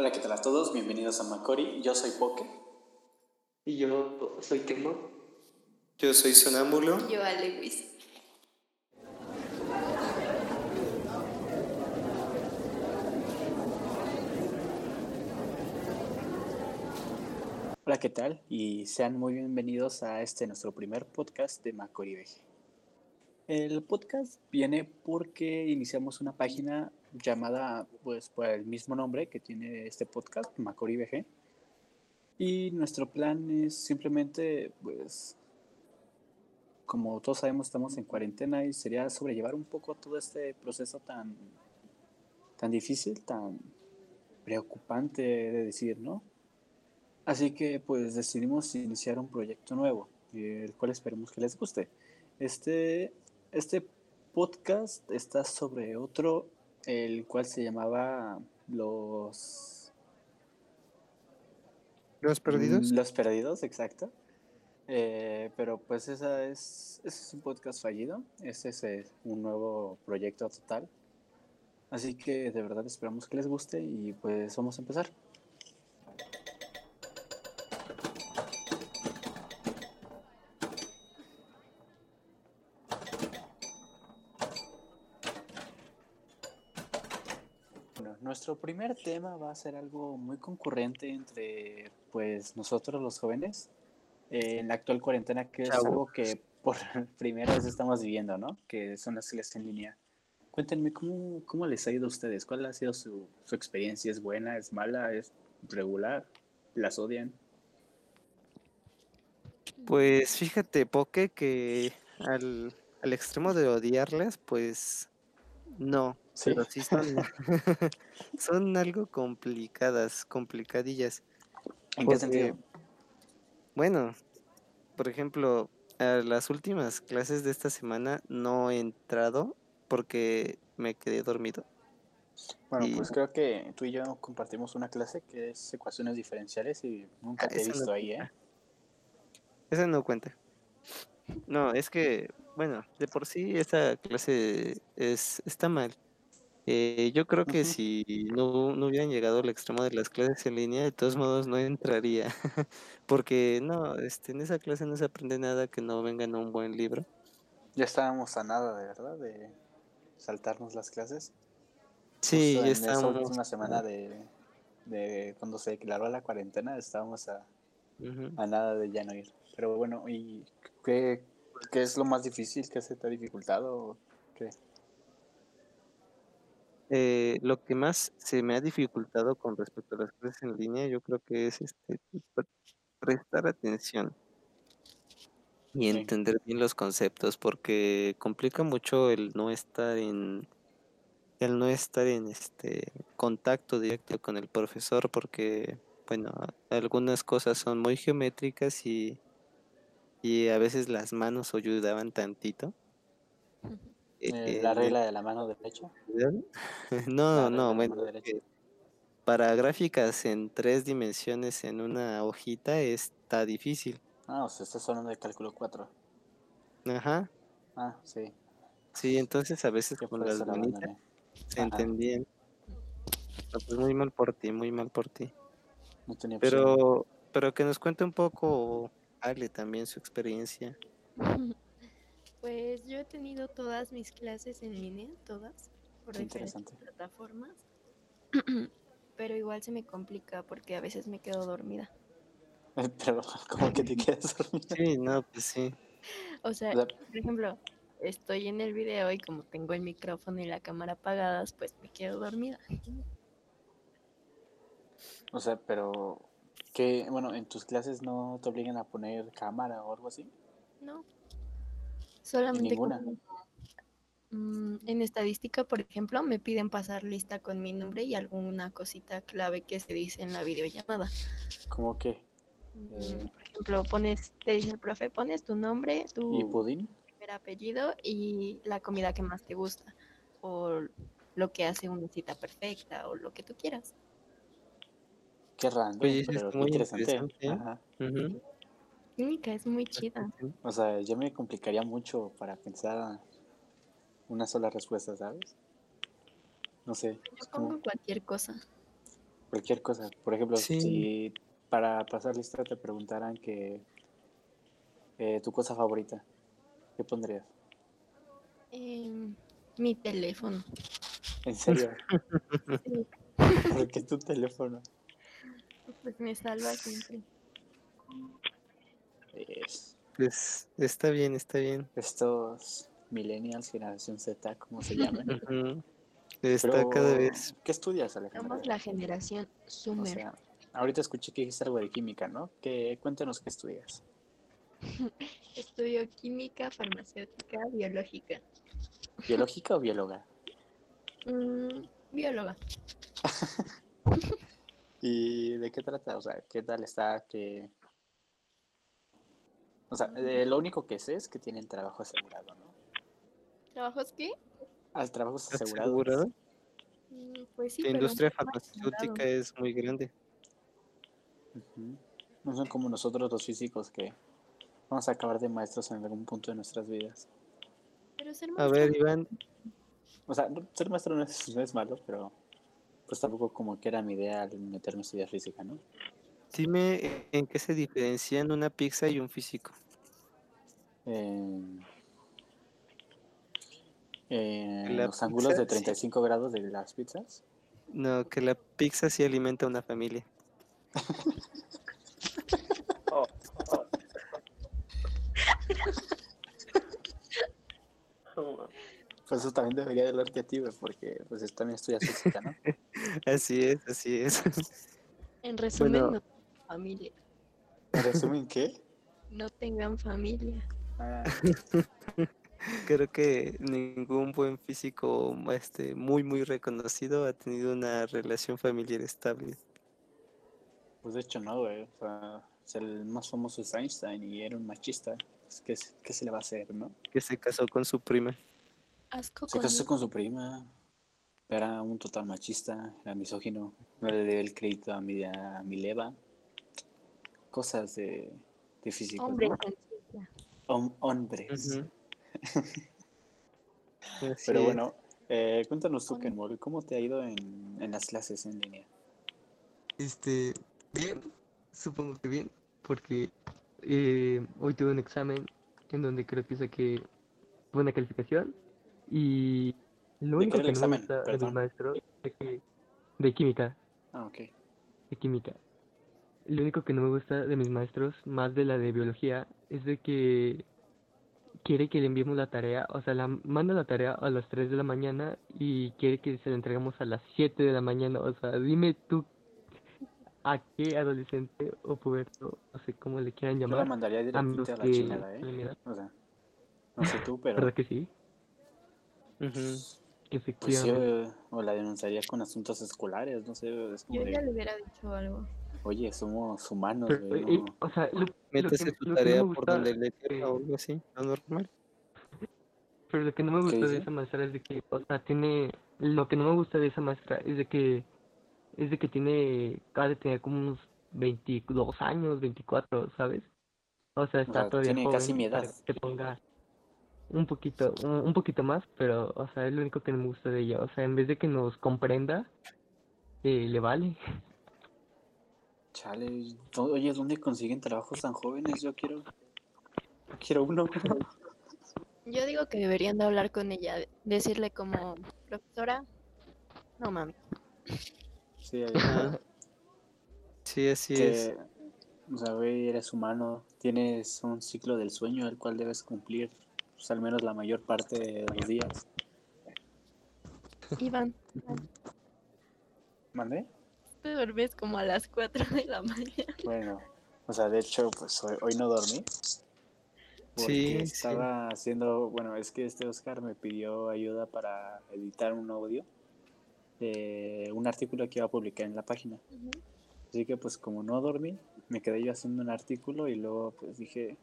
Hola, ¿qué tal a todos? Bienvenidos a Macori. Yo soy Poke. Y yo soy Temo. Yo soy Sonámbulo. Yo a Lewis. Hola, ¿qué tal? Y sean muy bienvenidos a este nuestro primer podcast de Macori VG. El podcast viene porque iniciamos una página llamada, pues, por el mismo nombre que tiene este podcast, Macori. Y nuestro plan es simplemente, pues, como todos sabemos, estamos en cuarentena y sería sobrellevar un poco todo este proceso tan, tan difícil, tan preocupante de decir, ¿no? Así que pues decidimos iniciar un proyecto nuevo, el cual esperemos que les guste. Este, este podcast está sobre otro, el cual se llamaba Los... ¿Los perdidos? Los Perdidos, exacto. Eh, pero pues esa es, ese es un podcast fallido, ese es eh, un nuevo proyecto total. Así que de verdad esperamos que les guste y pues vamos a empezar. Bueno, nuestro primer tema va a ser algo muy concurrente entre pues nosotros los jóvenes eh, en la actual cuarentena, que es algo que por primera vez estamos viviendo, ¿no? Que son las clases en línea. Cuéntenme cómo, cómo les ha ido a ustedes, cuál ha sido su, su experiencia, ¿es buena, es mala, es regular? ¿Las odian? Pues fíjate, Poke, que al, al extremo de odiarlas, pues no. Sí. Pero sí son, son algo complicadas, complicadillas. ¿En qué Porque, sentido? Bueno, por ejemplo, a las últimas clases de esta semana no he entrado porque me quedé dormido. Bueno, y- pues creo que tú y yo compartimos una clase que es ecuaciones diferenciales y nunca Ah, te he no visto ahí, ¿eh? Esa no cuenta. No, es que, bueno, de por sí esta clase es, está mal. Eh, yo creo que si no, no hubieran llegado al extremo de las clases en línea, de todos modos no entraría. Porque no, este, en esa clase no se aprende nada que no venga en un buen libro. Ya estábamos a nada, de verdad, de saltarnos las clases. Sí, Justo ya estábamos. última semana de, de cuando se declaró la cuarentena, estábamos a, a nada de ya no ir. Pero bueno, ¿y qué, qué es lo más difícil? ¿Qué se te ha dificultado? ¿Qué? Eh, lo que más se me ha dificultado con respecto a las clases en línea, yo creo que es este pues, pre- prestar atención y Sí. entender bien los conceptos, porque complica mucho el no estar en el no estar en este contacto directo con el profesor, porque bueno, algunas cosas son muy geométricas y y a veces las manos ayudaban tantito. Eh, Eh, la en el- regla de la mano derecha. No, La no, la bueno, para gráficas en tres dimensiones en una hojita está difícil. Ah, o sea, estás hablando de cálculo 4. Ajá. Ah, sí. Sí, entonces a veces con las la manitas se entendían. No, pues muy mal por ti, muy mal por ti. No tenía opción. Pero, pero que nos cuente un poco Ale también su experiencia. Pues yo he tenido todas mis clases en línea, todas, por Qué diferentes plataformas. Pero igual se me complica porque a veces me quedo dormida. Pero como que te quedas dormido. Sí, no, pues sí. O sea, O sea, por ejemplo, estoy en el video y como tengo el micrófono y la cámara apagadas, pues me quedo dormida. O sea, pero que, bueno, en tus clases no te obligan a poner cámara o algo así. No. Solamente ninguna? como, mm, en estadística, por ejemplo, me piden pasar lista con mi nombre y alguna cosita clave que se dice en la videollamada. Como que, Mm, Eh. Por ejemplo, pones, te dice el profe, pones tu nombre, ¿y tu pudín? primer apellido y la comida que más te gusta. O lo que hace una cita perfecta o lo que tú quieras. Qué random, Oye, pero es qué muy interesante. interesante, ¿eh? Ajá. Química es muy chida. O sea, yo me complicaría mucho para pensar una sola respuesta, ¿sabes? No sé, Yo como, pongo cualquier cosa. Cualquier cosa. Por ejemplo, Sí. si para pasar lista te preguntaran que eh, tu cosa favorita, ¿qué pondrías? Em, mi teléfono. ¿En serio? Sí, ¿Por qué tu teléfono? pues me salva siempre. Es- Pues está bien, está bien. estos millennials, generación Z, como se llaman. Está Pero, cada vez. ¿Qué estudias, Alejandra? Somos la generación O Summer. sea, ahorita escuché que dijiste algo de química, ¿no? Que, cuéntanos qué estudias. Estudio química, farmacéutica, biológica. ¿Biológica o bióloga? Mm, bióloga. ¿Y de qué trata? O sea, ¿qué tal está que... O sea, eh, lo único que sé es que tienen trabajo asegurado, ¿no? ¿Trabajos qué? Al trabajo asegurado. ¿Asegurado? Mm, Pues sí, La pero industria farmacéutica es muy grande. Ujú. No son como nosotros los físicos que vamos a acabar de maestros en algún punto de nuestras vidas. Pero ser A maestro ver, no- Iván, O sea, ser maestro no es, no es malo, pero pues tampoco como que era mi idea al meterme a estudiar física, ¿no? Dime en qué se diferencian una pizza y un físico. La los ángulos de pizza, sí. 35 grados de las pizzas. No, que la pizza sí alimenta a una familia. Pues eso también debería de dolerte a ti, porque pues es- también estudias física, ¿no? Así es, así es. En resumen, Bueno. no familia. ¿En resumen qué? No tengan familia. Ah, Creo que ningún buen físico este, muy, muy reconocido ha tenido una relación familiar estable. pues de hecho no, güey. O sea, es el más famoso es Einstein y era un machista. Pues, ¿qué, se- qué se le va a hacer, no? Que se casó con su prima. Asco Se con casó con su prima. Era un total machista, era misógino. No le dio el crédito a mi, a mi leva. Cosas de, de. Hom- hombres. Pero bueno, eh, cuéntanos tú, Kenmol, ¿cómo te ha ido en, en las clases en línea? Este, bien, supongo que bien, porque eh, hoy tuve un examen en donde creo que saqué buena calificación y lo ¿De qué único que no me gusta de Perdón. mis maestros es que de química, Ah, ok. de química. Lo único que no me gusta de mis maestros, más de la de biología, es de que quiere que le enviemos la tarea, o sea, la manda la tarea a las 3 de la mañana y quiere que se la entregamos a las 7 de la mañana. O sea, dime tú a qué adolescente o puberto, no sé cómo le quieran Yo la llamar, mandaría directamente a la que chingada, ¿eh? O sea, no sé tú, pero ¿Verdad que sí? Pues sí, Efectivamente. eh, o la denunciaría con asuntos escolares, no sé, es como Yo ya de, le hubiera dicho algo. Oye, somos humanos, Pero, güey, eh, no- o sea, lo, lo que, Métese tu lo que no tarea me por gusta, donde le eh, quiera o algo así, lo normal. Pero lo que no me gusta de esa maestra es de que, o sea, tiene, lo que no me gusta de esa maestra es de que, es de que tiene, ha de tener como unos 22 años, 24, ¿sabes? O sea, está sea, todavía tiene casi mi para edad. que te ponga un poquito, un, un poquito más, pero, o sea, es lo único que no me gusta de ella. O sea, en vez de que nos comprenda, eh, le vale. Chale, oye, ¿dónde consiguen trabajos tan jóvenes? Yo quiero, yo quiero uno. Yo digo que deberían de hablar con ella, de- decirle como, profesora, no mami. Sí. Sí, así es. o sea, güey, eres humano, tienes un ciclo del sueño el cual debes cumplir, pues, al menos la mayor parte de los días. Iván, ¿Mandé? Te duermes como a las 4 de la mañana. Bueno, o sea, de hecho, pues hoy, hoy no dormí. Porque Sí, sí. estaba haciendo, bueno, es que este Oscar me pidió ayuda para editar un audio de un artículo que iba a publicar en la página. Así que pues como no dormí, me quedé yo haciendo un artículo y luego pues dije,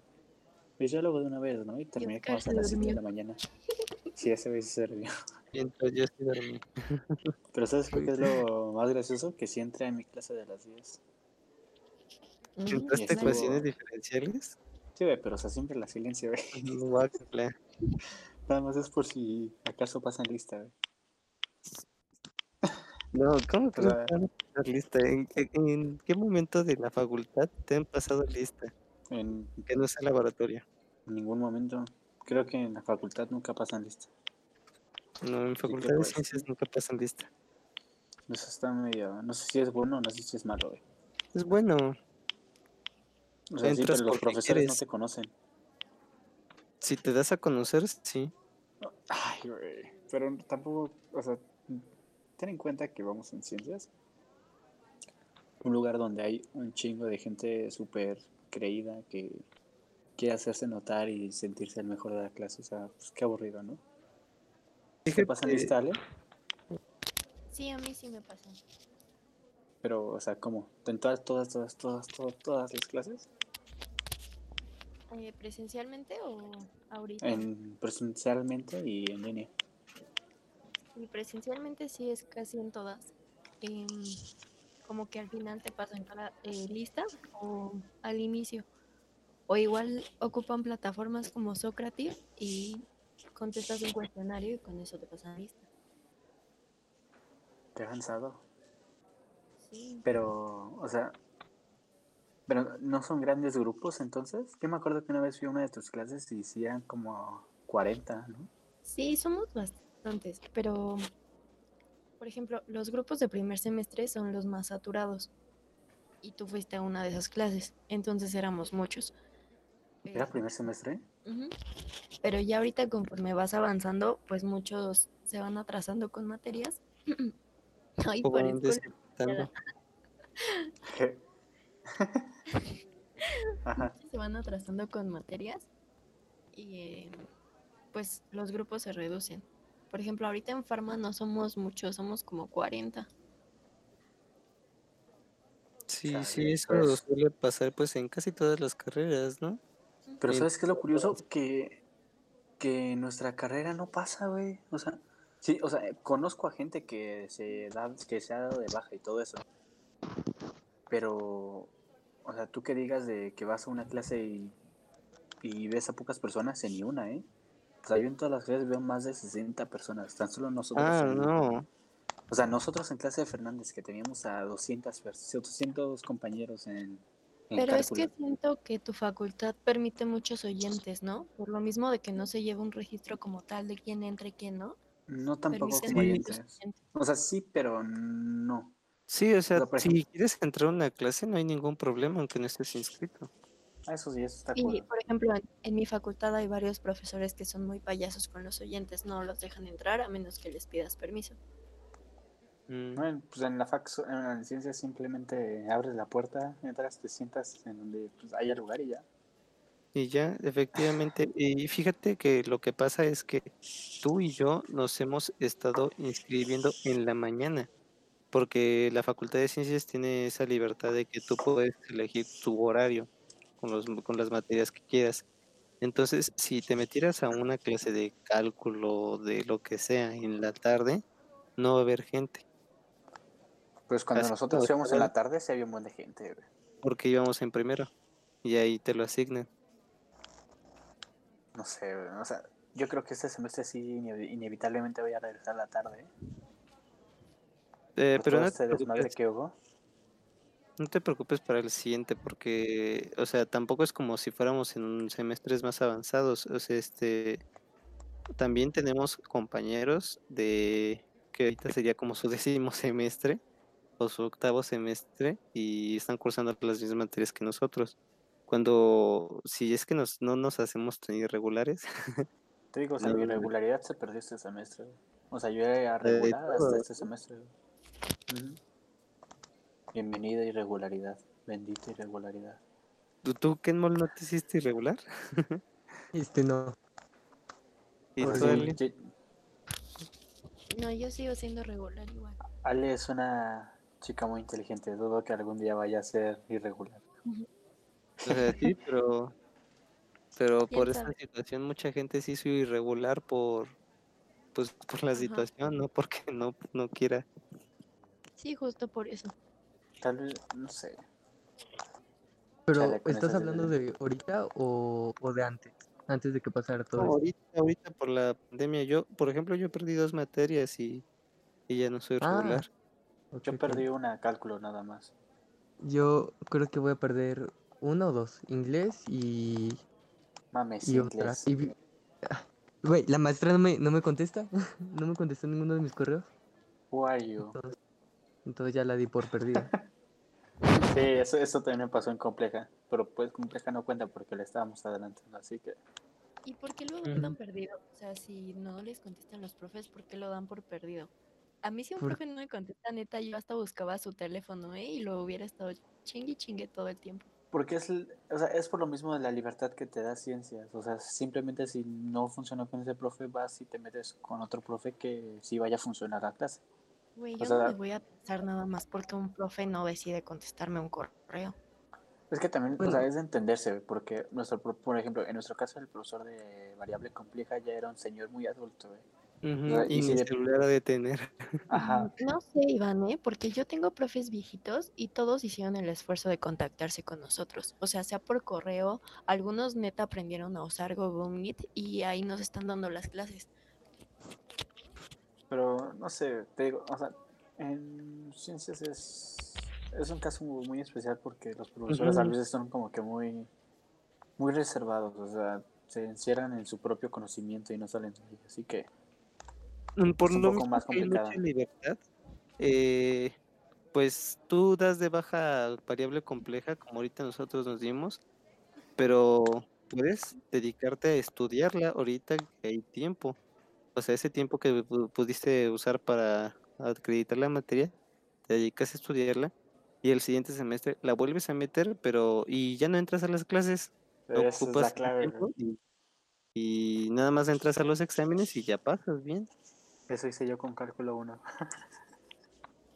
pues ya lo hago de una vez, ¿no? Y terminé como hasta las 7 de la mañana. Sí, ese vez se durmió. Mientras yo sí dormí. Pero ¿sabes qué es lo más gracioso? Que sí entré a mi clase de las 10. ¿Entraste a estuvo- ecuaciones diferenciales? Sí, güey, pero o sea, siempre la silencio, güey. Nada más es por si acaso pasan lista, güey. No, ¿cómo que no lista? ¿En, en- en qué momento de la facultad te han pasado lista? En Que no sea laboratorio. ningún momento. Creo que en la facultad nunca pasan lista. No, en facultad de pues. ciencias nunca pasan lista. Eso está medio. No sé si es bueno o no sé si es malo, güey. Es bueno. O sea, sí, pero los profesores no te conocen. Si te das a conocer, sí. Ay, güey. Pero tampoco. O sea, ten en cuenta que vamos en ciencias. Un lugar donde hay un chingo de gente súper creída que quiere hacerse notar y sentirse el mejor de la clase. O sea, pues qué aburrido, ¿no? ¿Te pasan Fíjate, lista, Ale? Sí, a mí sí me pasa. Pero, o sea, ¿cómo? ¿En todas, todas, todas, todas, todas, todas las clases? Eh, ¿Presencialmente o ahorita? En presencialmente y en línea. Y presencialmente sí es casi en todas. Em, como que al final te pasan cada eh, lista o al inicio. O igual ocupan plataformas como Socrative y contestas un cuestionario y con eso te pasan lista. Te he cansado. Sí. Pero, o sea, pero no son grandes grupos entonces. Yo me acuerdo que una vez fui a una de tus clases y hacían como 40, ¿no? Sí, somos bastantes, pero por ejemplo, los grupos de primer semestre son los más saturados. Y tú fuiste a una de esas clases, entonces éramos muchos. ¿Era primer semestre? Pero ya ahorita conforme vas avanzando, pues muchos se van atrasando con materias. Ay. Ajá. se van atrasando con materias y eh, pues los grupos se reducen. Por ejemplo, ahorita en Farma no somos muchos, somos como 40. Sí, Chale, sí, eso pues. suele pasar pues en casi todas las carreras, ¿no? Pero ¿sabes qué es lo curioso? Que, que nuestra carrera no pasa, güey. O sea, sí, o sea, conozco a gente que se da, que se ha dado de baja y todo eso. Pero, o sea, tú que digas de que vas a una clase y, y ves a pocas personas, en ni una, ¿eh? O sea, yo en todas las clases veo más de 60 personas, tan solo nosotros. Ah, en- no. O sea, nosotros en clase de Fernández, que teníamos a 200, pers- 200 compañeros en, en Pero es que siento que tu facultad permite muchos oyentes, ¿no? Por lo mismo de que no se lleva un registro como tal de quién entra y quién no. No tampoco como oyentes. oyentes. O sea, sí, pero no. Sí, o sea, si ejemplo- quieres entrar a una clase no hay ningún problema aunque no estés inscrito. Eso sí, eso está Y, cool. por ejemplo, en, en mi facultad hay varios profesores que son muy payasos con los oyentes, no los dejan entrar a menos que les pidas permiso. Mm, Bueno, pues en la fac, en la ciencia simplemente abres la puerta, entras, te sientas en donde pues, haya lugar y ya. Y ya, efectivamente, y fíjate que lo que pasa es que tú y yo nos hemos estado inscribiendo en la mañana, porque la Facultad de Ciencias tiene esa libertad de que tú puedes elegir tu horario con, los, con las materias que quieras. Entonces, si te metieras a una clase de cálculo, de lo que sea, en la tarde, no va a haber gente, Pues cuando Así nosotros íbamos en la tarde, se había un buen de gente. güey. porque íbamos en primero, y ahí te lo asignan. No sé, güey, o sea, yo creo que este semestre sí ine- inevitablemente voy a regresar a la tarde. ¿eh? Eh, pero no este desmadre que hubo. No te preocupes para el siguiente, porque, o sea, tampoco es como si fuéramos en semestres más avanzados. O sea, este, también tenemos compañeros de que ahorita sería como su décimo semestre o su octavo semestre y están cursando las mismas materias que nosotros. Cuando, si es que nos, no nos hacemos tan irregulares, Te digo, o sea, No, mi irregularidad se perdió este semestre. O sea, yo era regular hasta este semestre. Bienvenida irregularidad. Bendita irregularidad. ¿tú, tú Kenmol, no te hiciste irregular? Este no. ¿Y Pues tú, sí. Ale? Ye- No, yo sigo siendo regular igual. Ale es una chica muy inteligente. Dudo que algún día vaya a ser irregular. O sea, sí, pero, pero ¿Quién por esta sabe? situación mucha gente se hizo irregular por, pues, por la Ajá. situación, no porque no, no quiera. Sí, justo por eso. Tal vez, no sé. Pero, Chale, ¿estás hablando de ahorita o, o de antes? Antes de que pasara todo No, esto. ahorita, ahorita por la pandemia, yo, por ejemplo, yo perdí dos materias y, y ya no soy Ah, regular. Ok, Yo ok. perdí una cálculo nada más. Yo creo que voy a perder uno o dos, inglés y, Mames, y otra. inglés. Y vi- Ah, Güey, la maestra no me, no me contesta, no me contestó ninguno de mis correos, Who are you? entonces ya la di por perdida. Sí, eso, eso también me pasó en compleja. Pero pues compleja no cuenta porque le estábamos adelantando, así que. ¿Y por qué lo dan perdido? O sea, si no les contestan los profes, ¿por qué lo dan por perdido? A mí si un Por- profe no me contesta, neta, yo hasta buscaba su teléfono, ¿eh? Y lo hubiera estado chingue y chingue todo el tiempo. Porque es, o sea, es por lo mismo de la libertad que te da ciencias. O sea, simplemente si no funciona con ese profe, vas y te metes con otro profe que sí vaya a funcionar la clase. Güey, O yo sea- no me voy a pensar nada más porque un profe no decide contestarme un correo. Es que también, o sea, es de entenderse, porque nuestro, por ejemplo, en nuestro caso, el profesor de variable compleja ya era un señor muy adulto, güey. Ujú, sea, Y mi de- celular de tener. Ajá. Mm, No sé, Iván, ¿eh? Porque yo tengo profes viejitos y todos hicieron el esfuerzo de contactarse con nosotros. O sea, sea por correo, algunos neta aprendieron a usar Google Meet y ahí nos están dando las clases. Pero no sé, te digo, o sea, en ciencias es, es un caso muy, especial porque los profesores a veces son como que muy, muy reservados, o sea, se encierran en su propio conocimiento y no salen de ahí, así que Mm, Por un lo poco más que hay mucha libertad, eh, pues tú das de baja variable compleja, como ahorita nosotros nos dimos, pero puedes dedicarte a estudiarla ahorita que hay tiempo. O sea, ese tiempo que pu- pudiste usar para acreditar la materia, te dedicas a estudiarla y el siguiente semestre la vuelves a meter, pero y ya no entras a las clases, no esa es la ocupas clave, tiempo y, y nada más entras a los exámenes y ya pasas bien. eso hice yo con cálculo 1.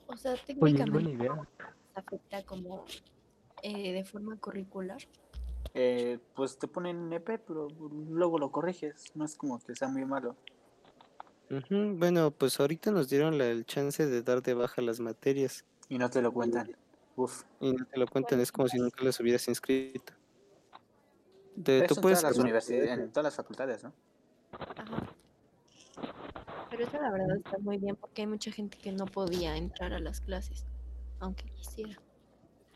O sea, Oye, es técnicamente idea. afecta como eh, de forma curricular. Eh, pues te ponen EP, pero luego lo corriges, no es como que sea muy malo. Ujú, Bueno, pues ahorita nos dieron la- el chance de dar de baja las materias Y no te lo cuentan. Uf. y no te lo cuentan, es como si nunca las hubieras inscrito. Tú en puedes todas las universidades, en todas las facultades, ¿no? Ajá. Pero eso la verdad está muy bien porque hay mucha gente que no podía entrar a las clases, aunque quisiera.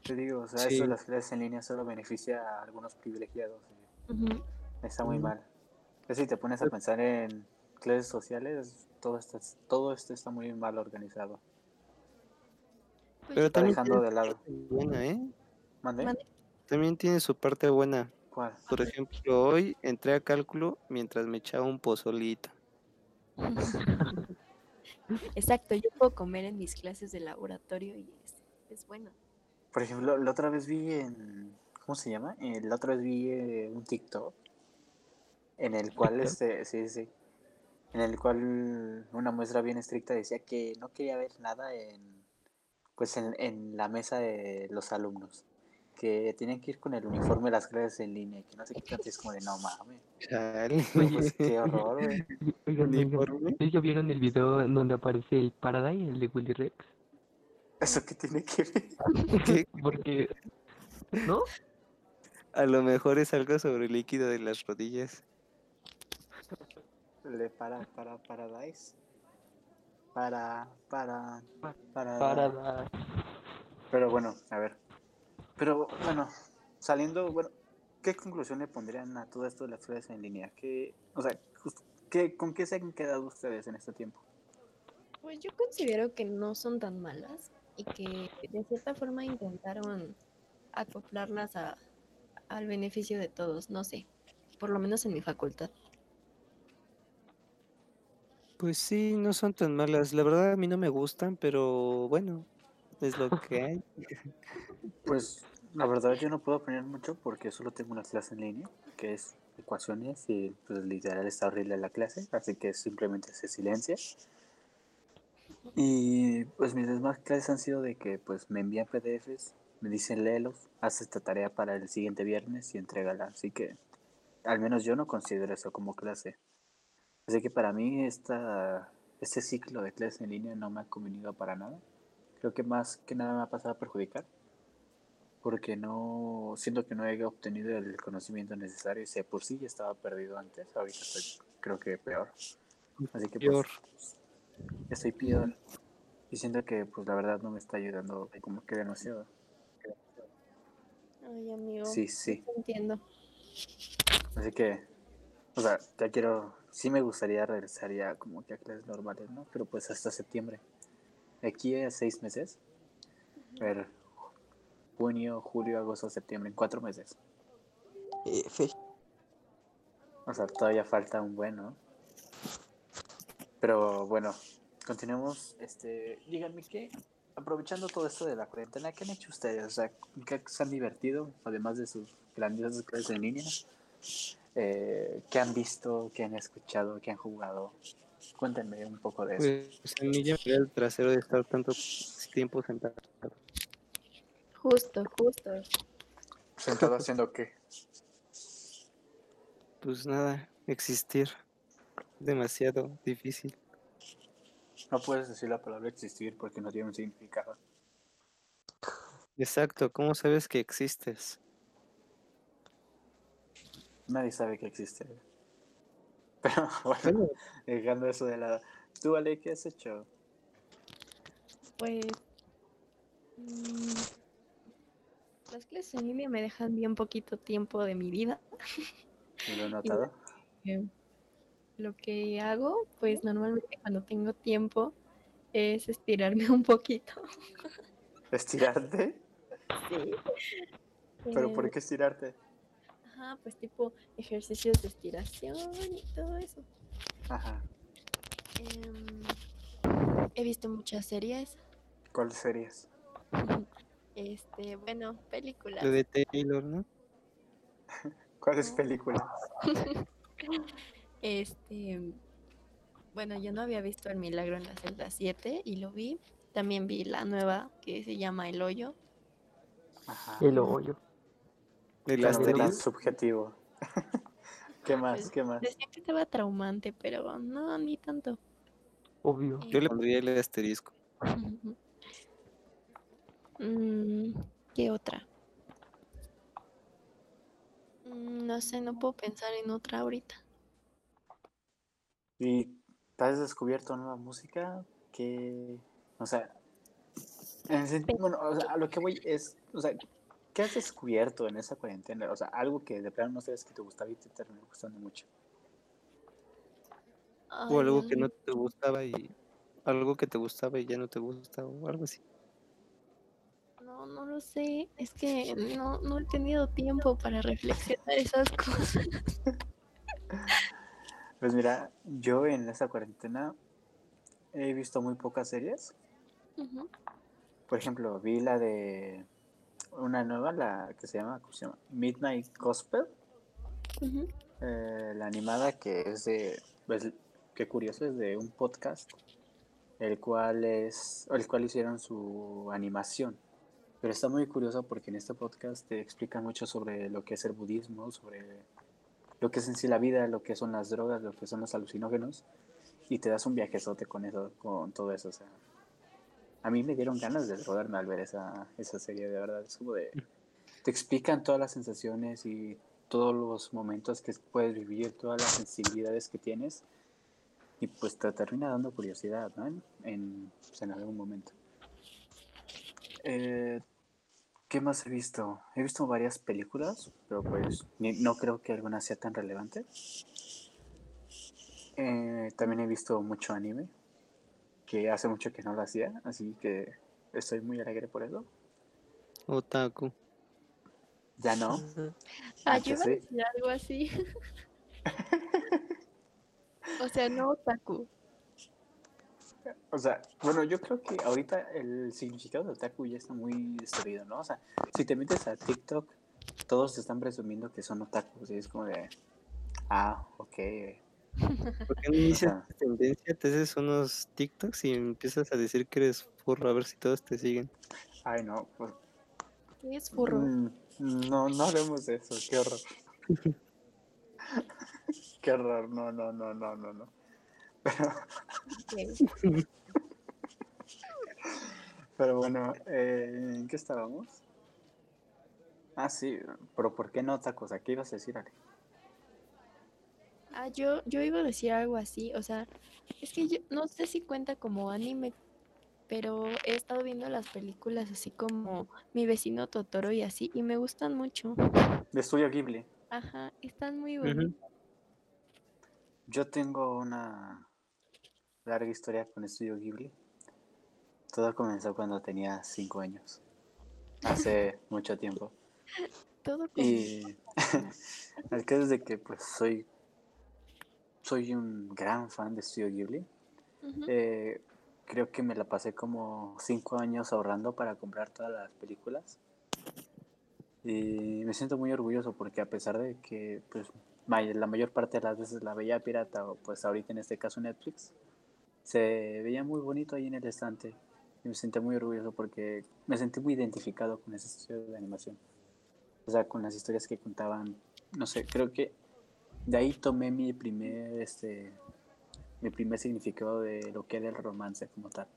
Te digo, o sea, Sí. eso de las clases en línea solo beneficia a algunos privilegiados. y Ujú. Está muy mal. Es si te pones a pensar en clases sociales, todo esto, todo esto está muy mal organizado. Pues Pero también dejando tiene de lado. su parte buena, ¿eh? ¿Mande? Mande. También tiene su parte buena. ¿Cuál? Por ejemplo, hoy entré a cálculo mientras me echaba un pozolito. Exacto, yo puedo comer en mis clases de laboratorio y es, es bueno. Por ejemplo, la otra vez vi en. ¿Cómo se llama? Eh, la otra vez vi eh, un TikTok en el cual, este, sí, sí, en el cual una muestra bien estricta decía que no quería ver nada en, pues en, en la mesa de los alumnos, que tenían que ir con el uniforme de las clases en línea, y que no sé qué tanto, es como de no mames, Chale. pues qué horror, güey. Oigan, oigan, Uniforme. ¿ustedes ya vieron el video en donde aparece el Paradise, el de Willy Rex? ¿Eso qué tiene que ver? ¿Qué? Porque, ¿no? A lo mejor es algo sobre el líquido de las rodillas. Le para, para, Paradise. Para, para, para, Paradise. Pero bueno, a ver. Pero bueno, saliendo, bueno, ¿qué conclusión le pondrían a todo esto de las clases en línea? ¿Qué, o sea, ¿qué, ¿con qué se han quedado ustedes en este tiempo? Pues yo considero que no son tan malas y que de cierta forma intentaron acoplarlas a, al beneficio de todos, no sé, por lo menos en mi facultad. Pues sí, no son tan malas. La verdad a mí no me gustan, pero bueno, es lo que hay. Pues la verdad yo no puedo opinar mucho porque solo tengo una clase en línea, que es ecuaciones y pues literal está horrible la clase, así que simplemente se silencia. Y pues mis demás clases han sido de que pues me envían PDFs, me dicen léelos, haz esta tarea para el siguiente viernes y entrégala, así que al menos yo no considero eso como clase. Así que para mí esta, este ciclo de clases en línea no me ha convenido para nada. Creo que más que nada me ha pasado a perjudicar porque no siento que no he obtenido el conocimiento necesario y si de por sí ya estaba perdido antes, ahorita estoy creo que peor. Así que Peor. pues estoy peor. Y siento que, pues la verdad no me está ayudando como que demasiado. Ay, amigo. Sí, sí. Entiendo. Así que, o sea, ya quiero, sí me gustaría regresar ya como que a clases normales, ¿no? Pero pues hasta septiembre. Aquí a seis meses. A ver, junio, julio, agosto, septiembre, en cuatro meses. F. O sea, todavía falta un buen, ¿no? Pero bueno, continuemos. Este, díganme qué, aprovechando todo esto de la cuarentena, ¿qué han hecho ustedes? O sea, ¿qué se han divertido? Además de sus grandiosas clases en línea. Eh, ¿Qué han visto? ¿Qué han escuchado? ¿Qué han jugado? Cuéntenme un poco de eso. Pues a mí ya me da el trasero de estar tanto tiempo sentado. Justo, justo. ¿Sentado haciendo qué? Pues nada, existir. Demasiado difícil. No puedes decir la palabra existir porque no tiene un significado. Exacto, ¿cómo sabes que existes? Nadie sabe que existe. Pero bueno, dejando eso de lado. ¿Tú, Ale, qué has hecho? Pues. mm, las clases en línea me dejan bien poquito tiempo de mi vida. ¿Me lo he notado? Eh, Lo que hago, pues normalmente cuando tengo tiempo, es estirarme un poquito. ¿Estirarte? Sí. ¿Pero Eh, por qué estirarte? Ajá, pues tipo ejercicios de estiración y todo eso. Ajá. Em, he visto muchas series. ¿Cuáles series? Este, bueno, películas. lo de Taylor, ¿no? ¿Cuáles películas? Este, bueno, yo no había visto El Milagro en la celda 7 y lo vi. También vi la nueva que se llama El Hoyo. Ajá. El hoyo. El asterisco. subjetivo. ¿Qué más? Pues, ¿Qué más? Decía que estaba traumante, pero no, ni tanto. Obvio. Yo le pondría el asterisco. Mm, ¿Qué otra? Mm, No sé, no puedo pensar en otra ahorita. ¿Y has descubierto nueva música? Que, o sea, en el sentido, bueno, o sea, a lo que voy es, o sea, ¿qué has descubierto en esa cuarentena? O sea, algo que de plano no sabes que te gustaba y te terminó gustando mucho. O algo que no te gustaba y algo que te gustaba y ya no te gusta o algo así. No, no lo sé. Es que no, no he tenido tiempo para reflexionar esas cosas. Pues mira, yo en esa cuarentena he visto muy pocas series. Por ejemplo, vi la de una nueva, la que se llama, ¿cómo se llama? Midnight Gospel. Eh, la animada que es de, pues, qué curioso, es de un podcast, el cual es, el cual hicieron su animación. Pero está muy curioso porque en este podcast te explican mucho sobre lo que es el budismo, sobre lo que es en sí la vida, lo que son las drogas, lo que son los alucinógenos, y te das un viajezote con eso, con todo eso. O sea, a mí me dieron ganas de drogarme al ver esa, esa serie, de verdad. Es como de, te explican todas las sensaciones y todos los momentos que puedes vivir, todas las sensibilidades que tienes, y pues te termina dando curiosidad, ¿no? En, en, pues, algún momento. Eh, ¿Qué más he visto? He visto varias películas, pero pues ni- no creo que alguna sea tan relevante. Eh, también he visto mucho anime, que hace mucho que no lo hacía, así que estoy muy alegre por eso. Otaku. Ya no. Ah, Antes yo iba a sí. decir algo así. o sea, no otaku. O sea, bueno, yo creo que ahorita el significado de otaku ya está muy destruido, ¿no? O sea, si te metes a TikTok, todos te están presumiendo que son otakus y es como de, ah, ok. ¿Por qué no inicias Ajá. tendencia? Te haces unos TikToks y empiezas a decir que eres furro a ver si todos te siguen. Ay, no, pues, ¿Qué es furro? mm, no, no hablemos de eso, qué horror. qué horror, no, no, no, no, no, no. Pero, pero bueno, eh, ¿en qué estábamos? Ah, sí, pero ¿por qué no otaku? O sea, ¿qué ibas a decir, Ale? Ah, yo, yo iba a decir algo así, o sea, es que yo no sé si cuenta como anime pero he estado viendo las películas así como Mi vecino Totoro y así, y me gustan mucho. De estudio Ghibli. Ajá, están muy bonitas. Yo tengo una larga historia con estudio Ghibli. Todo comenzó cuando tenía cinco años. Hace mucho tiempo. Todo como... Y el caso es de que pues soy soy un gran fan de Studio Ghibli. Eh, creo que me la pasé como cinco años ahorrando para comprar todas las películas. Y me siento muy orgulloso porque a pesar de que pues la mayor parte de las veces la veía pirata o pues ahorita en este caso Netflix, se veía muy bonito ahí en el estante. Y me sentí muy orgulloso porque me sentí muy identificado con ese estudio de animación. O sea, con las historias que contaban, no sé, creo que de ahí tomé mi primer, este, mi primer significado de lo que era el romance como tal.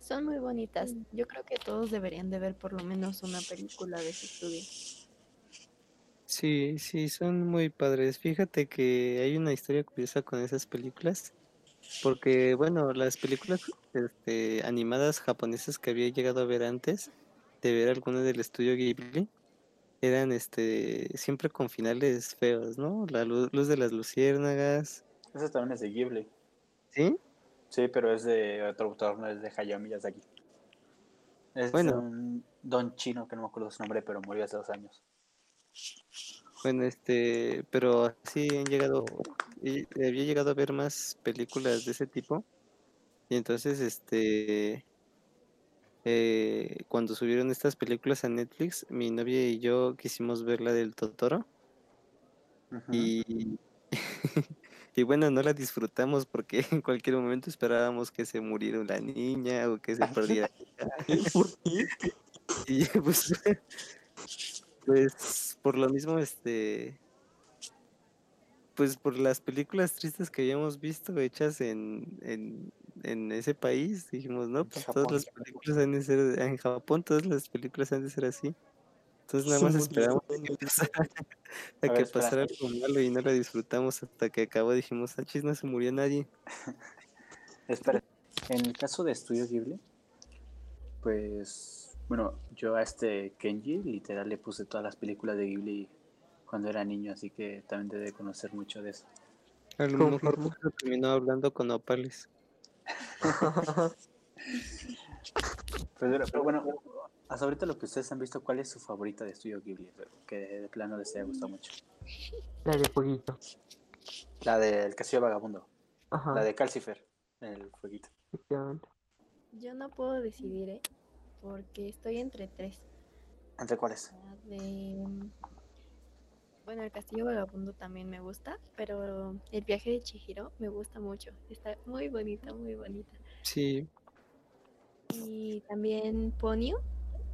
Son muy bonitas. Yo creo que todos deberían de ver por lo menos una película de ese estudio. Sí, sí, son muy padres. Fíjate que hay una historia curiosa con esas películas, porque bueno, las películas este, animadas japonesas que había llegado a ver antes de ver alguna del estudio Ghibli eran este siempre con finales feos, ¿no? La lu- luz de las luciérnagas, Ese también es de Ghibli. ¿sí? Sí, pero es de otro autor, no es de Hayao Miyazaki. Es Bueno. un don chino que no me acuerdo su nombre, pero murió hace dos años. Bueno, este, pero sí han llegado, y había llegado a ver más películas de ese tipo. Y entonces, este, eh, cuando subieron estas películas a Netflix, mi novia y yo quisimos ver la del Totoro. Y, y bueno, no la disfrutamos porque en cualquier momento esperábamos que se muriera la niña o que se perdiera. ¿Por qué? Y pues, pues por lo mismo, este, pues por las películas tristes que habíamos visto hechas en, en, en ese país, dijimos, no, pues todas las películas han de ser, en Japón todas las películas han de ser así. Entonces nada más esperamos a que niña. pasara, a A ver, que espera. pasara algo malo y no la disfrutamos hasta que acabó, dijimos, ah, chis, no se murió nadie. Espera, en el caso de Estudio Ghibli, pues, bueno, yo a este Kenji literal le puse todas las películas de Ghibli cuando era niño, así que también debe conocer mucho de eso. A lo mejor terminó hablando con Opales. Pues, pero, pero bueno, hasta ahorita lo que ustedes han visto, ¿cuál es su favorita de Estudio Ghibli? Que de plano les haya gustado mucho. La de fueguito. La del Castillo Vagabundo, Ajá. la de Calcifer, el fueguito. Yo no puedo decidir, ¿eh? Porque estoy entre tres. ¿Entre cuáles? La de... Bueno, el Castillo Vagabundo también me gusta, pero el viaje de Chihiro me gusta mucho. Está muy bonita, muy bonita. Sí, Y también Ponyo.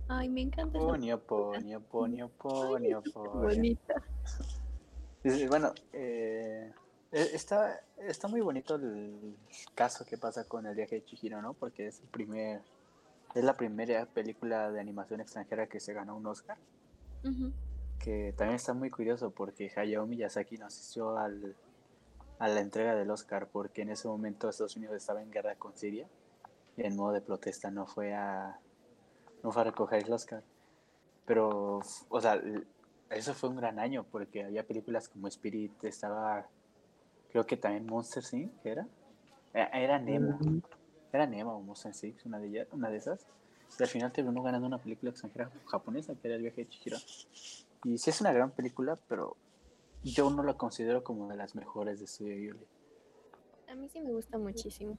Ay, me encanta Ponio, ponio, ponio, ponio, ponio. bonita. Bueno, eh, e- está, está muy bonito el caso que pasa con el viaje de Chihiro, ¿no? Porque es el primer, es la primera película de animación extranjera que se ganó un Oscar. Ujú. Que también está muy curioso porque Hayao Miyazaki no asistió al, a la entrega del Oscar porque en ese momento Estados Unidos estaba en guerra con Siria y en modo de protesta no fue a, no fue a recoger el Oscar. Pero, o sea, eso fue un gran año porque había películas como Spirit, estaba, creo que también Monster Inc. ¿era? Eh, Era Nemo, era Nemo o Monster Inc., una de, ellas, una de esas. Y al final terminó ganando una película extranjera japonesa que era El viaje de Chihiro. Y sí es una gran película, pero yo no la considero como de las mejores de Studio Ghibli. A mí sí me gusta muchísimo.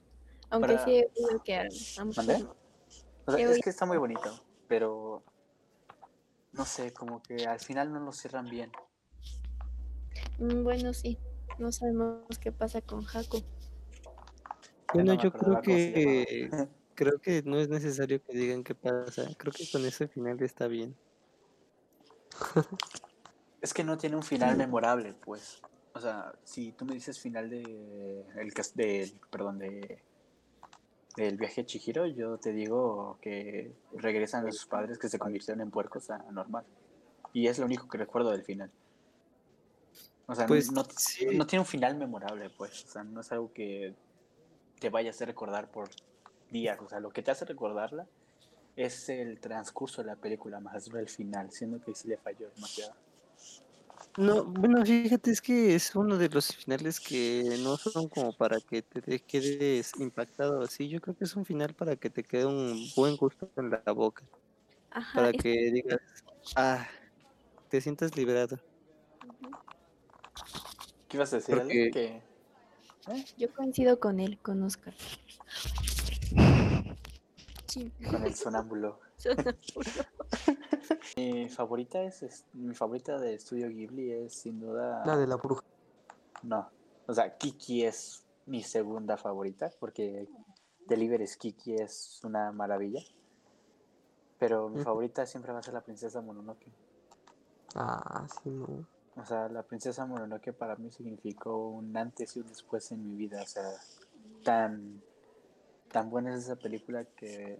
Aunque Para- sí que a, a es que está muy bonito, pero no sé, como que al final no lo cierran bien. Mm, Bueno, sí. No sabemos qué pasa con Haku. Ya Bueno, yo creo que creo que no es necesario que digan qué pasa. Creo que con ese final está bien. Es que no tiene un final memorable, pues. O sea, si tú me dices final de el del perdón de del viaje a Chihiro, yo te digo que regresan a sus padres que se convirtieron en puercos a normal. Y es lo único que recuerdo del final. O sea, no- Pues no, sí. no tiene un final memorable, pues. O sea, no es algo que te vaya a hacer recordar por días, o sea, lo que te hace recordarla es el transcurso de la película, más no el final, siendo que sí le falló demasiado. No, bueno, fíjate, es que es uno de los finales que no son como para que te, quedes impactado así. Yo creo que es un final para que te quede un buen gusto en la boca. Ajá, Para es- que digas, ah, te sientas liberado. ¿Qué ibas a decir? Porque- Que Yo coincido con él, con Oscar. Con el sonámbulo. Mi favorita es, es- mi favorita de estudio Ghibli es sin duda La de la bruja. no, o sea, Kiki es mi segunda favorita porque Deliveries Kiki es una maravilla. Pero mi favorita siempre va a ser la princesa Mononoke. Ah, sí, no. O sea, la princesa Mononoke para mí significó un antes y un después en mi vida. O sea, tan, tan buena es esa película que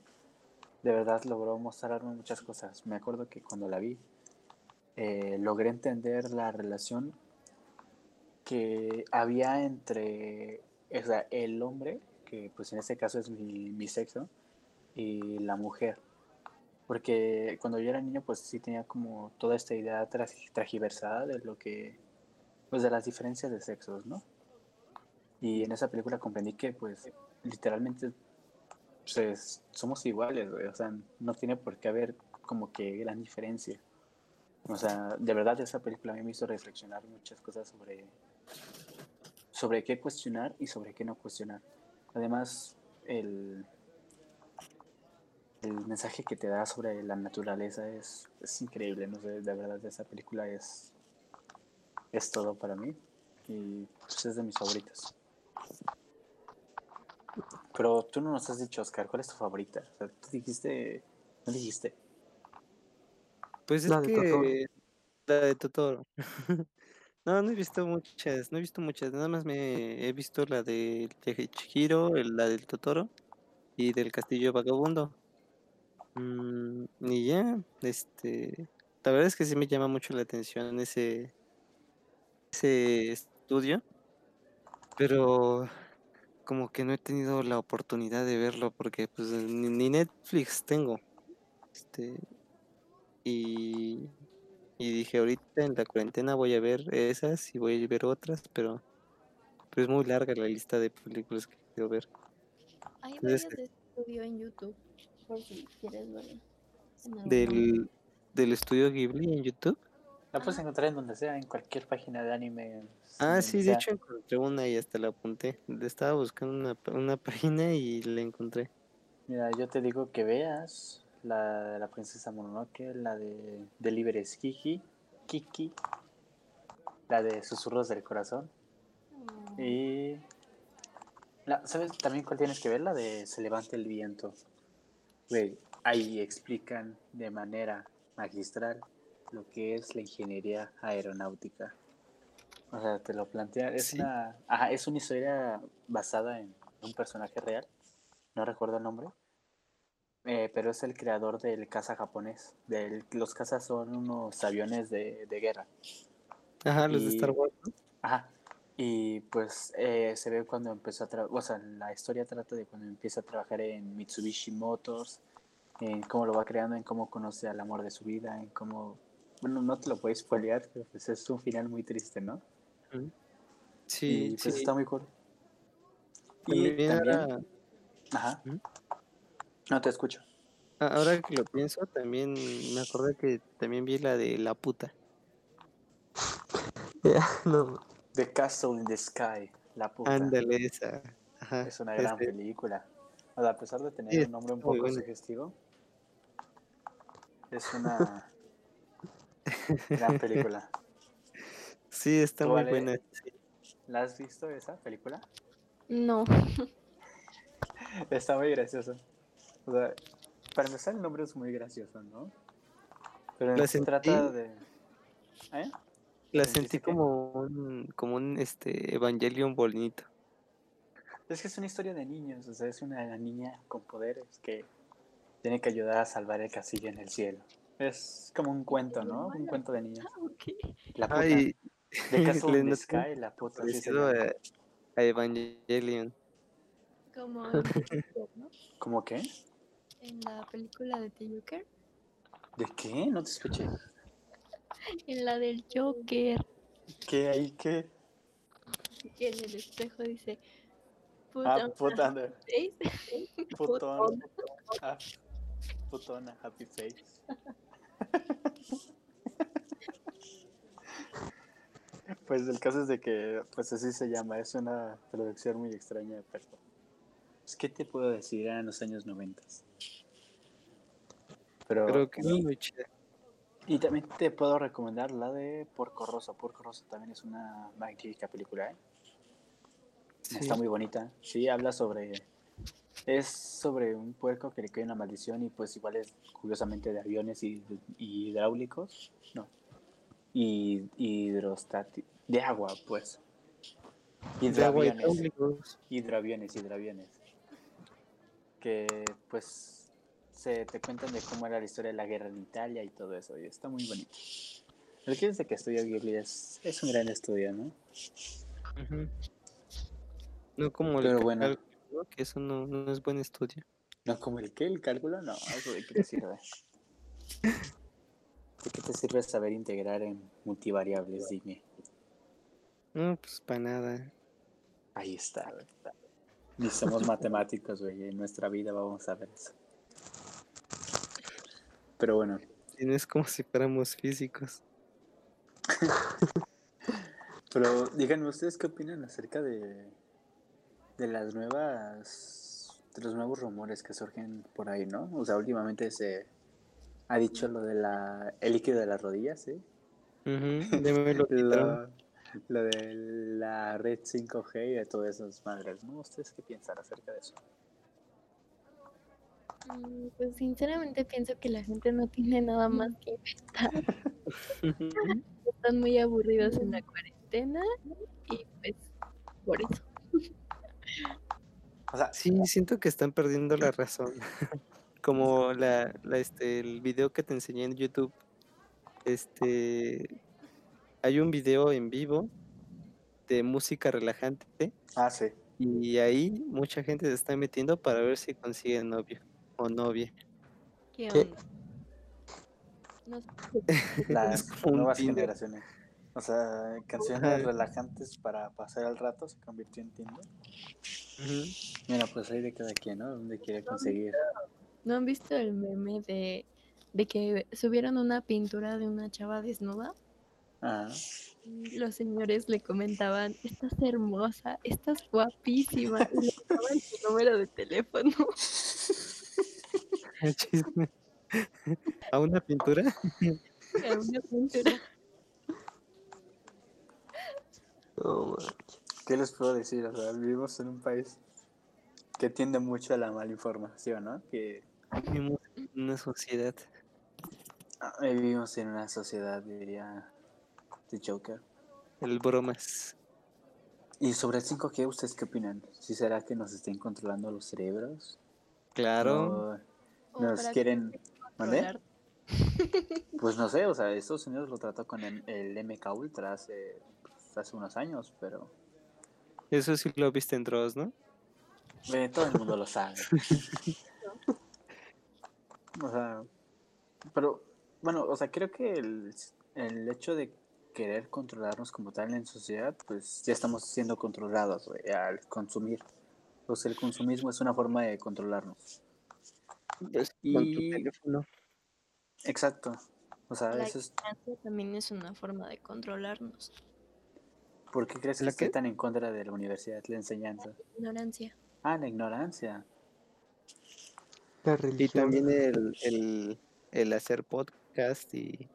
de verdad logró mostrarme muchas cosas. Me acuerdo que cuando la vi, eh, logré entender la relación que había entre o sea, el hombre, que pues en este caso es mi, sexo, y la mujer. Porque cuando yo era niño, pues sí tenía como toda esta idea tra- tragiversada de lo que, pues de las diferencias de sexos, ¿no? Y en esa película comprendí que, pues, literalmente, pues, somos iguales, güey, o sea, no tiene por qué haber como que gran diferencia. O sea, de verdad esa película me hizo reflexionar muchas cosas sobre, sobre qué cuestionar y sobre qué no cuestionar. Además, el, el mensaje que te da sobre la naturaleza es, es increíble, no sé, de verdad esa película es, es todo para mí y pues, es de mis favoritas. Pero tú no nos has dicho, Oscar, ¿cuál es tu favorita? O sea, tú dijiste, no dijiste. Pues es La de Totoro. que la de Totoro. No, no he visto muchas, no he visto muchas, nada más me he visto la de Chihiro, la del Totoro y del Castillo Vagabundo. Mm, y ya, este, la verdad es que sí me llama mucho la atención ese, ese estudio, pero como que no he tenido la oportunidad de verlo porque pues ni, Netflix tengo. Este, y, y dije ahorita en la cuarentena voy a ver esas y voy a ver otras, pero, pero es muy larga la lista de películas que quiero ver. Hay varias de este estudio en YouTube, por si quieres momento. Del, del estudio Ghibli en YouTube. La puedes encontrar en donde sea, en cualquier página de anime. Ah, sí, de hecho encontré una y hasta la apunté. Estaba buscando una, una página y la encontré. Mira, yo te digo que veas la de la princesa Mononoke, la de Deliveries Kiki, Kiki, la de Susurros del Corazón Mm, y... la- ¿Sabes también cuál tienes que ver? La de Se levanta el viento. Güey, ahí explican de manera magistral lo que es la ingeniería aeronáutica. O sea, te lo plantea, es Sí. una... Ajá, es una historia basada en un personaje real, no recuerdo el nombre, eh, pero es el creador del caza japonés. Del, los cazas son unos aviones de, de guerra. Ajá, los de Star Wars. ¿no? Ajá. Y pues eh, se ve cuando empezó a trabajar, o sea, la historia trata de cuando empieza a trabajar en Mitsubishi Motors, en cómo lo va creando, en cómo conoce al amor de su vida, en cómo... Bueno, no te lo puedes spoilear, pero pues es un final muy triste, ¿no? Y Sí, pues sí. está muy cool. Y También Ajá. Ujú. No te escucho. ahora que lo pienso, también me acordé que también vi la de La Puta. no, The Castle in the Sky, la puta. Ándale, esa. Ajá. Es una gran este, película. O sea, a pesar de tener Sí, un nombre un poco sugestivo, es una gran película. Sí, está ¿Tú, muy buena. ¿La has visto esa película? No, Está muy gracioso. O sea, para empezar el nombre es muy gracioso, ¿no? Pero La se sentí- trata de... ¿Eh? La ¿Sentiste sentí como un, como un este Evangelion bonito. Es que es una historia de niños, o sea, es una niña con poderes que tiene que ayudar a salvar el castillo en el cielo. Es como un cuento, ¿no? Un cuento de niños. ok. La puta. Ay, The Castle le in the Sky, la puta. llama. a, a Evangelion. Como en ¿no? ¿Cómo qué? En la película de The Joker. ¿De qué? No te escuché. En la del Joker. ¿Qué hay qué? Que en el espejo dice. Put Ah, on puta, a no, face. putón. Ah, putona, happy face. Pues el caso es de que, pues así se llama, es una traducción muy extraña, pero... Pues, ¿Qué te puedo decir? Eran los años 90. Pero, Creo que es muy chida. y también te puedo recomendar la de Porco Rosso. Porco Rosso también es una magnífica película, ¿eh? Sí. Está muy bonita. Sí, habla sobre. Es sobre un puerco que le cae una maldición y, pues, igual es curiosamente de aviones y, y hidráulicos. No. Y hidrostáticos. De agua, pues. De agua y Hidroaviones. hidráulicos. Hidroaviones, hidroaviones. Que, pues, se te cuentan de cómo era la historia de la guerra en Italia y todo eso. Y está muy bonito. El que desde que estudió Ghibli es, es un gran estudio, ¿no? No como Pero el bueno. Que eso no, no es buen estudio. No como el que, el cálculo, no, eso de qué te sirve. ¿De qué te sirve saber integrar en multivariables? Dime. No, pues para nada. Ahí está. Ni somos matemáticos, güey. En nuestra vida vamos a ver eso. Pero bueno, Y no es como si fuéramos físicos. pero díganme ustedes qué opinan acerca de, de las nuevas, de los nuevos rumores que surgen por ahí, ¿no? O sea, últimamente se ha dicho lo de la, el líquido de las rodillas, ¿eh? Ujú, ya me lo lo, lo de la red 5G y de todas esas madres, ¿no? ¿Ustedes qué piensan acerca de eso? Mm, Pues sinceramente pienso que la gente no tiene nada más que inventar. Están muy aburridos en la cuarentena y pues por eso. O sea, Sí, siento que están perdiendo la razón. Como la, la, este, el video que te enseñé en YouTube. Este, hay un video en vivo de música relajante ah, sí. y ahí mucha gente se está metiendo para ver si consigue novio o novia. ¿Qué ¿Qué? onda? No sé. Las nuevas Tinder. generaciones. O sea, canciones relajantes para pasar el rato se convirtió en Tinder. Mira, pues hay de cada quien, ¿no? Donde quiere conseguir. ¿No han visto el meme de, de que subieron una pintura de una chava desnuda? Ah, Y los señores le comentaban, estás hermosa, estás guapísima, y le daban su número de teléfono. ¿A una pintura? Era una pintura. ¿Qué les puedo decir? O sea, vivimos en un país que tiende mucho a la mala información, ¿no? Que Vivimos en una sociedad. ah, vivimos en una sociedad, diría The Joker. El bromas. Y sobre el 5G, ¿ustedes qué opinan? ¿Si será que nos estén controlando los cerebros? Claro. ¿O nos quieren... Pues no sé, o sea, Estados Unidos lo trató con el, el MK Ultra hace, pues, hace unos años, pero Eso sí lo viste en Dross, ¿no? eh, todo el mundo lo sabe. o sea, pero bueno, o sea, creo que el, el hecho de querer controlarnos como tal en sociedad, pues ya estamos siendo controlados al consumir. O sea, el consumismo es una forma de controlarnos. Pues, Y- Con tu teléfono. Exacto. O sea, La eso es... también es una forma de controlarnos. ¿Por qué crees que ¿La tan en contra de la universidad, la enseñanza? Ignorancia. Ah, la ignorancia. La Y religión. también el, el, el hacer podcast y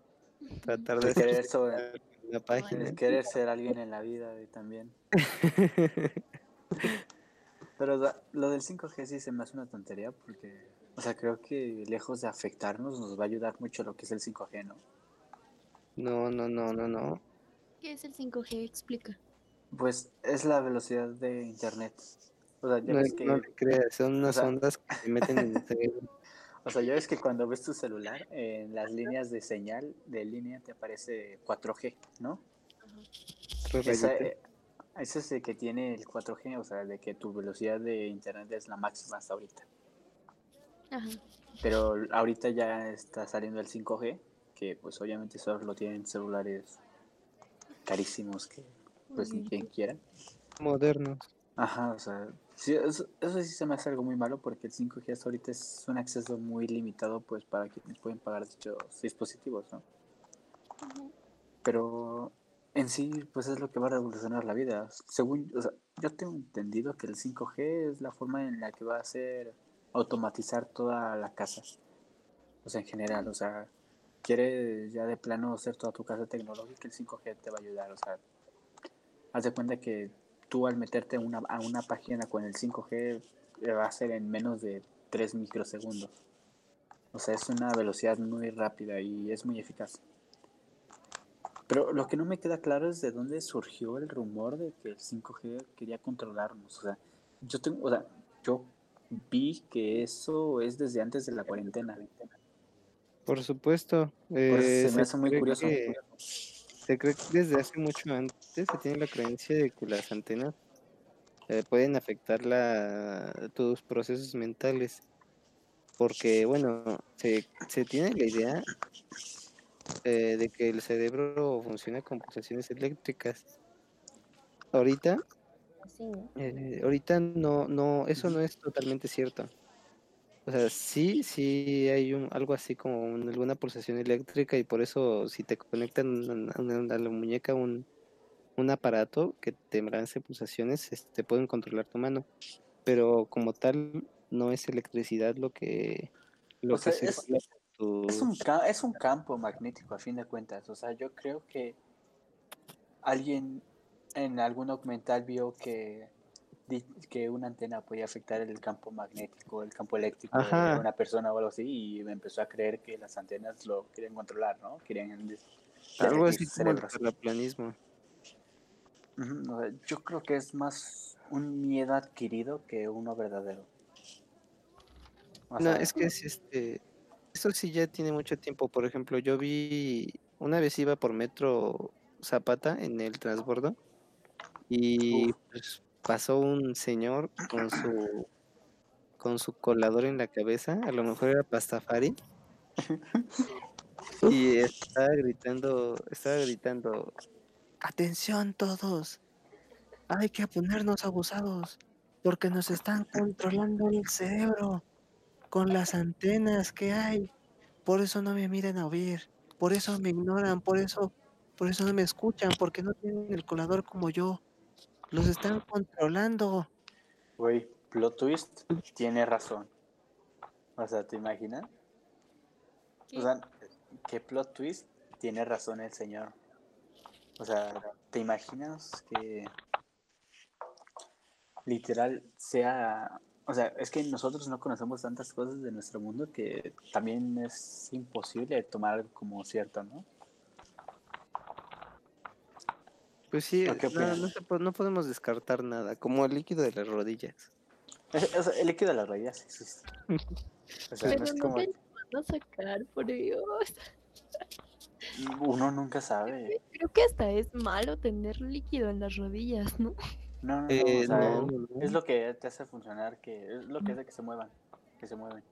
tratar de querer, hacer sobre- la página. el querer ser alguien en la vida güey, también. Pero da- lo del 5G sí se me hace una tontería porque, o sea, creo que lejos de afectarnos nos va a ayudar mucho lo que es el 5G, ¿no? No, no, no, no, no. ¿Qué es el 5G? Explica. Pues es la velocidad de internet. O sea, ya No, ves que, no te creas, son unas sea- ondas que se meten en el cerebro. o sea, ya ves que cuando ves tu celular, en las líneas de señal de línea te aparece 4G, ¿no? Esa, eh, Ese es el que tiene el 4G, o sea, de que tu velocidad de internet es la máxima hasta ahorita. Ajá. Pero ahorita ya está saliendo el 5G, que pues obviamente solo lo tienen celulares carísimos que pues ni quien quiera. Modernos. Ajá, o sea, sí, eso, eso sí se me hace algo muy malo porque el 5G hasta ahorita es un acceso muy limitado pues para quienes pueden pagar dichos dispositivos, ¿no? Ujú. Pero en sí pues es lo que va a revolucionar la vida. Según, o sea, yo tengo entendido que el 5G es la forma en la que va a hacer automatizar toda la casa. O sea, en general, o sea, quiere ya de plano hacer toda tu casa tecnológica, el 5G te va a ayudar, o sea, haz de cuenta que tú al meterte una, a una página con el 5G eh, va a ser en menos de 3 microsegundos. O sea, es una velocidad muy rápida y es muy eficaz. Pero lo que no me queda claro es de dónde surgió el rumor de que el 5G quería controlarnos. O sea, yo tengo, o sea, yo vi que eso es desde antes de la cuarentena. Por supuesto. Eh, se me hace muy curioso. que- se cree que desde hace mucho antes se tiene la creencia de que las antenas eh, pueden afectar la, tus procesos mentales. Porque, bueno, se, se tiene la idea eh, de que el cerebro funciona con pulsaciones eléctricas. Ahorita, Sí, ¿no? eh, ahorita no, no, eso no es totalmente cierto. O sea, sí, sí hay un, algo así como un- alguna pulsación eléctrica y por eso si te conectan a, la muñeca un, un aparato que te lance pulsaciones, este, pueden controlar tu mano. Pero como tal, no es electricidad lo que, lo O sea, que es- tu- Es un, es un campo magnético a fin de cuentas. O sea, yo creo que alguien en algún documental vio que, que una antena podía afectar el campo magnético, el campo eléctrico Ajá. de una persona o algo así, y me empezó a creer que las antenas lo querían controlar, ¿no? Querían algo así como el terraplanismo. Yo creo que es más un miedo adquirido que uno verdadero. O No, es que es este. Eso sí ya tiene mucho tiempo. Por ejemplo, yo vi. Una vez iba por metro Zapata en el transbordo. Y pues, pasó un señor con su. con su colador en la cabeza. A lo mejor era Pastafari. y estaba gritando. Estaba gritando. Atención todos. Hay que ponernos abusados. Porque nos están controlando el cerebro con las antenas que hay. Por eso no me miran a oír, por eso me ignoran, por eso, por eso no me escuchan, porque no tienen el colador como yo. Los están controlando. Güey, plot twist, tiene razón. O sea, ¿te imaginas? ¿Qué? O sea, ¿qué plot twist? Tiene razón el señor. O sea, ¿te imaginas que literal sea... O sea, es que nosotros no conocemos tantas cosas de nuestro mundo que también es imposible tomar como cierto, ¿no? Pues sí, ¿O qué no, opinan? no, se po- no podemos descartar nada, como el líquido de las rodillas. Es- es- el líquido de las rodillas existe. O sea, no Pero es no como... te lo van a sacar, por Dios. Uno nunca sabe. Creo que hasta es malo tener líquido en las rodillas, ¿no? No, no, no, Eh, o sea, no, no, no. es lo que te hace funcionar, que es lo que hace que se muevan, que se mueven.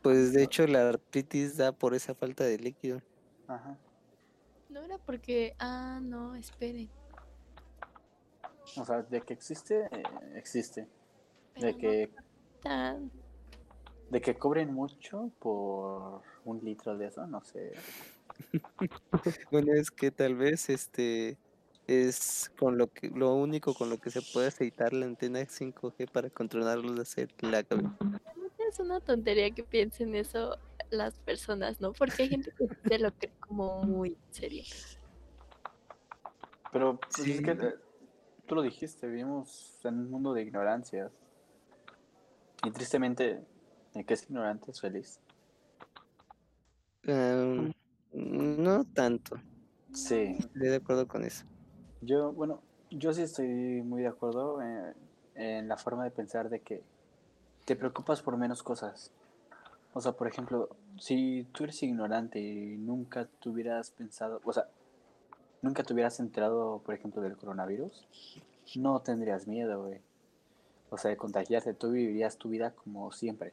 Pues de hecho la artritis da por esa falta de líquido. Ajá. No era porque. Ah, no, esperen. O sea, de que existe, eh, existe. Pero De no que, tan. de que cobren mucho por un litro de eso, no sé. Bueno, es que tal vez este es con lo que lo único con lo que se puede aceitar la antena 5G para controlar los láser en la cabeza. Es una tontería que piensen eso las personas, ¿no? Porque hay gente que se lo cree como muy en serio. Pero pues, es que tú lo dijiste, vivimos en un mundo de ignorancias. Y tristemente, el que es ignorante es feliz. Ah, no tanto, Sí. estoy de acuerdo con eso. Yo, bueno, yo sí estoy muy de acuerdo en, en la forma de pensar de que te preocupas por menos cosas. O sea, por ejemplo, si tú eres ignorante y nunca tuvieras pensado, o sea, nunca te hubieras enterado, por ejemplo, del coronavirus, no tendrías miedo, güey. O sea, de contagiarte, tú vivirías tu vida como siempre.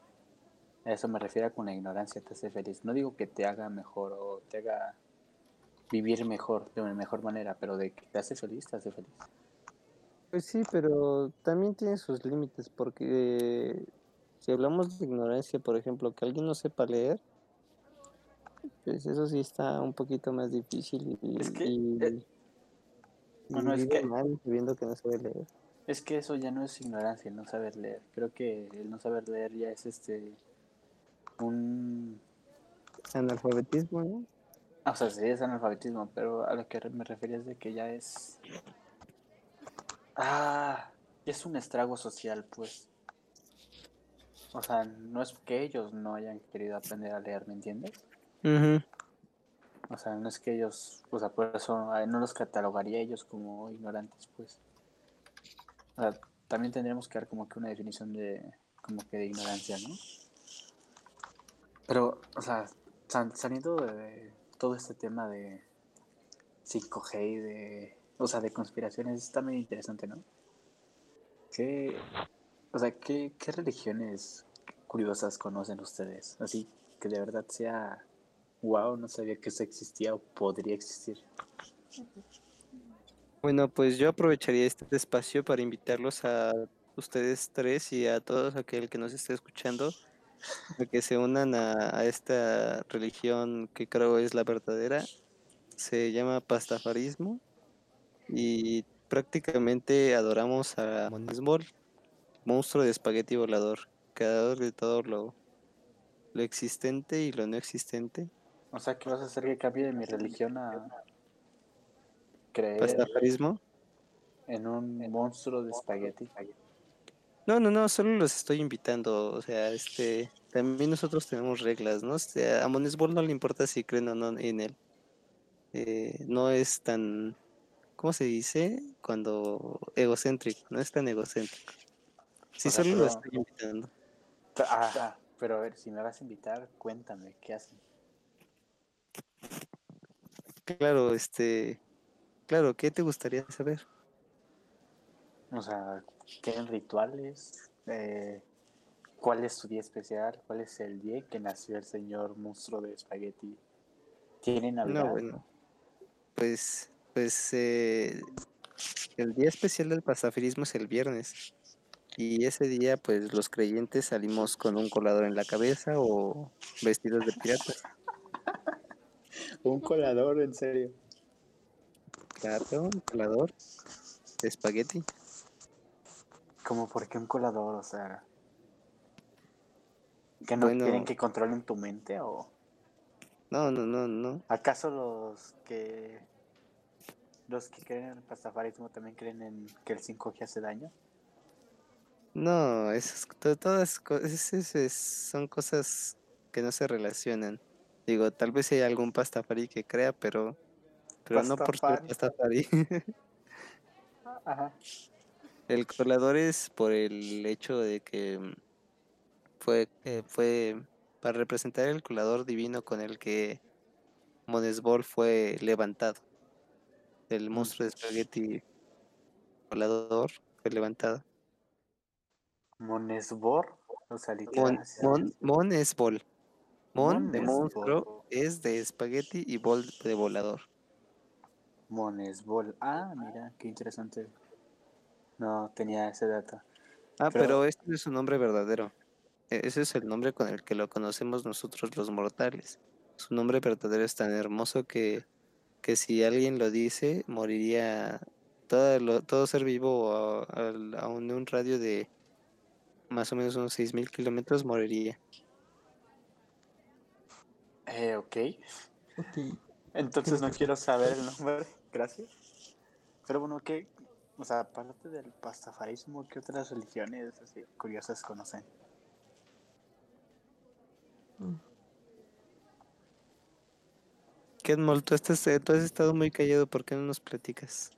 A eso me refiero con la ignorancia te hace feliz. No digo que te haga mejor o te haga vivir mejor, de una mejor manera, pero de que te hace feliz, te hace feliz. Pues sí, pero también tiene sus límites, porque si hablamos de ignorancia, por ejemplo, que alguien no sepa leer, pues eso sí está un poquito más difícil y, Es que, y- eh, y bueno, es que- mal sabiendo que no sabe leer. Es que eso ya no es ignorancia, el no saber leer. Creo que el no saber leer ya es este un Analfabetismo, ¿no? o sea, sí es analfabetismo, pero a lo que me refería es de que ya es ah, ya es un estrago social, pues. O sea, no es que ellos no hayan querido aprender a leer, ¿me entiendes? Ujú. O sea, no es que ellos, o sea, por eso no los catalogaría ellos como ignorantes, pues. O sea, también tendríamos que dar como que una definición de, como que de ignorancia, ¿no? Pero, o sea, sal- saliendo de todo este tema de 5G y de, o sea, de conspiraciones, es también interesante, ¿no? ¿Qué, o sea, qué, qué religiones curiosas conocen ustedes? Así que de verdad sea Wow, no sabía que eso existía o podría existir. Bueno, pues yo aprovecharía este espacio para invitarlos a ustedes tres y a todos aquel que nos esté escuchando a que se unan a, esta religión que creo es la verdadera. Se llama pastafarismo y prácticamente adoramos a Monesbol, monstruo de espagueti volador, creador de todo lo, lo existente y lo no existente. O sea, que vas a hacer que cambie de mi religión a creer Pastafarismo. en un monstruo de espagueti. No, no, no, solo los estoy invitando, o sea, este, también nosotros tenemos reglas, ¿no? O sea, a Monesbol no le importa si creen o no en él. Eh, no es tan, ¿cómo se dice? Cuando egocéntrico, no es tan egocéntrico. Sí, O sea, solo lo pero- estoy invitando. Ajá, pero a ver, si me vas a invitar, cuéntame, ¿qué hacen? Claro, este, claro, ¿qué te gustaría saber? O sea, ¿tienen rituales? Eh, ¿Cuál es su día especial? ¿Cuál es el día que nació el señor monstruo de espagueti? ¿Tienen Navidad? No, bueno, pues, pues, eh, el día especial del pastafirismo es el viernes. Y ese día, pues, los creyentes salimos con un colador en la cabeza o vestidos de piratas. Un colador, en serio. Claro, un colador espagueti. ¿Cómo por qué un colador? O sea, ¿que no Bueno. quieren que controlen tu mente o No, no, no, no. acaso los que los que creen en el pastafarismo también creen en que el 5G hace daño? No, esas, to- todas co- es- es- es- son cosas que no se relacionan. Digo, tal vez hay algún pastafari que crea, pero, pero no por ser Pastafari. Ajá. El colador es por el hecho de que mm, fue, eh, fue para representar el colador divino con el que Monesbol fue levantado. El Mm. monstruo de espagueti colador fue levantado. Monesbor, o sea, Mon, literal. así mon, es. Mon es bol. Mon de monstruo es de espagueti y bol de volador. Monesbol. Ah, mira, qué interesante. No tenía ese dato. Ah, Pero- pero este es su nombre verdadero. E- Ese es el nombre con el que lo conocemos nosotros los mortales. Su nombre verdadero es tan hermoso que, que si alguien lo dice, moriría todo, lo- todo ser vivo a, al- a un, un radio de más o menos unos 6.000 kilómetros moriría. Eh, ok. Ok. Entonces no quiero saber el nombre. Gracias. Pero bueno, ¿qué? O sea, aparte del pastafarismo, ¿qué otras religiones así curiosas conocen? Mm. Kenmol, tú, estás, eh, tú has estado muy callado, ¿por qué no nos platicas?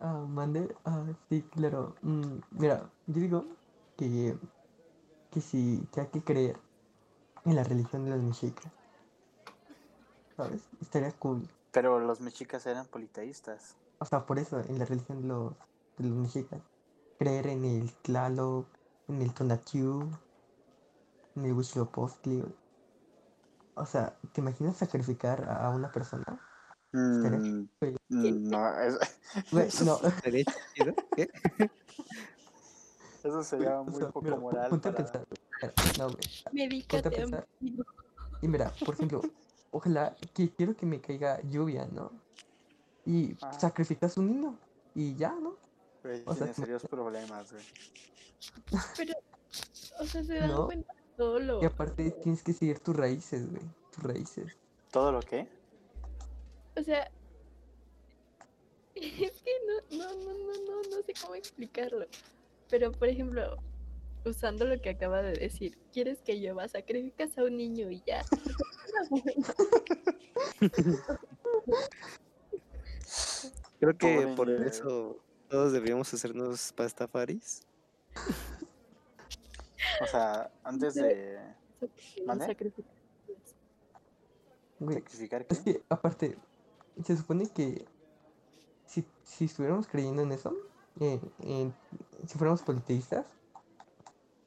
Ah, mande. Ah, sí, claro. Mm, mira, yo digo que, que sí, que hay que creer en la religión de los mexicas. ¿Sabes? Estaría cool. Pero los mexicas eran politeístas. O sea, por eso, en la religión de los de los mexicas. Creer en el Tlaloc, en el Tonatiuh, en el Huitzilopochtli. O sea, ¿te imaginas sacrificar a a una persona? Mm, no, eso sería o muy sea, poco mira, moral ponte a para... pensar. mira, No, güey. Medícate, pensar. Y mira, por ejemplo, ojalá que quiero que me caiga lluvia, ¿no? Y Ah. sacrificas un niño y ya, ¿no? Güey, o sea, tiene serios problemas, güey. Pero, o sea, se dan No. cuenta de todo lo... Y aparte tienes que seguir tus raíces, güey. Tus raíces. ¿Todo lo que? O sea, es que no, no, no, no, no, no sé cómo explicarlo. Pero, por ejemplo, usando lo que acaba de decir, ¿quieres que llueva? Sacrificas a un niño y ya. Creo que Pobre por niño. eso todos deberíamos hacernos pastafaris. O sea, antes de sacrificar, ¿qué? es que aparte, se supone que si, si estuviéramos creyendo en eso, en- en- si fuéramos politeístas,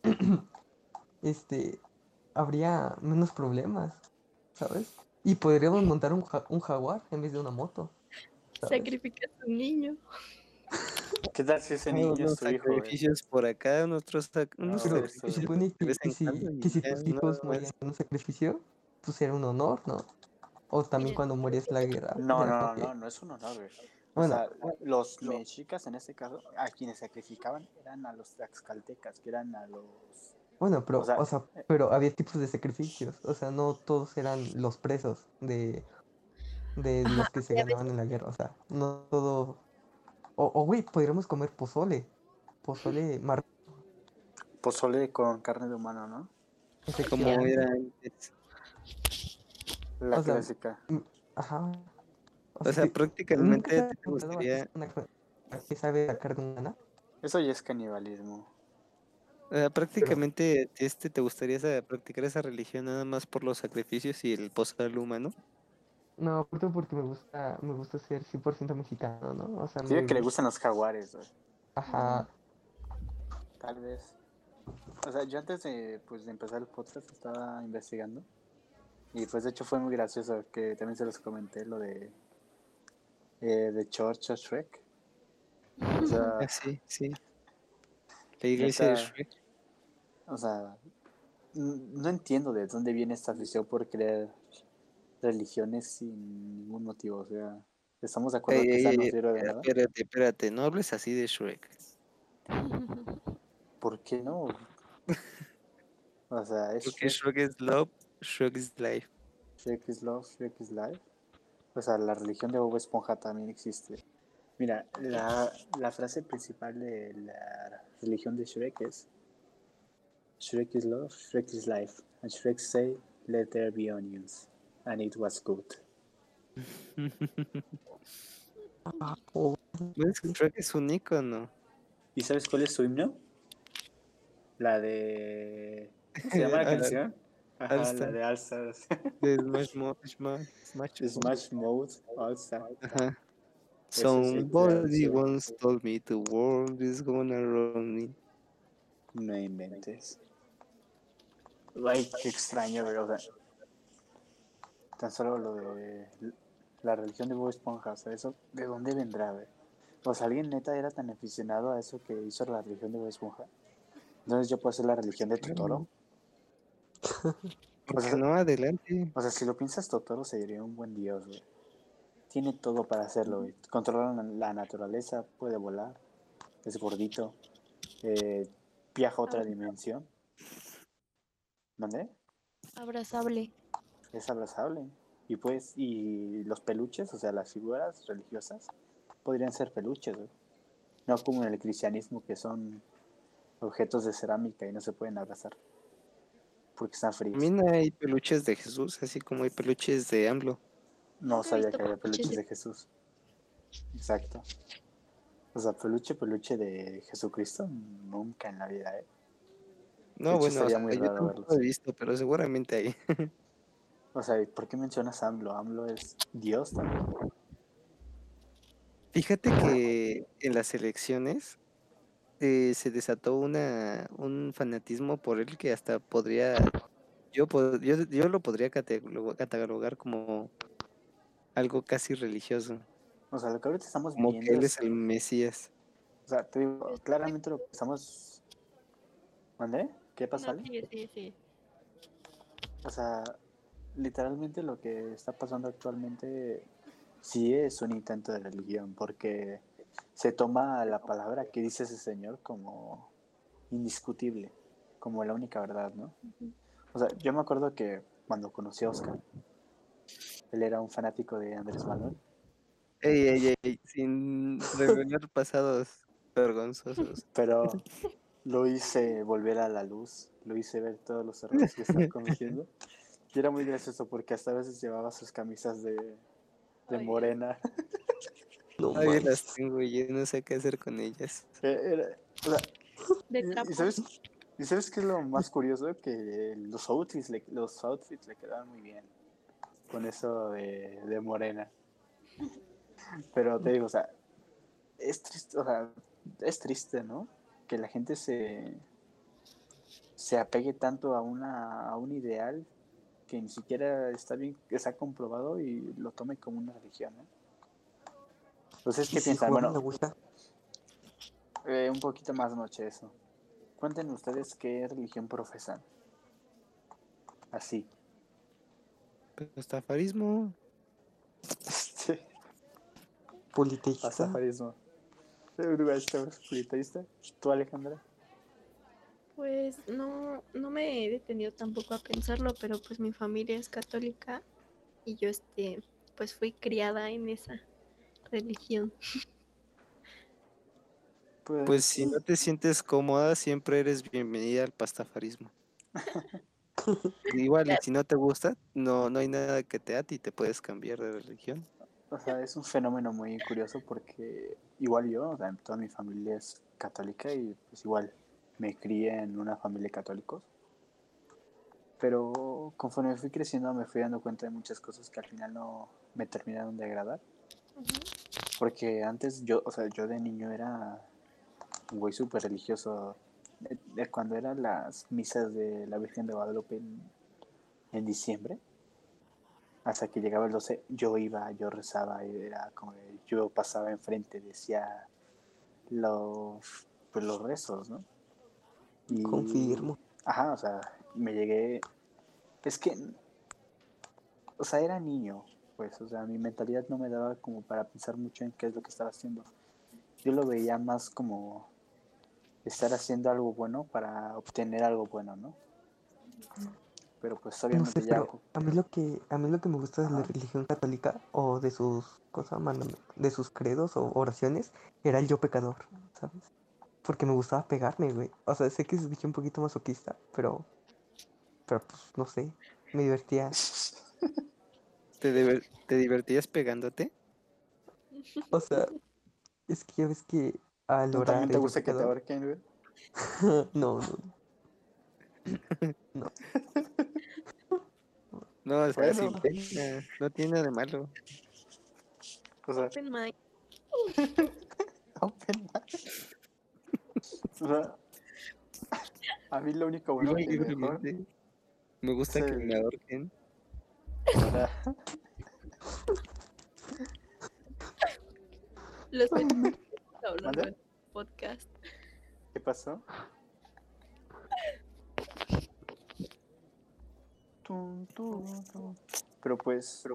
este, habría menos problemas, ¿sabes? Y podríamos montar un, ja- un jaguar en vez de una moto. ¿sabes? Sacrificas a un niño. ¿Qué tal si ese niño unos es tu hijo, sacrificios por acá, unos No, se supone que, si, que tus no hijos morían en un sacrificio, pues era un honor, ¿no? O también cuando morías en la guerra. No, no, no, no, no es un honor, güey. O Bueno, sea, los mexicas en este caso, a quienes sacrificaban eran a los tlaxcaltecas, que eran a los... Bueno, pero, o sea, o sea, eh, pero había tipos de sacrificios. O sea, no todos eran los presos de, de los Ajá, que se ganaban en la guerra. O sea, no todo. O, güey, podríamos comer pozole. Pozole mar. Pozole con carne de humano, ¿no? ese Como que- era antes. La O sea, clásica. Ajá. O sea, prácticamente ¿nunca a ti te te has preguntado a qué gustaría, es una co- a qué sabe la carne humana? Eso ya es canibalismo. Sea, prácticamente este te gustaría esa- practicar esa religión nada más por los sacrificios y el pozole humano. No, porque porque me gusta, me gusta ser 100% mexicano, ¿no? O sea, me que le gusta- gustan los jaguares, güey. Ajá. Tal vez. O sea, yo antes de, pues, de empezar el podcast estaba investigando. Y pues de hecho fue muy gracioso que también se los comenté lo de eh, de Church of Shrek. O sea, Ah, sí, sí. La iglesia de Neta, Shrek. o sea, no entiendo de dónde viene esta afición por creer religiones sin ningún motivo. O sea, estamos de acuerdo Ey, que ey, esa no sirve de nada. espérate, espérate, no hables así de Shrek. ¿Por qué no? O sea, es Porque Shrek. Shrek is love, Shrek is life. Shrek is Love, Shrek is Life. O sea, la religión de Bob Esponja también existe. Mira, la, la frase principal de la religión de Shrek es Shrek is love, Shrek is life. And Shrek say, let there be onions. And it was good. Shrek es un icono. ¿Y sabes cuál es su himno? La de... ¿cómo ¿Se llama la canción? Ajá, la de All Stars. De Smash Mo- Smash, Smash. Smash Mode All Star. Ajá. Somebody once told me the world is gonna run me. No inventes. Ay, qué extraño, güey. O sea, tan solo lo de la religión de Bob Esponja, o sea, eso, ¿de dónde vendrá, güey? O sea, alguien neta era tan aficionado a eso que hizo la religión de Bob Esponja. Entonces yo puedo hacer la religión de Totoro. ¿Por sea, no? Adelante. O sea, si lo piensas, Totoro sería un buen dios, güey. Tiene todo para hacerlo, güey. Controla la- naturaleza, puede volar, es gordito, eh, viaja a otra dimensión. ¿Mandé? Abrazable. es abrazable. Y pues, y los peluches, o sea, las figuras religiosas, podrían ser peluches, güey. No como en el cristianismo, que son objetos de cerámica y no se pueden abrazar. Porque están fríos. También hay peluches de Jesús, así como hay peluches de AMLO. No sabía visto que había peluches de- de Jesús. Exacto. O sea, peluche, peluche de Jesucristo, nunca en la vida, ¿eh? No, hecho, bueno, o sea, muy yo raro tampoco verlos. he visto, pero seguramente hay. O sea, ¿por qué mencionas AMLO? AMLO es Dios también. Fíjate que en las elecciones eh, se desató una, un fanatismo por él que hasta podría, yo, yo, yo lo podría catalogar como algo casi religioso, O sea, lo que ahorita estamos como que viendo él es el Mesías. O sea, te digo, claramente lo que estamos... ¿Mandé? ¿Qué pasa, No, sí, sí, sí. O sea, literalmente lo que está pasando actualmente sí es un intento de religión, porque se toma la palabra que dice ese señor como indiscutible, como la única verdad, ¿no? O sea, yo me acuerdo que cuando conocí a Oscar, él era un fanático de Andrés Manuel, Ey, ey, ey, sin revelar pasados vergonzosos. pero lo hice volver a la luz, lo hice ver todos los errores que estaba cometiendo. Y era muy gracioso porque hasta a veces llevaba sus camisas de, de Ay. morena. No Todavía mames. las tengo y yo no sé qué hacer con ellas. Eh, era- sea, De y- y, sabes, ¿Y sabes qué es lo más curioso? Que los outfits le, los outfits le quedaban muy bien con eso de, de morena. Pero te digo, o sea, es triste, o sea, es triste, ¿no? Que la gente se, se apegue tanto a una, a un ideal que ni siquiera está bien, está comprobado y lo tome como una religión. Entonces, ¿Y ¿qué si piensan? Bueno, la Ouija? eh, un poquito más noche eso. Cuenten ustedes qué religión profesan. Así. Estafarismo. Sí, Politeísta. pasafarismo. Militarista. ¿Tú, Alejandra? Pues no, no me he detenido tampoco a pensarlo, pero pues mi familia es católica y yo este, pues fui criada en esa religión. Pues si no te sientes cómoda, siempre eres bienvenida al pastafarismo. Igual, y si no te gusta, no, no hay nada que te ate y te puedes cambiar de religión. O sea, es un fenómeno muy curioso porque igual yo, o sea, toda mi familia es católica y pues igual me crié en una familia de católicos. Pero conforme fui creciendo me fui dando cuenta de muchas cosas que al final no me terminaron de agradar. Porque antes yo, o sea, yo de niño era un güey súper religioso. Cuando eran las misas de la Virgen de Guadalupe en, en diciembre, hasta que llegaba el 12, yo iba, yo rezaba, y era como que yo pasaba enfrente, decía los, pues los rezos, ¿no? Y- Confirmo. Ajá, o sea, me llegué. Es que. O sea, era niño, pues, o sea, mi mentalidad no me daba como para pensar mucho en qué es lo que estaba haciendo. Yo lo veía más como estar haciendo algo bueno para obtener algo bueno, ¿no? Pero pues No obviamente sé, ya. pero a mí lo que a mí lo que me gusta de la religión católica o de sus cosas de sus credos o oraciones era el yo pecador, ¿sabes? Porque me gustaba pegarme, güey. O sea, sé que se escucha un poquito masoquista, pero pero pues no sé, me divertía. ¿Te, diver- te divertías pegándote? O sea, es que ya ves que al ¿Tú orar también te gusta que te ahorquen, güey? no, no. No, o sea, Bueno. pena, no tiene nada de malo. O sea, Open mind. open mind. O sea, a mí lo único bueno que me gusta que Sí. me ahorquen. era- Lo estoy hablando en podcast. ¿Qué pasó? Tum, tum, tum. Pero pues,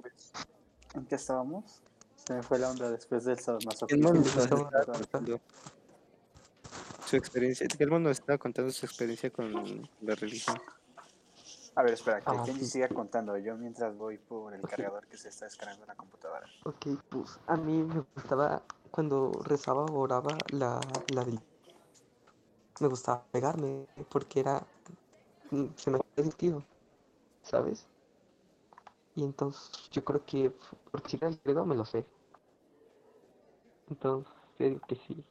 ¿en qué estábamos? Se me fue la onda después del El sadomasoquismo. su experiencia. El mono nos estaba contando su experiencia con la religión. A ver, espera, que Ah, Kenji sí. siga contando yo mientras voy por el cargador que se está descargando en la computadora. Ok, pues a mí me gustaba cuando rezaba o oraba la, la. Me gustaba pegarme porque era... Se me hacía divertido, ¿sabes? Y entonces yo creo que porque si era el credo me lo sé. Entonces digo que sí.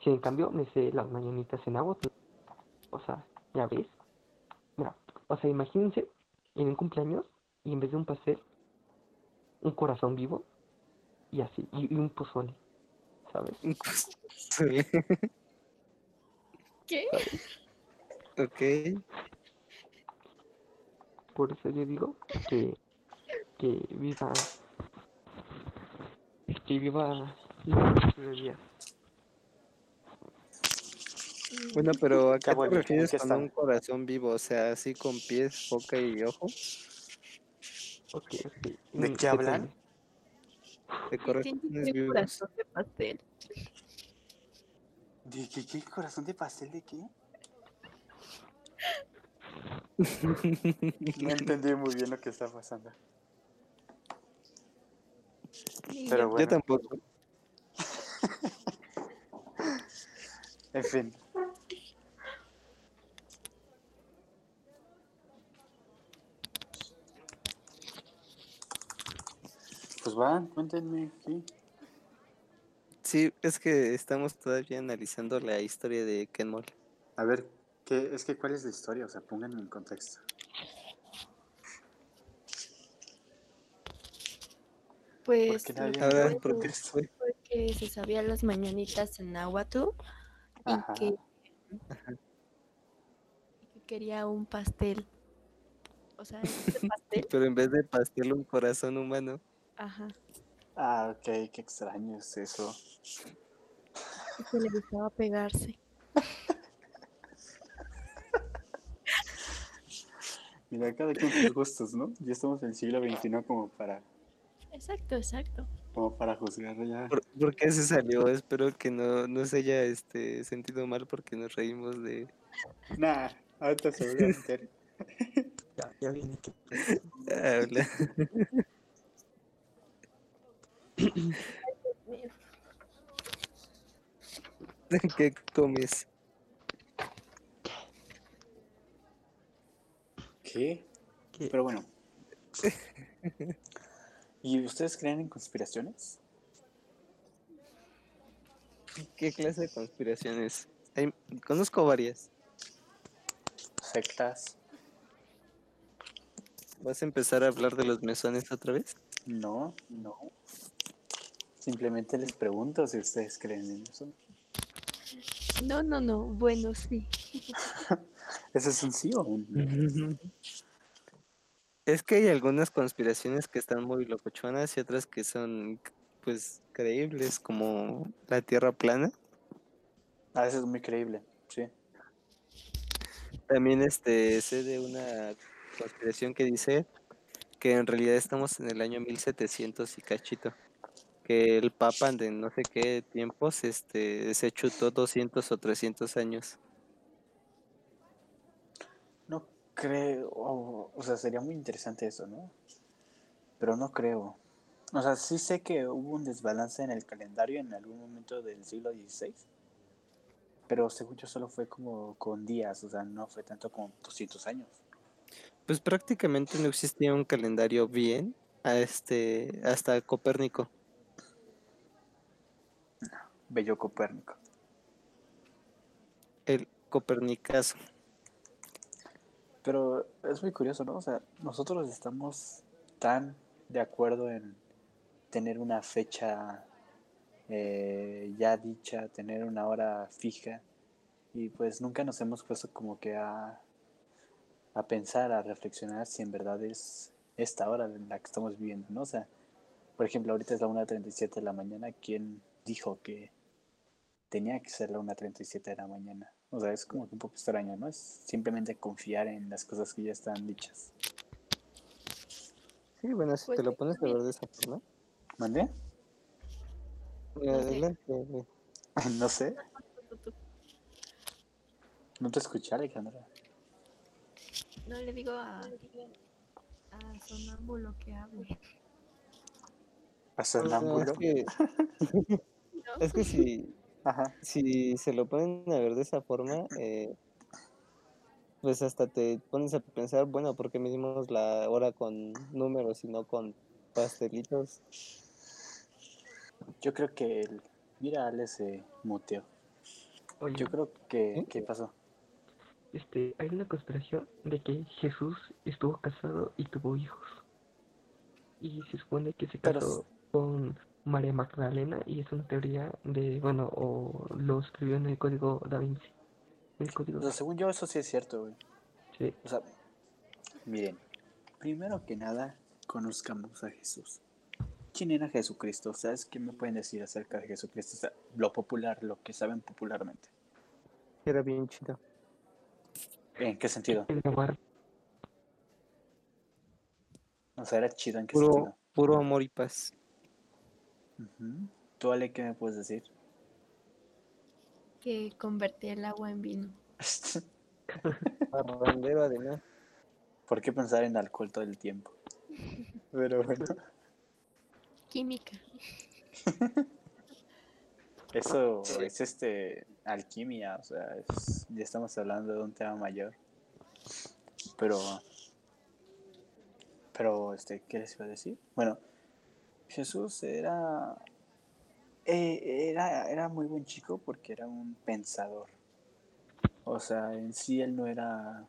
Si en cambio me sé las mañanitas en agua, o sea, ya ves. O sea, imagínense en un cumpleaños y en vez de un pastel, un corazón vivo. y así, y, y un pozole, ¿sabes? Sí. ¿Qué? ok. Por eso yo digo que, que viva, que viva la Bueno, pero ¿a qué bueno, te ¿en refieres con un corazón vivo? O sea, así con pies, boca y ojo. ¿De mm, qué hablan? De ¿quién corazones vivos. corazón de pastel? ¿De qué, qué corazón de pastel de qué? No entendí muy bien lo que está pasando. Pero bueno, Yo tampoco. en fin. Van, cuéntenme, ¿sí? Sí, es que estamos todavía analizando la historia de Ken Moll. A ver, ¿qué, es que cuál es la historia? O sea, pónganme en contexto. Pues qué me Ahora, da fue ¿por qué contexto? fue? fue que se sabían las mañanitas en náhuatl y Ajá. que, y que quería un pastel. O sea, este pastel, Pero en vez de pastel, un corazón humano. Ajá, Ah, ok, qué extraño es eso. que le gustaba pegarse. Mira, cada quien sus gustos, ¿no? Ya estamos en el siglo XXI como para, Exacto, exacto. como para juzgar ya. ¿Por, por qué se salió? Espero que no, no se haya este, sentido mal porque nos reímos de... Nah, ahorita seguramente. Ya, ya viene que Ah. ¿Qué comes? ¿Qué? ¿Qué? Pero bueno. ¿Y ustedes creen en conspiraciones? ¿Qué clase de conspiraciones? Hay- conozco varias. ¿Sectas? ¿Vas a empezar a hablar de los mesones otra vez? No, no. Simplemente les pregunto si ustedes creen en eso. No, no, no. Bueno, sí. ¿Eso es un sí o un no? Es que hay algunas conspiraciones que están muy locochonas y otras que son, pues, creíbles, como la Tierra plana. Ah, eso es muy creíble, sí. También este sé de una conspiración que dice que en realidad estamos en el año 1700 y cachito. Que el Papa de no sé qué tiempos este se chutó 200 o 300 años. No creo, o sea, sería muy interesante eso, ¿no? Pero no creo. O sea, sí sé que hubo un desbalance en el calendario en algún momento del siglo XVI, pero según yo solo fue como con días, o sea, no fue tanto como 200 años. Pues prácticamente no existía un calendario bien a este hasta Copérnico. Bello Copérnico. El Copernicazo. Pero es muy curioso, ¿no? O sea, nosotros estamos tan de acuerdo en tener una fecha eh, ya dicha, tener una hora fija, y pues nunca nos hemos puesto como que a, a pensar, a reflexionar si en verdad es esta hora en la que estamos viviendo, ¿no? O sea, por ejemplo, ahorita es la 1.37 de la mañana, ¿quién dijo que tenía que ser la 1.37 de la mañana? O sea, es como que un poco extraño, ¿no? Es simplemente confiar en las cosas que ya están dichas. Sí, bueno, si Pues te lo pones de esa forma. ¿Mandé? No sé. Adelante. no sé, no te escuché, Alejandra. No le digo a, a Sonámbulo que hable. ¿A No, es sonámbulo? que, ¿no? es que si, Ajá. si se lo ponen a ver de esa forma, eh, pues hasta te pones a pensar, bueno, ¿por qué medimos la hora con números y no con pastelitos? Yo creo que el... Mira, Ale se muteó. Oye, Yo creo que... ¿Eh? ¿Qué pasó? este, hay una conspiración de que Jesús estuvo casado y tuvo hijos. Y se supone que se casó con María Magdalena y es una teoría de, bueno, o lo escribió en el código Da Vinci. El código, O sea, según yo, eso sí es cierto, güey. sí. O sea, miren, primero que nada, conozcamos a Jesús. ¿Quién era Jesucristo? ¿Sabes qué me pueden decir acerca de Jesucristo? O sea, lo popular, lo que saben popularmente. Era bien chido. ¿En qué sentido? O sea, era chido en qué Puro, sentido. puro amor y paz. ¿Tú, Ale, qué me puedes decir? Que convertía el agua en vino. Parrandero además. ¿Por qué pensar en alcohol todo el tiempo? Pero bueno, Química. eso es este alquimia, o sea, es- ya estamos hablando de un tema mayor. Pero, pero, este, ¿qué les iba a decir? Bueno, Jesús era, eh, era, era muy buen chico porque era un pensador. O sea, en sí él no era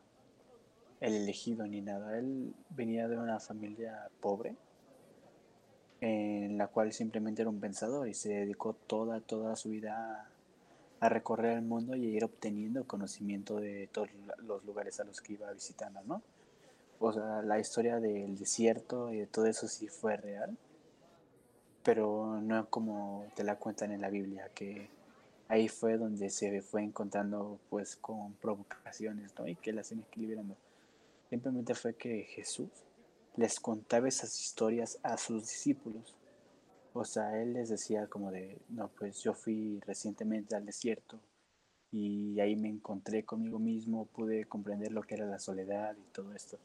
el elegido ni nada. Él venía de una familia pobre en la cual simplemente era un pensador y se dedicó toda, toda su vida a, recorrer el mundo y a ir obteniendo conocimiento de todos los lugares a los que iba visitando, ¿no? O sea, la historia del desierto y de todo eso sí fue real, pero no como te la cuentan en la Biblia, que ahí fue donde se fue encontrando pues con provocaciones, ¿no? Y que las iban equilibrando. Simplemente fue que Jesús les contaba esas historias a sus discípulos. O sea, él les decía como de, no, pues yo fui recientemente al desierto y ahí me encontré conmigo mismo, pude comprender lo que era la soledad y todo esto.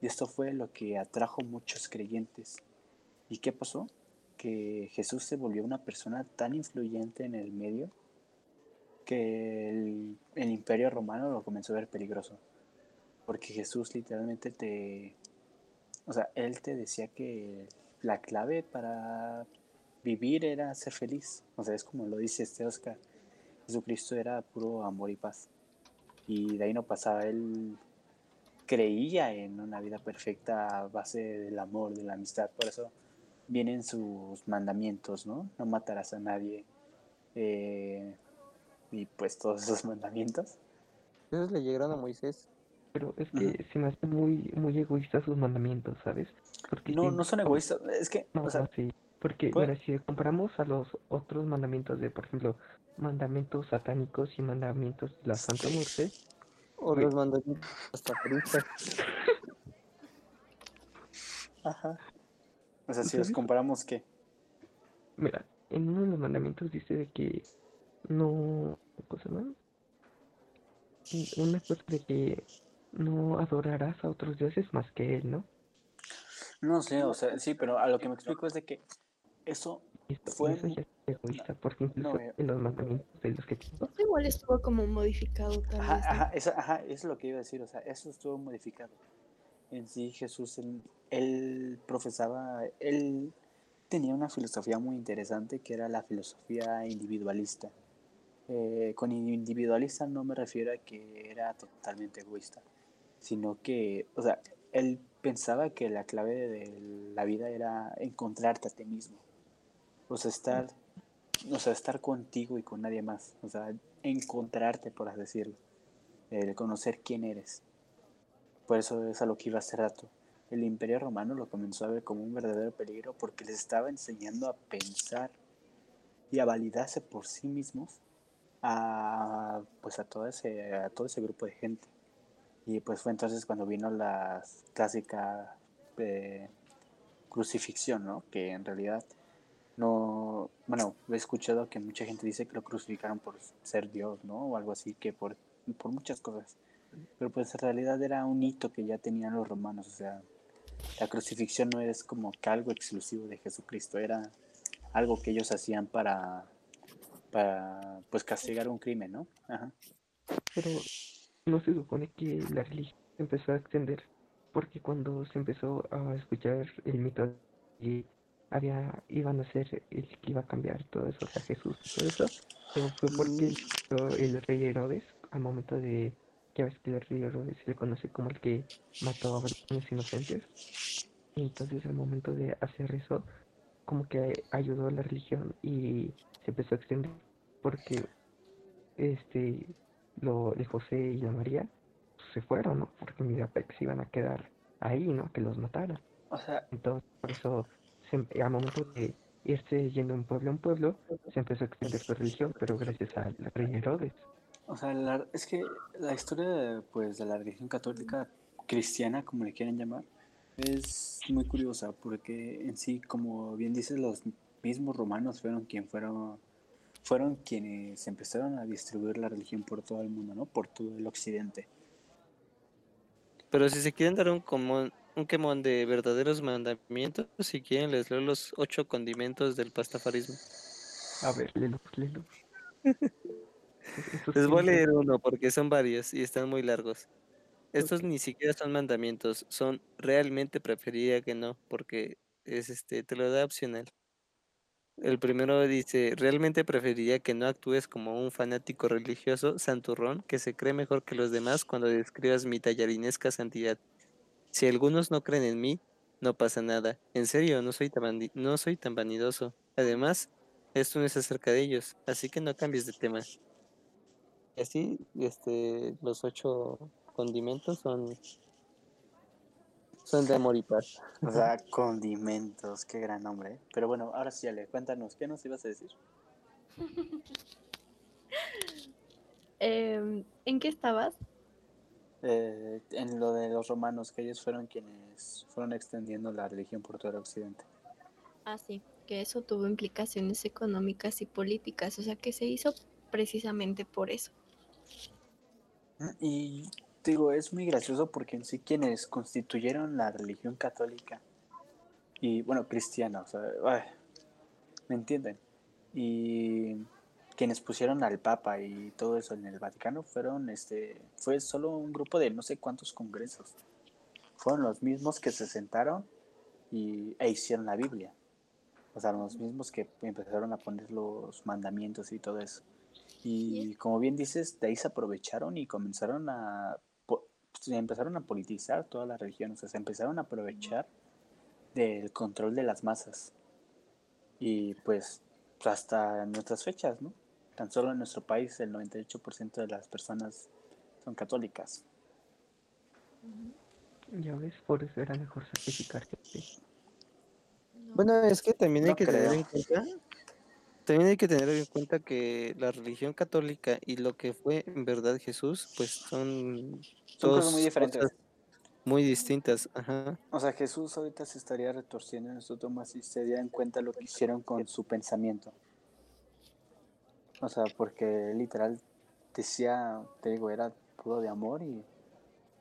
Y esto fue lo que atrajo muchos creyentes. ¿Y qué pasó? Que Jesús se volvió una persona tan influyente en el medio que el, imperio romano lo comenzó a ver peligroso. Porque Jesús literalmente te, o sea, él te decía que la clave para vivir era ser feliz. O sea, es como lo dice este Oscar. Jesucristo era puro amor y paz. Y de ahí no pasaba. Él creía en una vida perfecta a base del amor, de la amistad. Por eso vienen sus mandamientos, ¿no? No matarás a nadie. eh, y pues todos esos mandamientos. Esos le llegaron a Moisés. pero es que se me hacen muy, muy egoístas sus mandamientos, ¿sabes? Porque No, si- no son egoístas. Es que, No, o sea, no, sí. Porque, ¿puedo? bueno, si comparamos a los otros mandamientos de, por ejemplo, mandamientos satánicos y mandamientos de la Santa Muerte, O Güey. los mandamientos hasta ajá. O sea, si los comparamos, ¿qué? mira, en uno de los mandamientos dice de que no, cosa más, una cosa de que no adorarás a otros dioses más que él, ¿no? No sé, o sea, sí, pero a lo que me explico es de que eso, esto, Fue eso ya es egoísta, porque incluso no, eh. en los mandamientos de los que igual estuvo como modificado tal ajá, ajá, eso, ajá, eso es lo que iba a decir, o sea, eso estuvo modificado. En sí, Jesús, él, profesaba, él tenía una filosofía muy interesante que era la filosofía individualista. Eh, con individualista no me refiero a que era totalmente egoísta, sino que, o sea, él pensaba que la clave de la vida era encontrarte a ti mismo. O sea, estar, o sea, estar contigo y con nadie más. O sea, encontrarte, por así decirlo. El conocer quién eres. Por eso es a lo que iba hace rato. El imperio romano lo comenzó a ver como un verdadero peligro porque les estaba enseñando a pensar y a validarse por sí mismos a, pues a, todo ese, a todo ese grupo de gente. Y pues fue entonces cuando vino la clásica eh, crucifixión, ¿no? Que en realidad no, bueno, he escuchado que mucha gente dice que lo crucificaron por ser Dios, ¿no? O algo así, que por, por muchas cosas. Pero pues en realidad era un hito que ya tenían los romanos, o sea, la crucifixión no es como que algo exclusivo de Jesucristo, era algo que ellos hacían para, para pues castigar un crimen, ¿no? Ajá. pero no se supone que la religión empezó a extender porque cuando se empezó a escuchar el mito que había, iban a ser el que iba a cambiar todo eso, o sea, Jesús y todo eso, pero fue porque el rey Herodes, al momento de, ya ves que el rey Herodes se le conoce como el que mató a varios inocentes, y entonces al momento de hacer eso, como que ayudó a la religión y se empezó a extender porque este lo, el José y la María pues, se fueron, ¿no? Porque Mirapec se iban a quedar ahí, ¿no? Que los mataran. O sea, Entonces, por eso, se, al momento de irse yendo de un pueblo a un pueblo, se empezó a extender su religión, pero gracias al rey Herodes. O sea, la- es que la historia pues, de la religión católica cristiana, como le quieran llamar, es muy curiosa porque en sí, como bien dices, los mismos romanos fueron quien fueron fueron quienes empezaron a distribuir la religión por todo el mundo, ¿no? Por todo el occidente. Pero si se quieren dar un, común, un quemón de verdaderos mandamientos, si quieren les leo los ocho condimentos del pastafarismo. A ver, léelo, léelo. Les voy a leer uno porque son varios y están muy largos. Estos ni siquiera son mandamientos, son realmente preferiría que no, porque es este, te lo da opcional. El primero dice, realmente preferiría que no actúes como un fanático religioso santurrón que se cree mejor que los demás cuando describas mi tallarinesca santidad. Si algunos no creen en mí, no pasa nada. En serio, no soy tan, no soy tan vanidoso. Además, esto no es acerca de ellos, así que no cambies de tema. Y así, este, los ocho condimentos son, son de amor y paz. O sea, condimentos, qué gran nombre. ¿eh? Pero bueno, ahora sí, Ale, cuéntanos, ¿qué nos ibas a decir? Em, ¿En qué estabas? Eh, en lo de los romanos, que ellos fueron quienes fueron extendiendo la religión por todo el occidente. Ah, sí, que eso tuvo implicaciones económicas y políticas, o sea que se hizo precisamente por eso. Y digo, es muy gracioso porque en sí quienes constituyeron la religión católica y bueno, cristiana, o sea, ¿me entienden? Y quienes pusieron al Papa y todo eso en el Vaticano fueron, este, fue solo un grupo de no sé cuántos congresos. Fueron los mismos que se sentaron y, e hicieron la Biblia. O sea, los mismos que empezaron a poner los mandamientos y todo eso. Y como bien dices, de ahí se aprovecharon y comenzaron a se empezaron a politizar toda la religión, o sea, se empezaron a aprovechar del control de las masas. Y pues hasta nuestras fechas, ¿no? Tan solo en nuestro país el 98% de las personas son católicas. Ya ves, por eso era mejor sacrificarse. No. Bueno, es que también hay No que tener en cuenta, también hay que tener en cuenta que la religión católica y lo que fue en verdad Jesús, pues son Son dos cosas muy diferentes. cosas muy distintas, ajá. O sea, Jesús ahorita se estaría retorciendo en su toma si se diera en cuenta lo que hicieron con su pensamiento. O sea, porque literal decía, te digo, era puro de amor y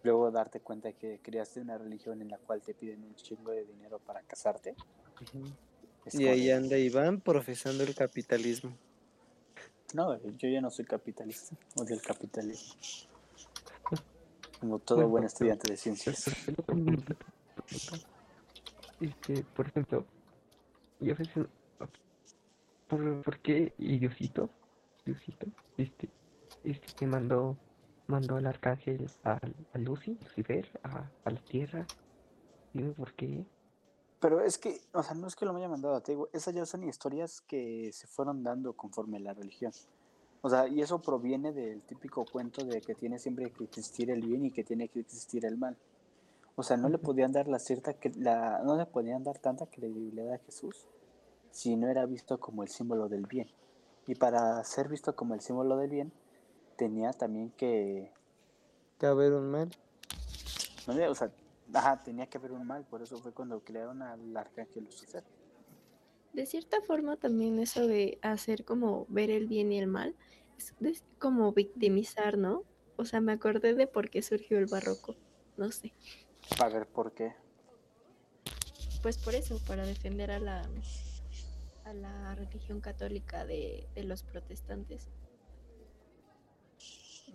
luego darte cuenta que creaste una religión en la cual te piden un chingo de dinero para casarte. Es Y ahí anda Iván profesando el capitalismo. No, yo ya no soy capitalista, odio el capitalismo. Como todo buen pero- estudiante de ciencias. Este, por ejemplo, y a veces, ¿por, por qué y Diosito, Diosito, este, este que mandó, mandó al arcángel a, a Lucy, Lucifer, a, a la tierra? Dime por qué. Pero es que, o sea, no es que lo me haya mandado, te digo, esas ya son historias que se fueron dando conforme la religión. O sea, y eso proviene del típico cuento de que tiene siempre que existir el bien y que tiene que existir el mal. O sea, no le podían dar la cierta, que la, no le podían dar tanta credibilidad a Jesús si no era visto como el símbolo del bien. Y para ser visto como el símbolo del bien, tenía también que, Que haber un mal. no o sea, ajá, tenía que haber un mal, por eso fue cuando crearon al arcángel Lucifer. De cierta forma también eso de hacer como ver el bien y el mal es como victimizar, ¿no? O sea, me acordé de por qué surgió el barroco. No sé. Para ver por qué. Pues por eso, para defender a la a la religión católica de, de los protestantes.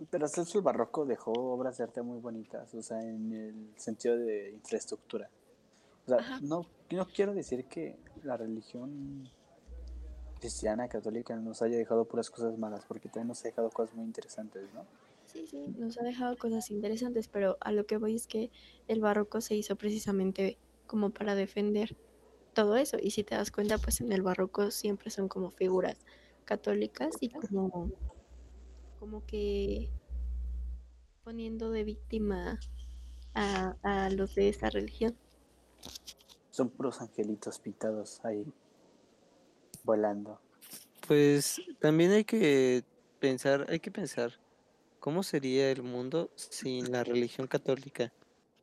Pero eso el barroco dejó obras de arte muy bonitas, o sea, en el sentido de infraestructura. O sea, no, no quiero decir que la religión cristiana, católica, nos haya dejado puras cosas malas, porque también nos ha dejado cosas muy interesantes, ¿no? Sí, sí, nos ha dejado cosas interesantes, pero a lo que voy es que el barroco se hizo precisamente como para defender todo eso. Y si te das cuenta, pues en el barroco siempre son como figuras católicas y como, como que poniendo de víctima a, a los de esa religión. Son puros angelitos pintados ahí, volando. Pues también hay que pensar, hay que pensar cómo sería el mundo sin la religión católica.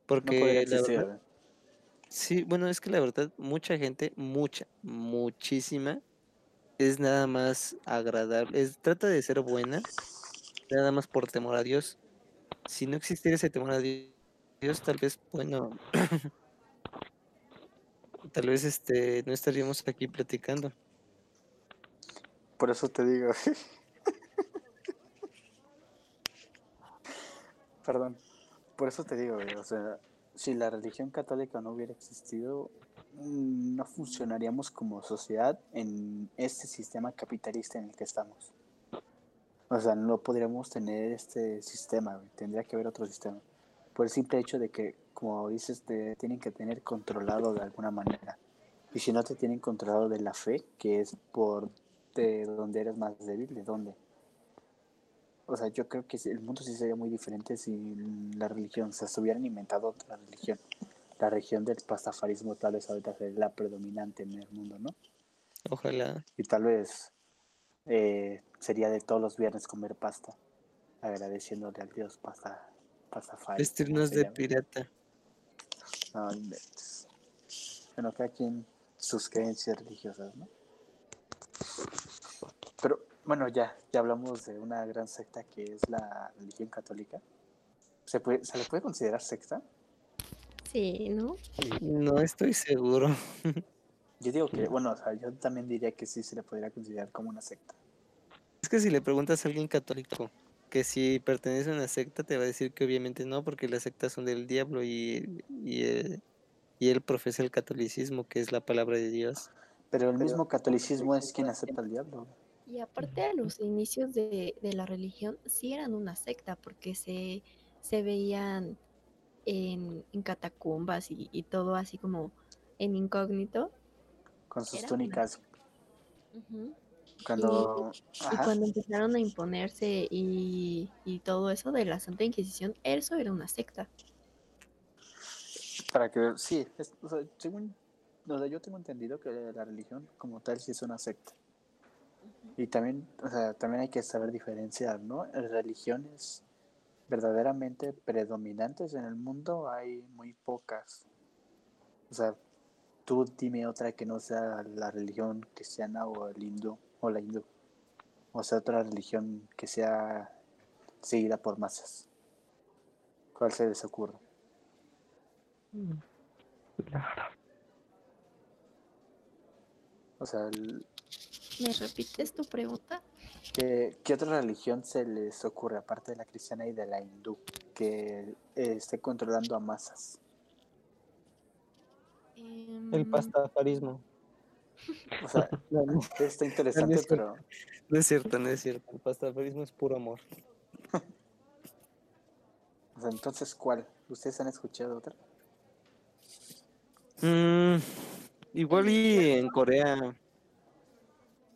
Porque la verdad, sí, bueno, es que la verdad, mucha gente, mucha, muchísima, es nada más agradable, es, trata de ser buena, nada más por temor a Dios. Si no existiera ese temor a Di- Dios, tal vez, bueno, tal vez este, no estaríamos aquí platicando. Por eso te digo. Perdón. Por eso te digo, o sea, si la religión católica no hubiera existido, mm, no funcionaríamos como sociedad en este sistema capitalista en el que estamos. O sea, no podríamos tener este sistema, güey, tendría que haber otro sistema. Por el simple hecho de que, como dices, te tienen que tener controlado de alguna manera. Y si no te tienen controlado de la fe, que es por de donde eres más débil, ¿de dónde? O sea, yo creo que el mundo sí sería muy diferente si la religión, o sea, se hubieran inventado otra religión. La religión del pastafarismo tal vez ahorita sería la predominante en el mundo, ¿no? Ojalá. Y tal vez eh, sería de todos los viernes comer pasta, agradeciéndole al Dios pasta, pastafari. Vestirnos de pirata. No. Bueno, cada quien sus creencias religiosas, ¿no? Pero bueno, ya, ya hablamos de una gran secta que es la religión católica. ¿Se, puede, ¿se le puede considerar secta? Sí, ¿no? No estoy seguro. Yo digo que, bueno, o sea, yo también diría que sí se le podría considerar como una secta. Es que si le preguntas a alguien católico que si pertenece a una secta, te va a decir que obviamente no, porque las sectas son del diablo y, y, eh, y él profesa el catolicismo, que es la palabra de Dios. Pero el mismo catolicismo es quien acepta al diablo. Y aparte a los inicios de, de la religión, sí eran una secta, porque se, se veían en, en catacumbas y, y todo así como en incógnito. Con sus túnicas. Cuando. Y cuando empezaron a imponerse y, y todo eso de la Santa Inquisición, eso era una secta. Para que. Sí, es- o sea, según. O sea, yo tengo entendido que la religión como tal sí es una secta. Y también, o sea, también hay que saber diferenciar, ¿no? Religiones verdaderamente predominantes en el mundo hay muy pocas. O sea, tú dime otra que no sea la religión cristiana o el hindú o la hindú. O sea, otra religión que sea seguida por masas. ¿Cuál se les ocurre? Claro. O sea, el- ¿Me repites tu pregunta? ¿qué, qué otra religión se les ocurre aparte de la cristiana y de la hindú que eh, esté controlando a masas? El Em, pastafarismo. O sea, No, no, está interesante, cierto. pero no es cierto, no es cierto. El pastafarismo es puro amor. o sea, entonces, ¿cuál? ¿Ustedes han escuchado otra? Mm, igual y en Corea,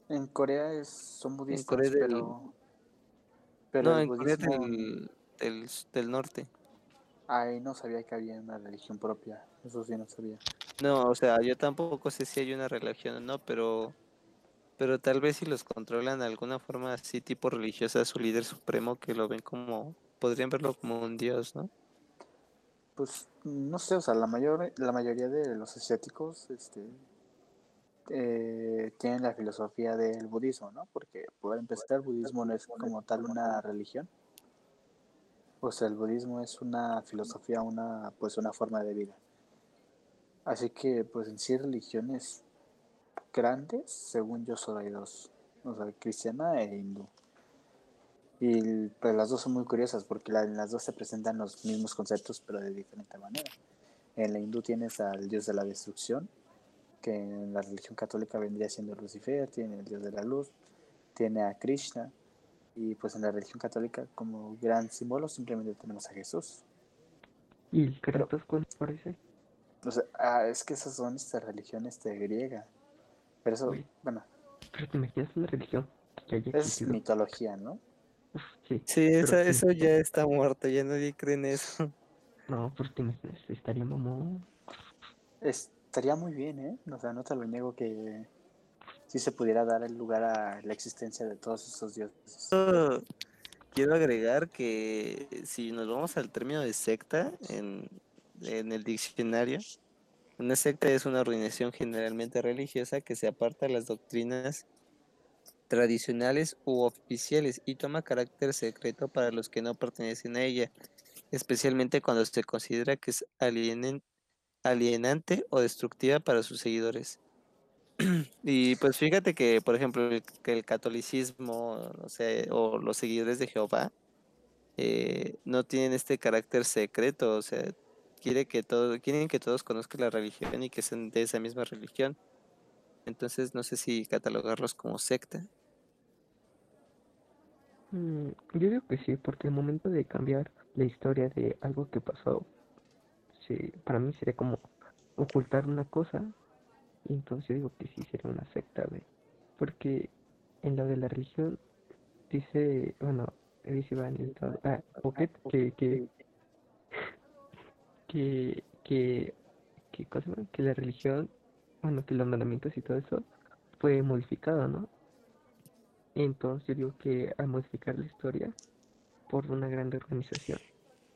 En Corea es, son budistas, Corea del- pero, pero no, en Corea del, del, del norte. Ay, no sabía que había una religión propia, eso sí no sabía. No, o sea, yo tampoco sé si hay una religión o no, pero, pero tal vez si los controlan de alguna forma así tipo religiosa, su líder supremo, que lo ven como, podrían verlo como un dios, ¿no? Pues no sé, o sea, la mayor, la mayoría de los asiáticos, este, eh, tienen la filosofía del budismo, ¿no? Porque por empezar, el budismo no es como tal una religión. O sea, el budismo es una filosofía, una, pues una forma de vida. Así que, pues en sí, religiones grandes, según yo, solo hay dos. O sea, cristiana e hindú. Y pues las dos son muy curiosas porque en las dos se presentan los mismos conceptos, pero de diferente manera. En la hindú tienes al dios de la destrucción, que en la religión católica vendría siendo Lucifer, tiene el dios de la luz, tiene a Krishna, y pues en la religión católica como gran símbolo simplemente tenemos a Jesús. ¿Y el Kratos cuánto parece? O sea, ah, es que esas son estas religiones de griega. Pero eso, Uy. bueno, Pero te imaginas una religión que haya es existido. mitología, ¿no? Sí. Sí, Pero esa- sí. eso ya está muerto, ya nadie cree en eso. No, pues te imaginas, estaría mamón. Estaría muy bien, ¿eh? O sea, no te lo niego que si se pudiera dar el lugar a la existencia de todos esos dioses. Quiero agregar que si nos vamos al término de secta en, el diccionario, una secta es una organización generalmente religiosa que se aparta de las doctrinas tradicionales u oficiales y toma carácter secreto para los que no pertenecen a ella, especialmente cuando se considera que es alienante o destructiva para sus seguidores. Y pues fíjate que, por ejemplo, que el catolicismo, o sea, o los seguidores de Jehová, eh, no tienen este carácter secreto, o sea, quiere que todo, quieren que todos conozcan la religión y que sean de esa misma religión. Entonces no sé si catalogarlos como secta. Mm, yo digo que sí, porque el momento de cambiar la historia de algo que pasó, sí, para mí sería como ocultar una cosa, y entonces yo digo que sí sería una secta, güey. Porque en lo de la religión dice, bueno, dice Iván, todo- ah, Pocket, que, que, que, que, que, ¿cómo se llama? que la religión, bueno, que los mandamientos y todo eso fue modificado, ¿no? Entonces yo digo que al modificar la historia por una gran organización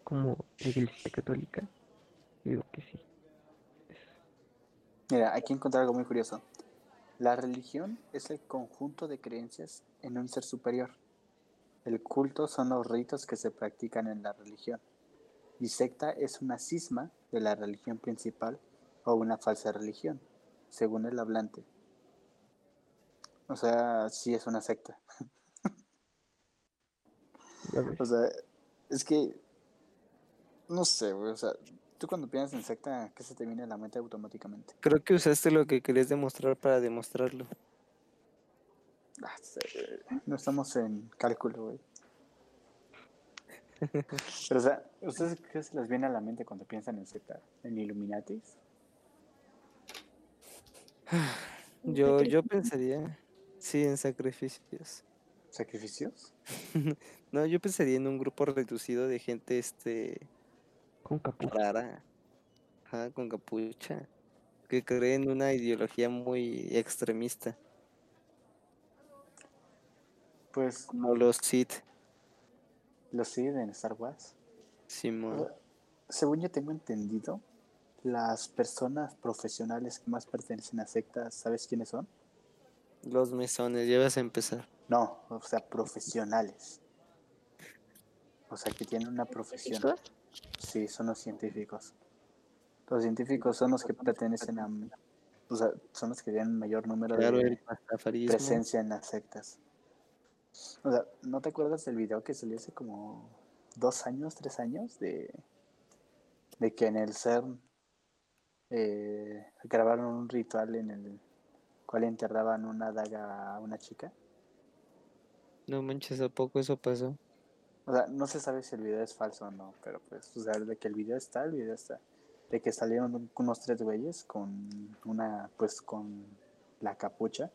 como la Iglesia Católica, digo que sí. Mira, aquí encontré algo muy curioso. La religión es el conjunto de creencias en un ser superior. El culto son los ritos que se practican en la religión. Y secta es una cisma de la religión principal o una falsa religión, según el hablante. O sea, sí es una secta. O sea, es que. No sé, güey. O sea, tú cuando piensas en secta, ¿qué se te viene a la mente automáticamente? Creo que usaste lo que querías demostrar para demostrarlo. Ah, No estamos en cálculo, güey. Pero, o sea, ¿ustedes qué se les viene a la mente cuando piensan en secta? ¿En Illuminatis? Yo, yo pensaría, sí, en sacrificios. ¿Sacrificios? No, yo pensaría en un grupo reducido de gente, este, Con capucha. rara, ajá, con capucha, que cree en una ideología muy extremista, Pues como los Sith, los sí en Star Wars. Simón. Según yo tengo entendido, las personas profesionales que más pertenecen a sectas, ¿sabes quiénes son? Los mesones, ya vas a empezar. No, o sea, profesionales. O sea, que tienen una profesión. Sí, son los científicos. Los científicos son los que pertenecen a... O sea, son los que tienen mayor número Claro, de el presencia en las sectas. O sea, ¿no te acuerdas del video que salió hace como dos años, tres años? De, de que en el CERN eh, grabaron un ritual en el cual enterraban una daga a una chica. No manches, ¿a poco eso pasó? O sea, no se sabe si el video es falso o no, pero pues, o sea, de que el video está, el video está. De que salieron un- unos tres güeyes con una, pues con la capucha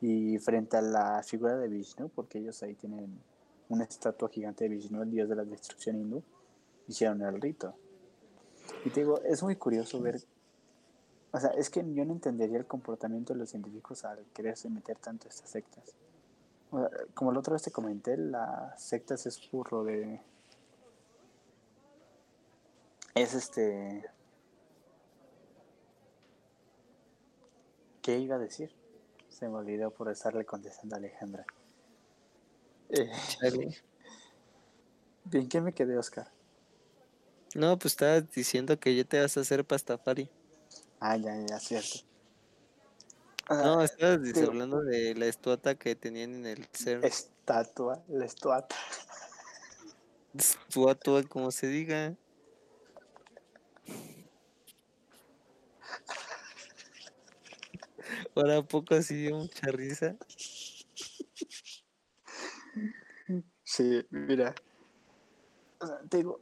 y frente a la figura de Vishnu, porque ellos ahí tienen una estatua gigante de Vishnu, el dios de la destrucción hindú, hicieron el rito. Y te digo, es muy curioso ver, o sea, es que yo no entendería el comportamiento de los científicos al quererse meter tanto a estas sectas. Como la otra vez te comenté, las sectas es puro de. Es este. ¿Qué iba a decir? Se me olvidó por estarle contestando a Alejandra. Eh, Chale. ¿En qué me quedé, Oscar? No, pues estabas diciendo que ya te vas a hacer pastafari. Ah, ya, ya, cierto. No, estabas hablando de la estuata que tenían en el CERN. Estatua, la estatua. Estatua, como se diga. Ahora a poco así dio mucha risa. Sí, mira. O sea, te digo,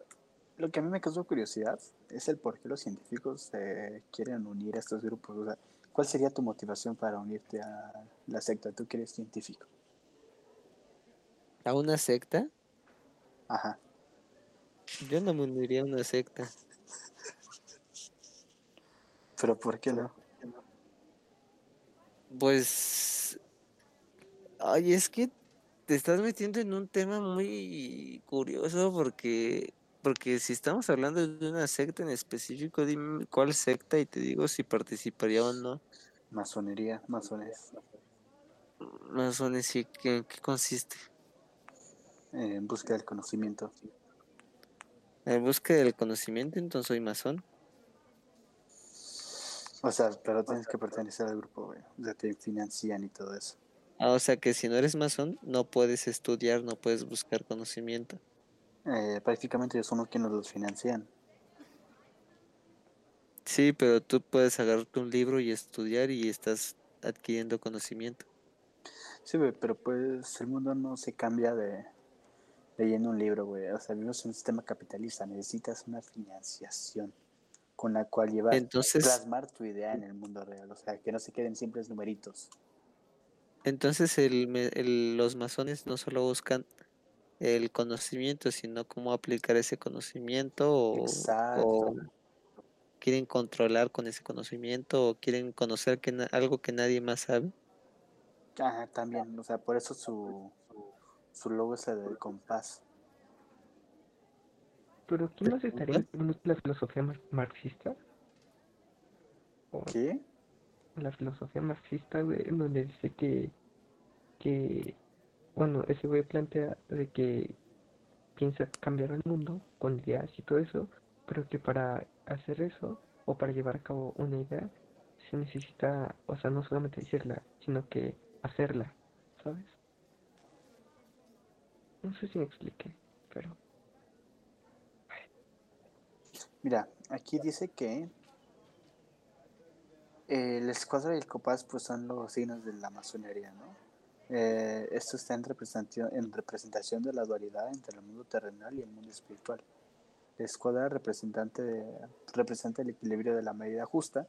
lo que a mí me causó curiosidad es el por qué los científicos se quieren unir a estos grupos. O sea, ¿cuál sería tu motivación para unirte a la secta? Tú que eres científico. ¿A una secta? Ajá. Yo no me uniría a una secta. Pero ¿por qué no? Pues. Ay, es que te estás metiendo en un tema muy curioso porque. Porque si estamos hablando de una secta en específico, dime cuál secta y te digo si participaría o no. Masonería, masones. Masones, ¿y qué- qué consiste? eh, en busca del conocimiento. En busca del conocimiento, entonces soy masón. O sea, pero tienes que pertenecer al grupo, güey. O sea, te financian y todo eso. Ah, o sea que si no eres masón, no puedes estudiar, no puedes buscar conocimiento. Eh, prácticamente ellos son los que nos los financian. Sí, pero tú puedes agarrarte un libro y estudiar y estás adquiriendo conocimiento. Sí, güey, pero pues el mundo no se cambia de leyendo un libro, güey. O sea, vivimos en un sistema capitalista. Necesitas una financiación con la cual llevar, Entonces- plasmar tu idea en el mundo real. O sea, que no se queden simples numeritos. Entonces el, el- los masones no solo buscan el conocimiento, sino cómo aplicar ese conocimiento o, Exacto. o quieren controlar con ese conocimiento o quieren conocer que algo que nadie más sabe. Ajá, también. O sea, por eso su, su logo es el del compás. Pero ¿quién más estaría en la filosofía mar- marxista? O ¿Qué? la filosofía marxista, güey, donde dice que, que, bueno, ese güey plantea de que piensa cambiar el mundo con ideas y todo eso, pero que para hacer eso o para llevar a cabo una idea se necesita, o sea, no solamente decirla, sino que hacerla, ¿sabes? No sé si me expliqué, pero Mira, aquí dice que el escuadra y el compás pues son los signos de la masonería, ¿no? Eh, esto está en representación, en representación de la dualidad entre el mundo terrenal y el mundo espiritual. La escuadra representante representa el equilibrio de la medida justa,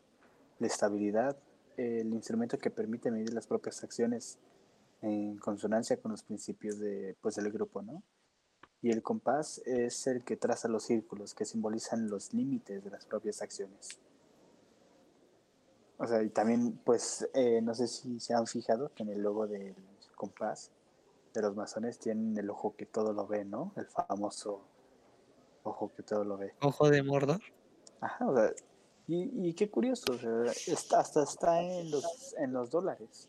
la estabilidad, el instrumento que permite medir las propias acciones en consonancia con los principios de, pues, del grupo, ¿no? Y el compás es el que traza los círculos que simbolizan los límites de las propias acciones. O sea, y también, pues, eh, no sé si se han fijado que en el logo del compás de los masones tienen el ojo que todo lo ve, ¿no? El famoso ojo que todo lo ve. Ojo de Mordor. Ajá, o sea, y, y qué curioso, o sea, está- hasta está en los, en los dólares.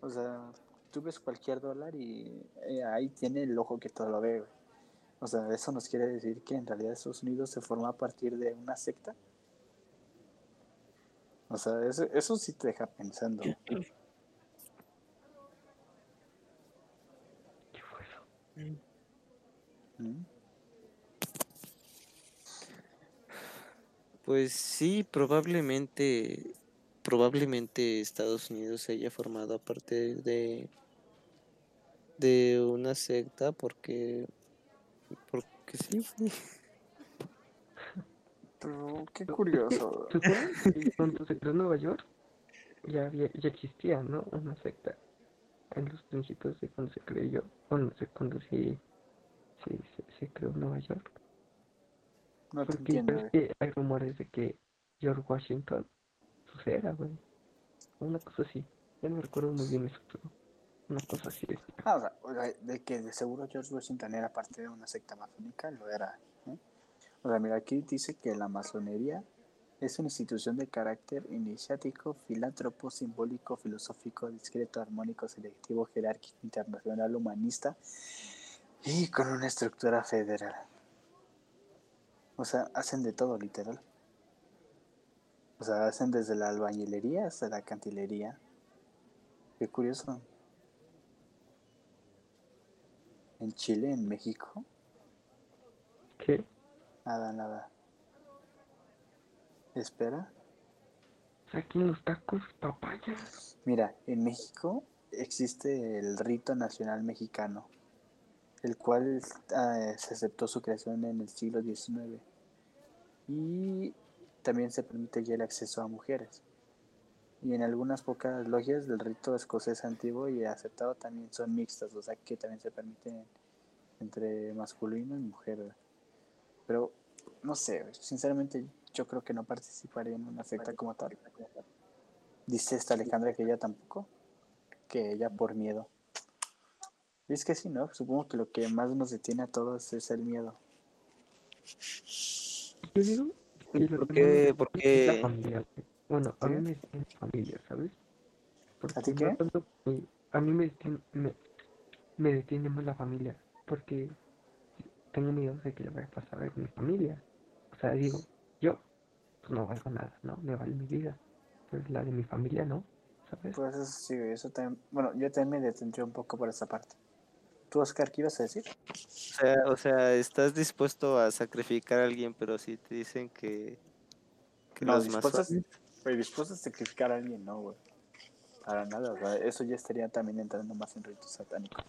O sea, tú ves cualquier dólar y eh, ahí tiene el ojo que todo lo ve. güey. O sea, eso nos quiere decir que en realidad Estados Unidos se forma a partir de una secta. O sea, eso, eso sí te deja pensando. ¿qué fue eso? ¿Mm? Pues sí, probablemente, probablemente Estados Unidos se haya formado a partir de, de una secta porque, porque sí. Pero qué curioso. ¿Se que cuando se creó Nueva York? Ya, había, ya existía, ¿no? Una secta. En los principios de cuando se creó, bueno, no sé cuándo se, se, se, se creó Nueva York. No te Porque entiendo, que hay rumores de que George Washington suceda, güey. Una cosa así. Ya no recuerdo muy bien eso, pero una cosa así decía. Ah, o sea, o sea, de que de seguro George Washington era parte de una secta masónica, lo era. ¿eh? O sea, mira, aquí dice que la masonería es una institución de carácter iniciático, filántropo, simbólico, filosófico, discreto, armónico, selectivo, jerárquico, internacional, humanista y con una estructura federal. O sea, hacen de todo, literal. O sea, hacen desde la albañilería hasta la cantilería. Qué curioso. En Chile, en México, ¿Qué? nada, nada. Espera. Saquen los tacos, papaya. Mira, en México existe el rito nacional mexicano. El cual ah, se aceptó su creación en el siglo XIX. Y también se permite ya el acceso a mujeres. Y en algunas pocas logias del rito escocés antiguo y aceptado también son mixtas, o sea que también se permite entre masculino y mujer. Pero no sé, sinceramente yo creo que no participaría en una secta como tal. Dice esta Alejandra que ella tampoco, que ella por miedo. Y es que sí, ¿no? Supongo que lo que más nos detiene a todos es el miedo. Yo digo ¿Por qué? ¿Por qué? familia. Bueno, a ¿Sí? mí me detiene la familia, ¿sabes? Porque ti no qué? tanto que- a mí me detiene, me, me detiene más la familia, porque tengo miedo de que le vaya a pasar a mi familia. O sea, digo, yo pues no valgo nada, ¿no? Me vale mi vida, pero la de mi familia no, ¿sabes? Pues eso sí, eso también. Bueno, yo también me detendría un poco por esa parte. ¿Tú, Oscar, qué ibas a decir? O sea, o sea, estás dispuesto a sacrificar a alguien, pero si te dicen que, que No, dispuestos, masones... güey, dispuestos a sacrificar a alguien, no, güey. Para nada, o sea, eso ya estaría también entrando más en ritos satánicos.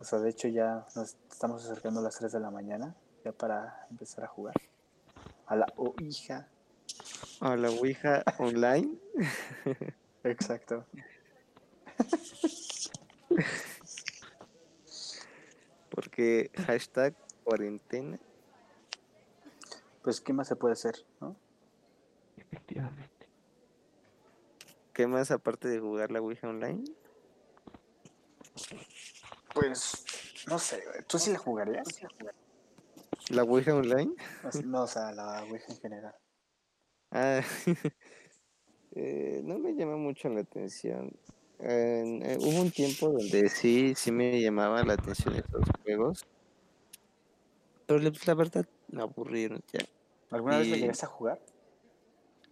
O sea, de hecho ya nos estamos acercando a las 3 de la mañana, ya para empezar a jugar. A la hija. a la Ouija online. Exacto. Porque hashtag cuarentena. Pues, ¿qué más se puede hacer, no? Efectivamente. ¿Qué más aparte de jugar la Ouija online? Pues, no sé. ¿Tú sí la jugarías? ¿La Ouija online? Sea, No, o sea, la Ouija en general. Ah, eh, no me llama mucho la atención. En- eh, hubo un tiempo donde sí, sí me llamaba la atención estos juegos. Pero la- verdad me aburrieron ya. ¿Alguna vez Y- llegaste a jugar?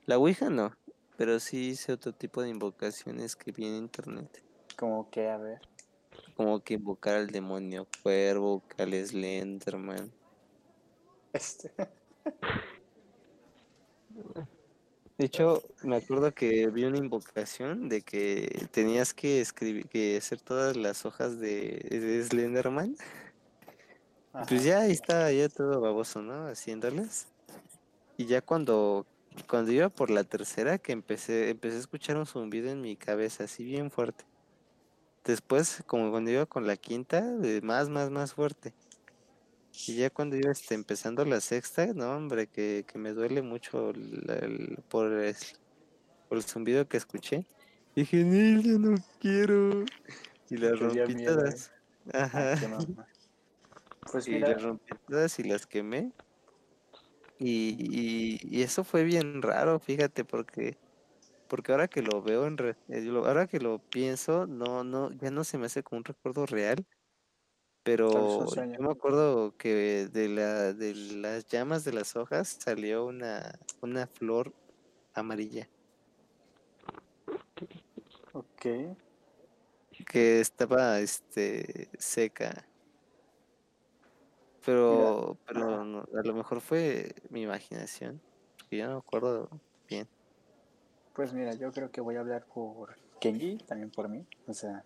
La Ouija no, pero sí hice otro tipo de invocaciones que vi en internet. Como que, a ver. Como que invocar al demonio cuervo, al Slenderman. Este. De hecho, me acuerdo que vi una invocación de que tenías que escribir, que hacer todas las hojas de, de Slenderman. Pues ya ahí estaba ya todo baboso, ¿no? Haciéndolas. Y ya cuando, cuando iba por la tercera, que empecé, empecé a escuchar un zumbido en mi cabeza, así bien fuerte. Después, como cuando iba con la quinta, más, más, más fuerte. Y ya cuando iba este, empezando la sexta, no, hombre, que, que me duele mucho el- el- por, el, por el zumbido que escuché. Dije, Nel, ya no quiero. Y las. Ah, Ajá. mamá. Pues Y mira, las rompí todas y las quemé. Y, y, y eso fue bien raro, fíjate, porque porque ahora que lo veo en re- eh, ahora que lo pienso, no, no, ya no se me hace como un recuerdo real, pero yo me acuerdo que de la, de las llamas de las hojas salió una, una flor amarilla ok. que estaba este seca. Pero, pero no, a lo mejor fue mi imaginación, porque yo no me acuerdo bien. Pues mira, yo creo que voy a hablar por Kenji, también por mí. O sea,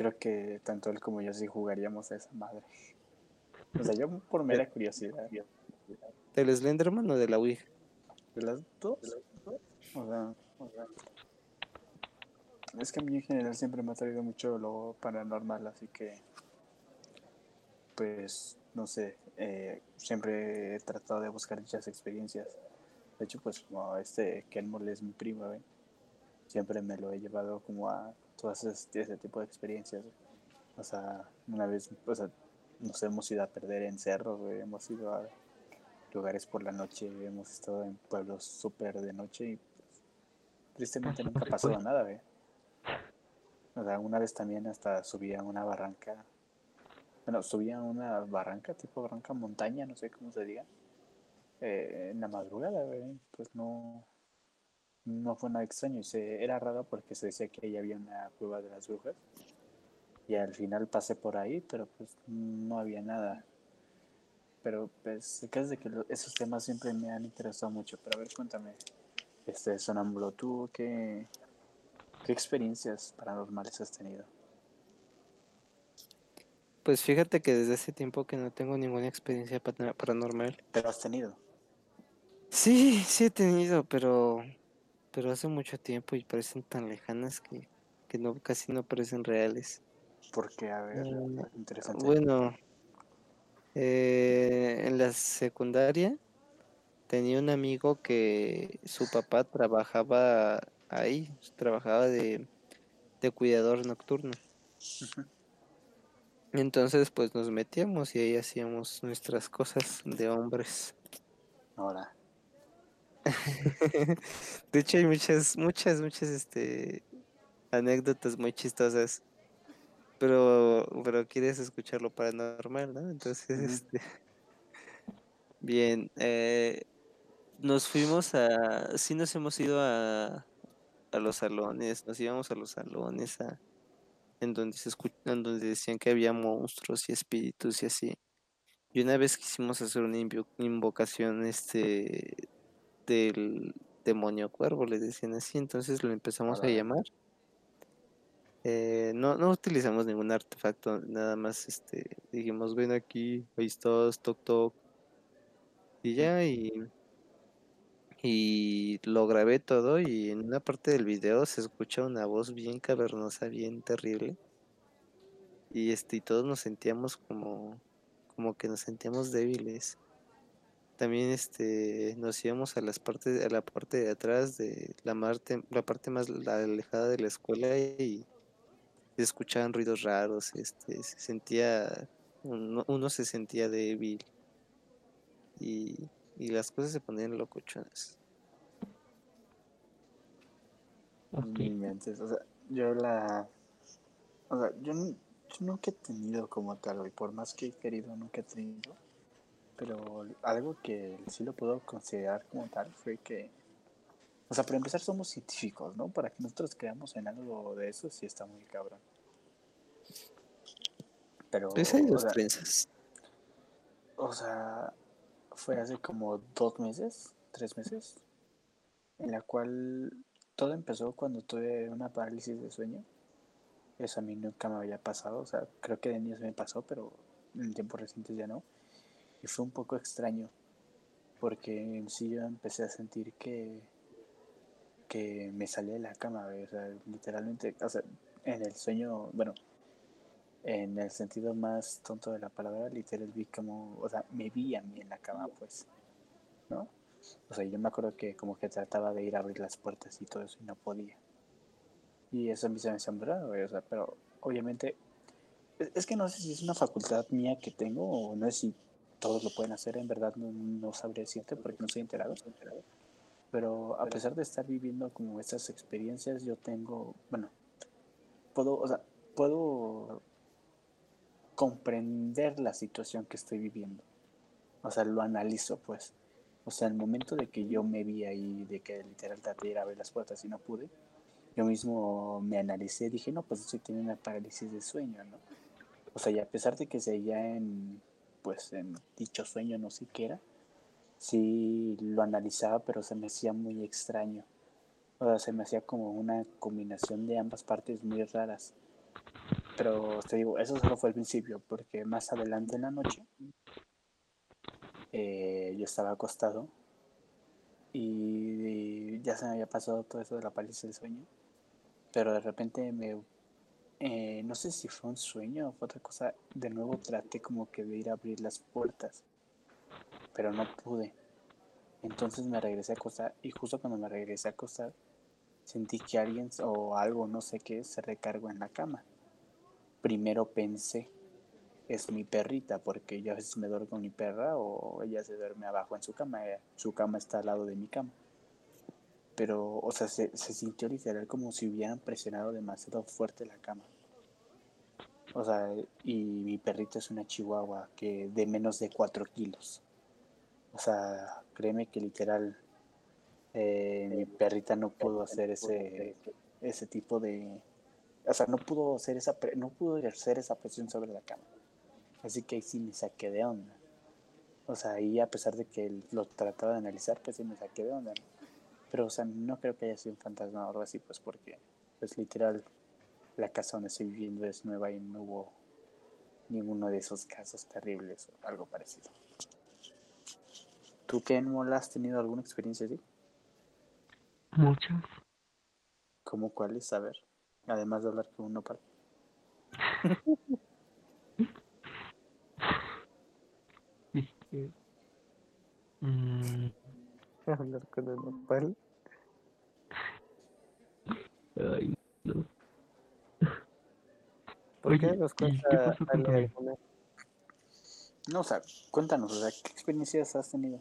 creo que tanto él como yo sí jugaríamos a esa madre. O sea, yo por mera curiosidad. ¿Del Slenderman o de la Ouija? ¿De las dos? O sea, es que a mí en general siempre me ha traído mucho lo paranormal, así que, pues, no sé, eh, siempre he tratado de buscar dichas experiencias. De hecho, pues, como este Kenmol es mi primo, ¿ven? siempre me lo he llevado como a todas ese, ese tipo de experiencias. O sea, una vez, o sea, nos hemos ido a perder en cerros, güey, hemos ido a lugares por la noche, hemos estado en pueblos súper de noche y pues, tristemente nunca ha pasado nada, güey. O sea, una vez también hasta subí a una barranca, bueno, subí a una barranca, tipo barranca montaña, no sé cómo se diga, eh, en la madrugada, güey, pues no, no fue nada extraño, y se, era raro porque se decía que ahí había una cueva de las brujas, y al final pasé por ahí, pero pues no había nada. Pero pues, el caso es de que lo- esos temas siempre me han interesado mucho. Pero a ver, cuéntame, este Sonámbulo, ¿tú qué, qué experiencias paranormales has tenido? Pues fíjate que desde ese tiempo que no tengo ninguna experiencia paranormal. Pero has tenido. Sí, sí he tenido, pero pero hace mucho tiempo y parecen tan lejanas que, que no casi no parecen reales. Porque, a ver, Mm, interesante. Bueno, eh, en la secundaria tenía un amigo que su papá trabajaba ahí, trabajaba de, de cuidador nocturno. Entonces, pues nos metíamos y ahí hacíamos nuestras cosas de hombres. Ahora, De hecho, hay muchas, muchas, muchas, este, anécdotas muy chistosas. Pero, pero quieres escuchar lo paranormal, ¿no? Entonces, este, bien, eh, nos fuimos a, sí nos hemos ido a, a los salones, nos íbamos a los salones a, en donde se en donde decían que había monstruos y espíritus y así. Y una vez quisimos hacer una invo- invocación, este, del demonio cuervo, le decían así, entonces lo empezamos a llamar. Eh, no, no utilizamos ningún artefacto, nada más este, dijimos, ven aquí, ahí estás, toc toc. Y ya, y, y lo grabé todo y en una parte del video se escucha una voz bien cavernosa, bien terrible. Y este, y todos nos sentíamos como, como que nos sentíamos débiles. También este, nos íbamos a las partes, a la parte de atrás de la parte, la parte más alejada de la escuela y se escuchaban ruidos raros, este, se sentía, uno, uno se sentía débil y, y las cosas se ponían locochonas. O sea, yo la. O sea, yo, yo nunca he tenido como tal, güey. Por más que he querido, nunca he tenido. Pero algo que sí lo puedo considerar como tal fue que. O sea, para empezar, somos científicos, ¿no? Para que nosotros creamos en algo de eso, sí está muy cabrón. Pero. Pues hay dos. O sea, fue hace como dos meses, tres meses, en la cual todo empezó cuando tuve una parálisis de sueño. Eso a mí nunca me había pasado, o sea, creo que de niños me pasó, pero en tiempos recientes ya no. Y fue un poco extraño, porque en sí yo empecé a sentir que, que me salía de la cama, o sea, literalmente, o sea, en el sueño, bueno, en el sentido más tonto de la palabra, literal vi como, o sea, me vi a mí en la cama, pues, ¿no? O sea, yo me acuerdo que como que trataba de ir a abrir las puertas y todo eso y no podía. Y eso a mí se me güey, o sea, pero obviamente, es, es que no sé si es una facultad mía que tengo o no sé si todos lo pueden hacer, en verdad no, no sabría decirte porque no estoy enterado. Pero a pesar de estar viviendo como estas experiencias, yo tengo, bueno, puedo, o sea, puedo comprender la situación que estoy viviendo. O sea, lo analizo, pues. O sea, el momento de que yo me vi ahí, de que literal traté de ir a ver las puertas y no pude, yo mismo me analicé y dije, no, pues estoy teniendo una parálisis de sueño, ¿no? O sea, y a pesar de que seguía en, pues, en dicho sueño, no sé qué era, sí lo analizaba, pero se me hacía muy extraño. O sea, se me hacía como una combinación de ambas partes muy raras. Pero te digo, eso solo fue el principio, porque más adelante en la noche eh, yo estaba acostado y ya se me había pasado todo eso de la parálisis del sueño, pero de repente me, eh, no sé si fue un sueño o fue otra cosa, de nuevo traté como que de ir a abrir las puertas, pero no pude. Entonces me regresé a acostar y justo cuando me regresé a acostar sentí que alguien o algo, no sé qué, se recargó en la cama. Primero pensé, es mi perrita, porque yo a veces me duermo con mi perra o ella se duerme abajo en su cama, eh, su cama está al lado de mi cama. Pero, o sea, se, se sintió literal como si hubieran presionado demasiado fuerte la cama. O sea, y mi perrita es una chihuahua que de menos de 4 kilos. O sea, créeme que literal eh, mi perrita no pudo hacer ese, ese tipo de... O sea, no pudo hacer esa no pudo ejercer esa presión sobre la cama. Así que ahí sí me saqué de onda. O sea, ahí a pesar de que lo trataba de analizar, pues sí me saqué de onda. Pero, o sea, no creo que haya sido un fantasma o algo así, pues porque, pues literal, la casa donde estoy viviendo es nueva y no hubo ninguno de esos casos terribles o algo parecido. ¿Tú, Kenmol, has tenido alguna experiencia así? Muchas. ¿Cómo cuáles? A ver, además de hablar con uno para... Este. mm, Hablar con el nopal. ay, no. ¿Por qué Oye, nos ¿y qué pasó con No, o sea, cuéntanos, o sea, ¿qué experiencias has tenido?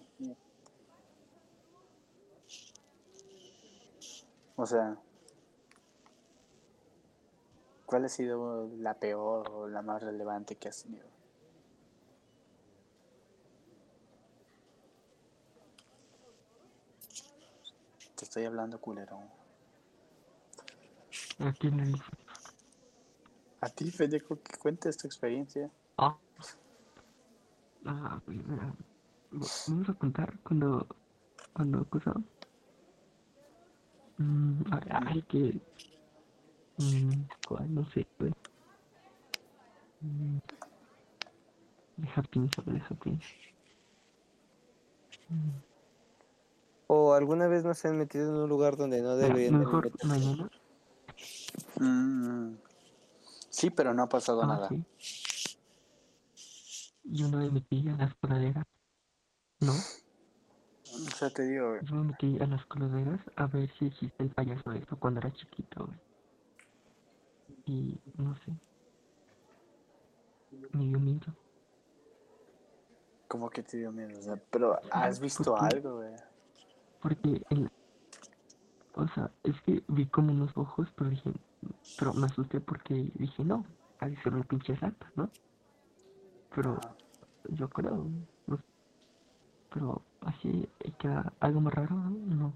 O sea, ¿cuál ha sido la peor o la más relevante que has tenido? Te estoy hablando, culero. ¿A quién le dices? A ti, pendejo, que cuentes tu experiencia. Ah. Ah, pues, mira, va- Vamos a contar cuando. Cuando cosa. Mm, a- ay, que. Mm, ¿Cuál? No sé, güey. Mm, deja pienso, deja pienso. Mm, O alguna vez no se han metido en un lugar donde no deberían de mejor meterse? mañana. Mm, sí, pero no ha pasado Ah, nada. sí. Yo no me metí a las coladeras. ¿No? O sea, te digo, Yo me metí a las coladeras a ver si existe el payaso esto cuando era chiquito, güey. Y no sé. Me dio miedo. como que te dio miedo, o sea, pero ¿has visto algo, güey? Porque el. O sea, es que vi como unos ojos, pero dije. Pero me asusté porque dije, no, ha de ser pinche rata, ¿no? Pero yo creo. no. Pero así, era algo más raro, ¿no?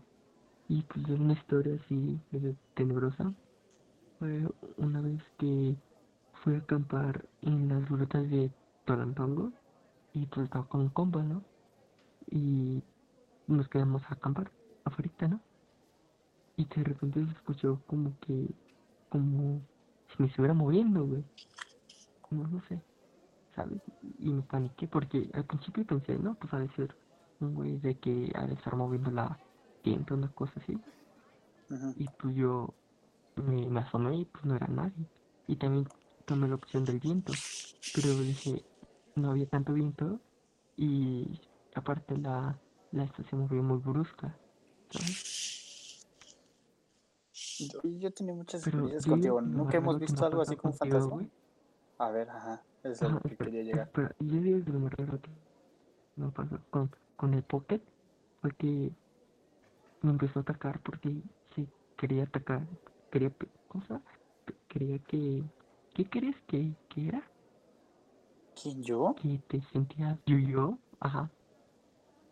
Y pues es una historia así tenebrosa. Fue una vez que fui a acampar en las grutas de Tolantongo y pues estaba con un compa, ¿no? Y nos quedamos a acampar afuera, ¿no? Y de repente se escuchó como que, como si me estuviera moviendo, güey. Como no sé, ¿sabes? Y me paniqué porque al principio pensé, no, pues ha de ser un güey de que de estar moviendo la tienda, una cosa así. Y pues yo me, me asomé y pues no era nadie. Y también tomé la opción del viento. Pero dije, no había tanto viento y aparte la, la esta se movió muy brusca. ¿sabes? Yo, tenido muchas Pero experiencias contigo. ¿Nunca hemos visto algo así como fantasma? güey. A ver, ajá, eso es a Ajá, lo que quería llegar. espera, yo digo que lo más raro que me pasó con, con el Pocket fue que me empezó a atacar porque se quería atacar, quería, cosa, quería que, ¿qué crees que, que era? ¿Quién, yo? Que te sentías yo yo, ajá,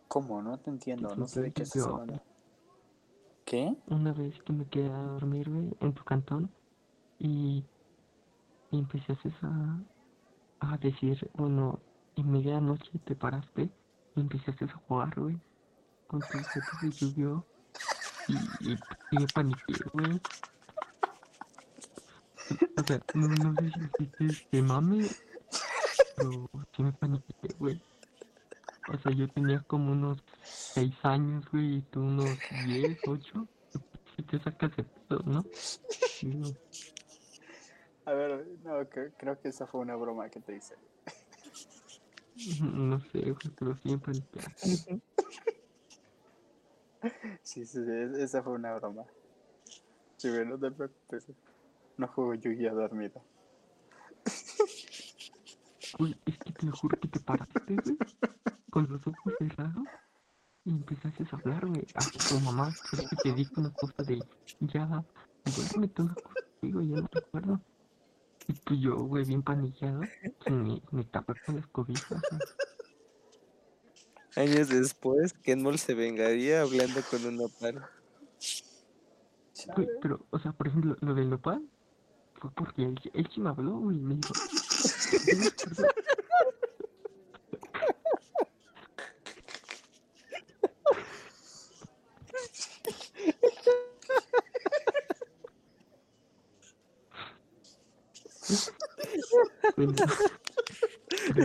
¿Cómo? No te entiendo, no sé de qué estás hablando. Una vez que me quedé a dormir, güey, en tu cantón y, y empezaste a, a decir, bueno, en medianoche te paraste y empezaste a jugar, güey, con tus objetos de lluvia y, y, me paniqué, güey. O sea, no, no sé si hiciste de mame, pero sí me paniqué, güey. O sea, yo tenía como unos 6 años, güey, y tú unos 10, 8. Si te sacas de pedo, ¿no? Digo, A ver, no, cre- creo que esa fue una broma que te hice. no sé, güey, pero siempre. Sí, sí, sí, es- esa fue una broma. Sí, güey, no te preocupes. No juego Yu-Gi-Oh dormido. Güey, es que te lo juro que te paraste, güey, con los ojos cerrados y empezaste a hablar, güey, a tu mamá. Creo que te dijo una cosa de, ya, duérmete una cosa, digo, ya no recuerdo. Y pues yo, güey, bien paniqueado, pues me, me tapé con las cobijas. Años después, Kenmol se vengaría hablando con un nopal. Güey, pero, o sea, por ejemplo, lo del nopal fue porque él, él sí me habló, güey, me dijo.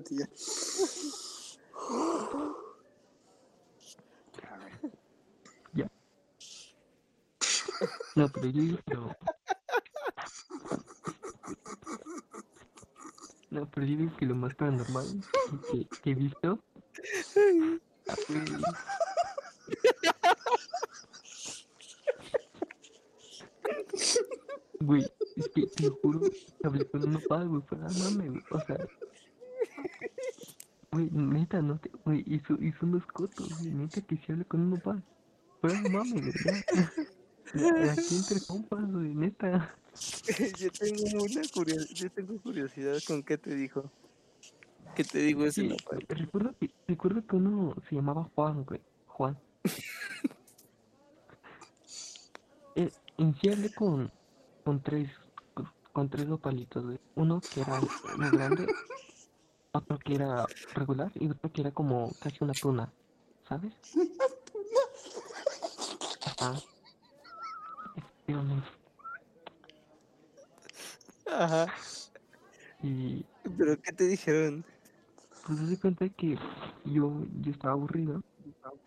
aguántate ya. No, pero yo pero... No, pero yo digo que lo más paranormal que- que he visto ah, fue... Güey, es que te lo juro, que hablé con un papá, güey, fuera de mame, güey, o sea... Güey, neta, no te... Güey, hizo, hizo unos cotos, güey, neta que con un papá. Fuera de mame, güey, ya. Ya, Aquí entre compas, güey, neta. yo tengo una curiosidad, yo tengo curiosidad con qué te dijo. ¿Qué te digo ese Sí, recuerdo que, recuerdo que uno se llamaba Juan, güey. Juan. eh, en sí hablé con, con tres, con, con tres nopalitos, güey. Uno que era muy grande, otro que era regular y otro que era como casi una tuna, ¿sabes? Ajá. Ajá. Y ¿Pero qué te dijeron? pues se cuenta que yo, yo estaba aburrido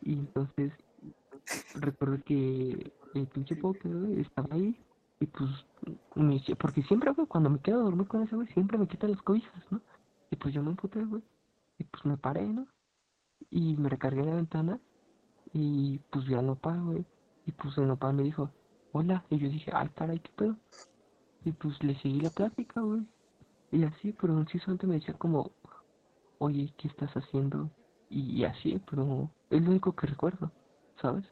y entonces recuerdo que el pinche güey, estaba ahí y pues me porque siempre güey, cuando me quedo a dormir con ese güey siempre me quita las cobijas, ¿no? Y pues yo me emputé, güey, y pues me paré, ¿no? Y me recargué en la ventana y pues ya no nopal, güey, y pues el nopal me dijo, hola, y yo dije, ay caray, qué pedo, y pues le seguí la plática, güey, y así, pero sí solamente me decía como, oye, ¿qué estás haciendo? Y así, pero es lo único que recuerdo, ¿sabes?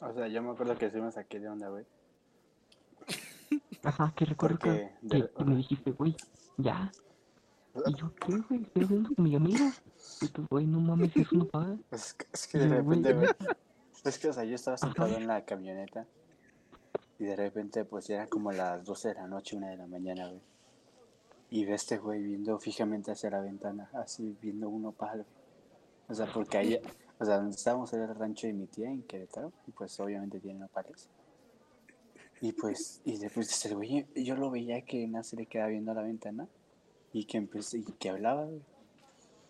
O sea, yo me acuerdo que sí me saqué de onda, güey. Ajá, que recuerdo que, Porque que, de- que me dijiste, güey, ya. Y yo, ¿qué, güey? Estoy hablando con mi amigo. Y tú, güey, no mames, eso no paga. Es que, es que de repente, güey. Es que, o sea, yo estaba sentado en la camioneta y de repente, pues ya eran como las 12 de la noche, una de la mañana, güey. Y ve este güey viendo fijamente hacia la ventana, así viendo uno palo. O sea, porque ahí, o sea, donde estábamos era el rancho de mi tía en Querétaro, y pues obviamente tiene nopales. Y pues, y después este güey, yo lo veía que nada se le quedaba viendo a la ventana y que empecé, y que hablaba,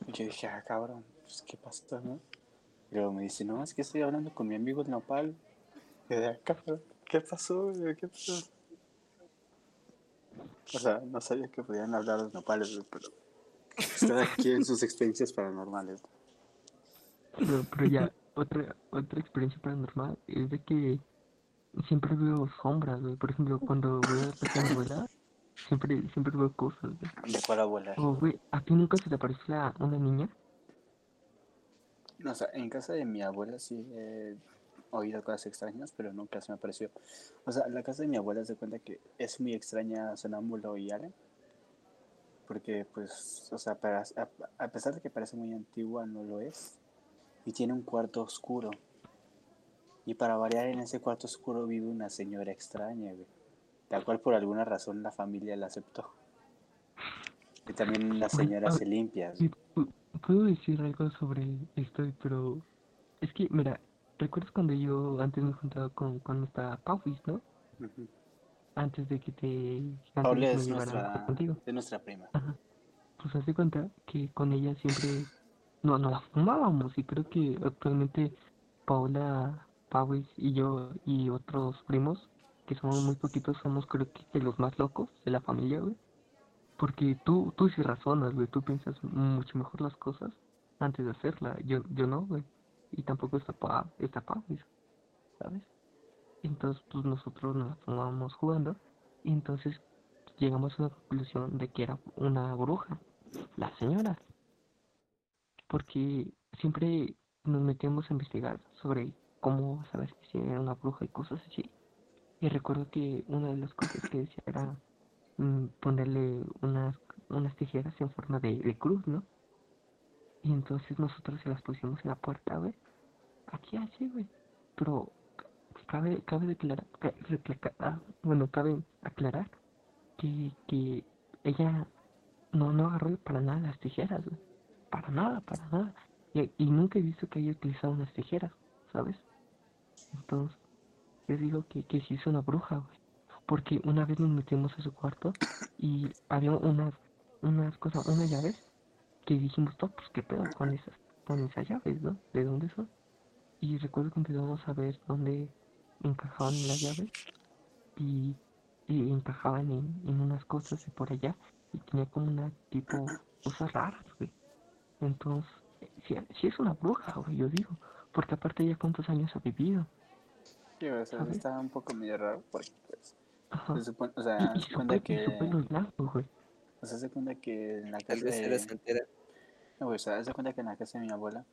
yo dije, ah, cabrón, pues qué pasó, ¿no? Y luego me dice, no, es que estoy hablando con mi amigo el nopal. Y de acá, cabrón, ¿qué pasó, güey? ¿Qué pasó? O sea, no sabía que podían hablar los nopales, güey, pero cada quien sus experiencias paranormales. Pero, pero ya, otra, otra experiencia paranormal es de que siempre veo sombras, güey. Por ejemplo, cuando voy a la abuela, siempre, siempre veo cosas, güey. ¿De cuál abuela? O, güey, ¿a ti nunca se te apareció la- una niña? No, o sea, en casa de mi abuela sí he oído cosas extrañas, pero nunca se me apareció. O sea, la casa de mi abuela se cuenta que es muy extraña Sonámbulo y Allen. Porque, pues, o sea, para- a, a pesar de que parece muy antigua, no lo es. Y tiene un cuarto oscuro. Y para variar en ese cuarto oscuro vive una señora extraña, güey. La cual por alguna razón la familia la aceptó. Y también la señora se limpia. Puedo decir algo sobre esto, pero es que, mira, ¿recuerdas cuando yo antes me juntaba con, con esta Pauis, no? Ujú. Antes de que te... Paula de es nuestra, contigo. es nuestra prima. Ajá. Pues haz de cuenta que con ella siempre no, no la fumábamos y creo que actualmente Paula, Pauis y yo y otros primos, que somos muy poquitos, somos creo que, los más locos de la familia, güey. Porque tú, tú sí razonas, güey, tú piensas mucho mejor las cosas antes de hacerla. Yo, yo no, güey. Y tampoco está pa, está Pauis, ¿sabes? Entonces, pues nosotros nos la fumábamos jugando y entonces llegamos a la conclusión de que era una bruja, la señora. Porque siempre nos metíamos a investigar sobre cómo saber si era una bruja y cosas así. Y recuerdo que una de las cosas que decía era mm, ponerle unas, unas tijeras en forma de, de cruz, ¿no? Y entonces nosotros se las pusimos en la puerta, güey. Aquí así, güey. Pero cabe, cabe declarar, ah, bueno, cabe aclarar que, que ella no, no agarró para nada las tijeras, güey. Para nada, para nada. Y, y nunca he visto que haya utilizado unas tijeras, ¿sabes? Entonces, yo digo que, que sí es una bruja, güey. Porque una vez nos metimos a su cuarto y había unas, unas cosas, unas llaves que dijimos, no, pues qué pedo con esas, con esas llaves, ¿no? ¿De dónde son? Y recuerdo que empezamos a ver dónde encajaban las llaves y, y encajaban en, en unas cosas de por allá y tenía como una tipo cosas raras, güey. Entonces, sí, sí es una bruja, güey, yo digo, porque aparte ya cuántos años ha vivido. Sí, o sea, ¿Sabes? está un poco medio raro porque, pues, se supone, o sea, se cuenta su que, o sea, se cuenta que en la casa de, santera. no, güey, o sea, se cuenta que en la casa de mi abuela,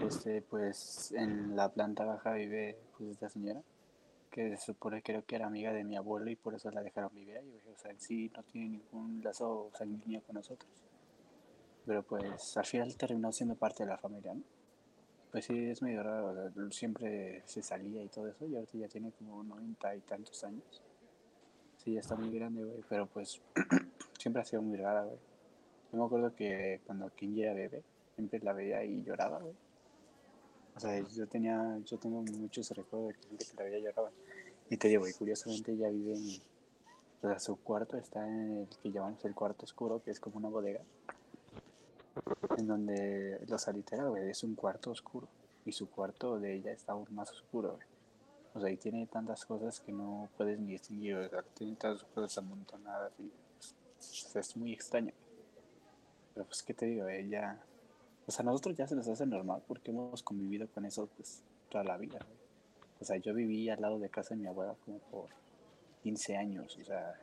este, pues, en la planta baja vive, pues, esta señora, que se supone, creo que era amiga de mi abuelo y por eso la dejaron vivir ahí, güey, o sea, en sí no tiene ningún lazo sanguíneo con nosotros, pero pues, al final terminó siendo parte de la familia, ¿no? Pues sí, es medio raro, o sea, siempre se salía y todo eso, y ahorita ya tiene como 90 y tantos años. Sí, ya está muy grande, güey, pero pues siempre ha sido muy rara, güey. Yo me acuerdo que cuando Kenji era bebé, siempre la veía y lloraba, güey. O sea, yo tenía, yo tengo muchos recuerdos de que siempre que la veía lloraba. Y te digo, güey, curiosamente ella vive en, o sea, su cuarto está en el que llamamos el cuarto oscuro, que es como una bodega, en donde los literal, güey, es un cuarto oscuro. Y su cuarto de ella está aún más oscuro. O sea, y tiene tantas cosas que no puedes ni distinguir, o sea, tiene tantas cosas amontonadas y pues, es muy extraño. Pero pues, ¿qué te digo? Ella, o sea, a nosotros ya se nos hace normal porque hemos convivido con eso pues toda la vida. O sea, yo viví al lado de casa de mi abuela como por 15 años, o sea,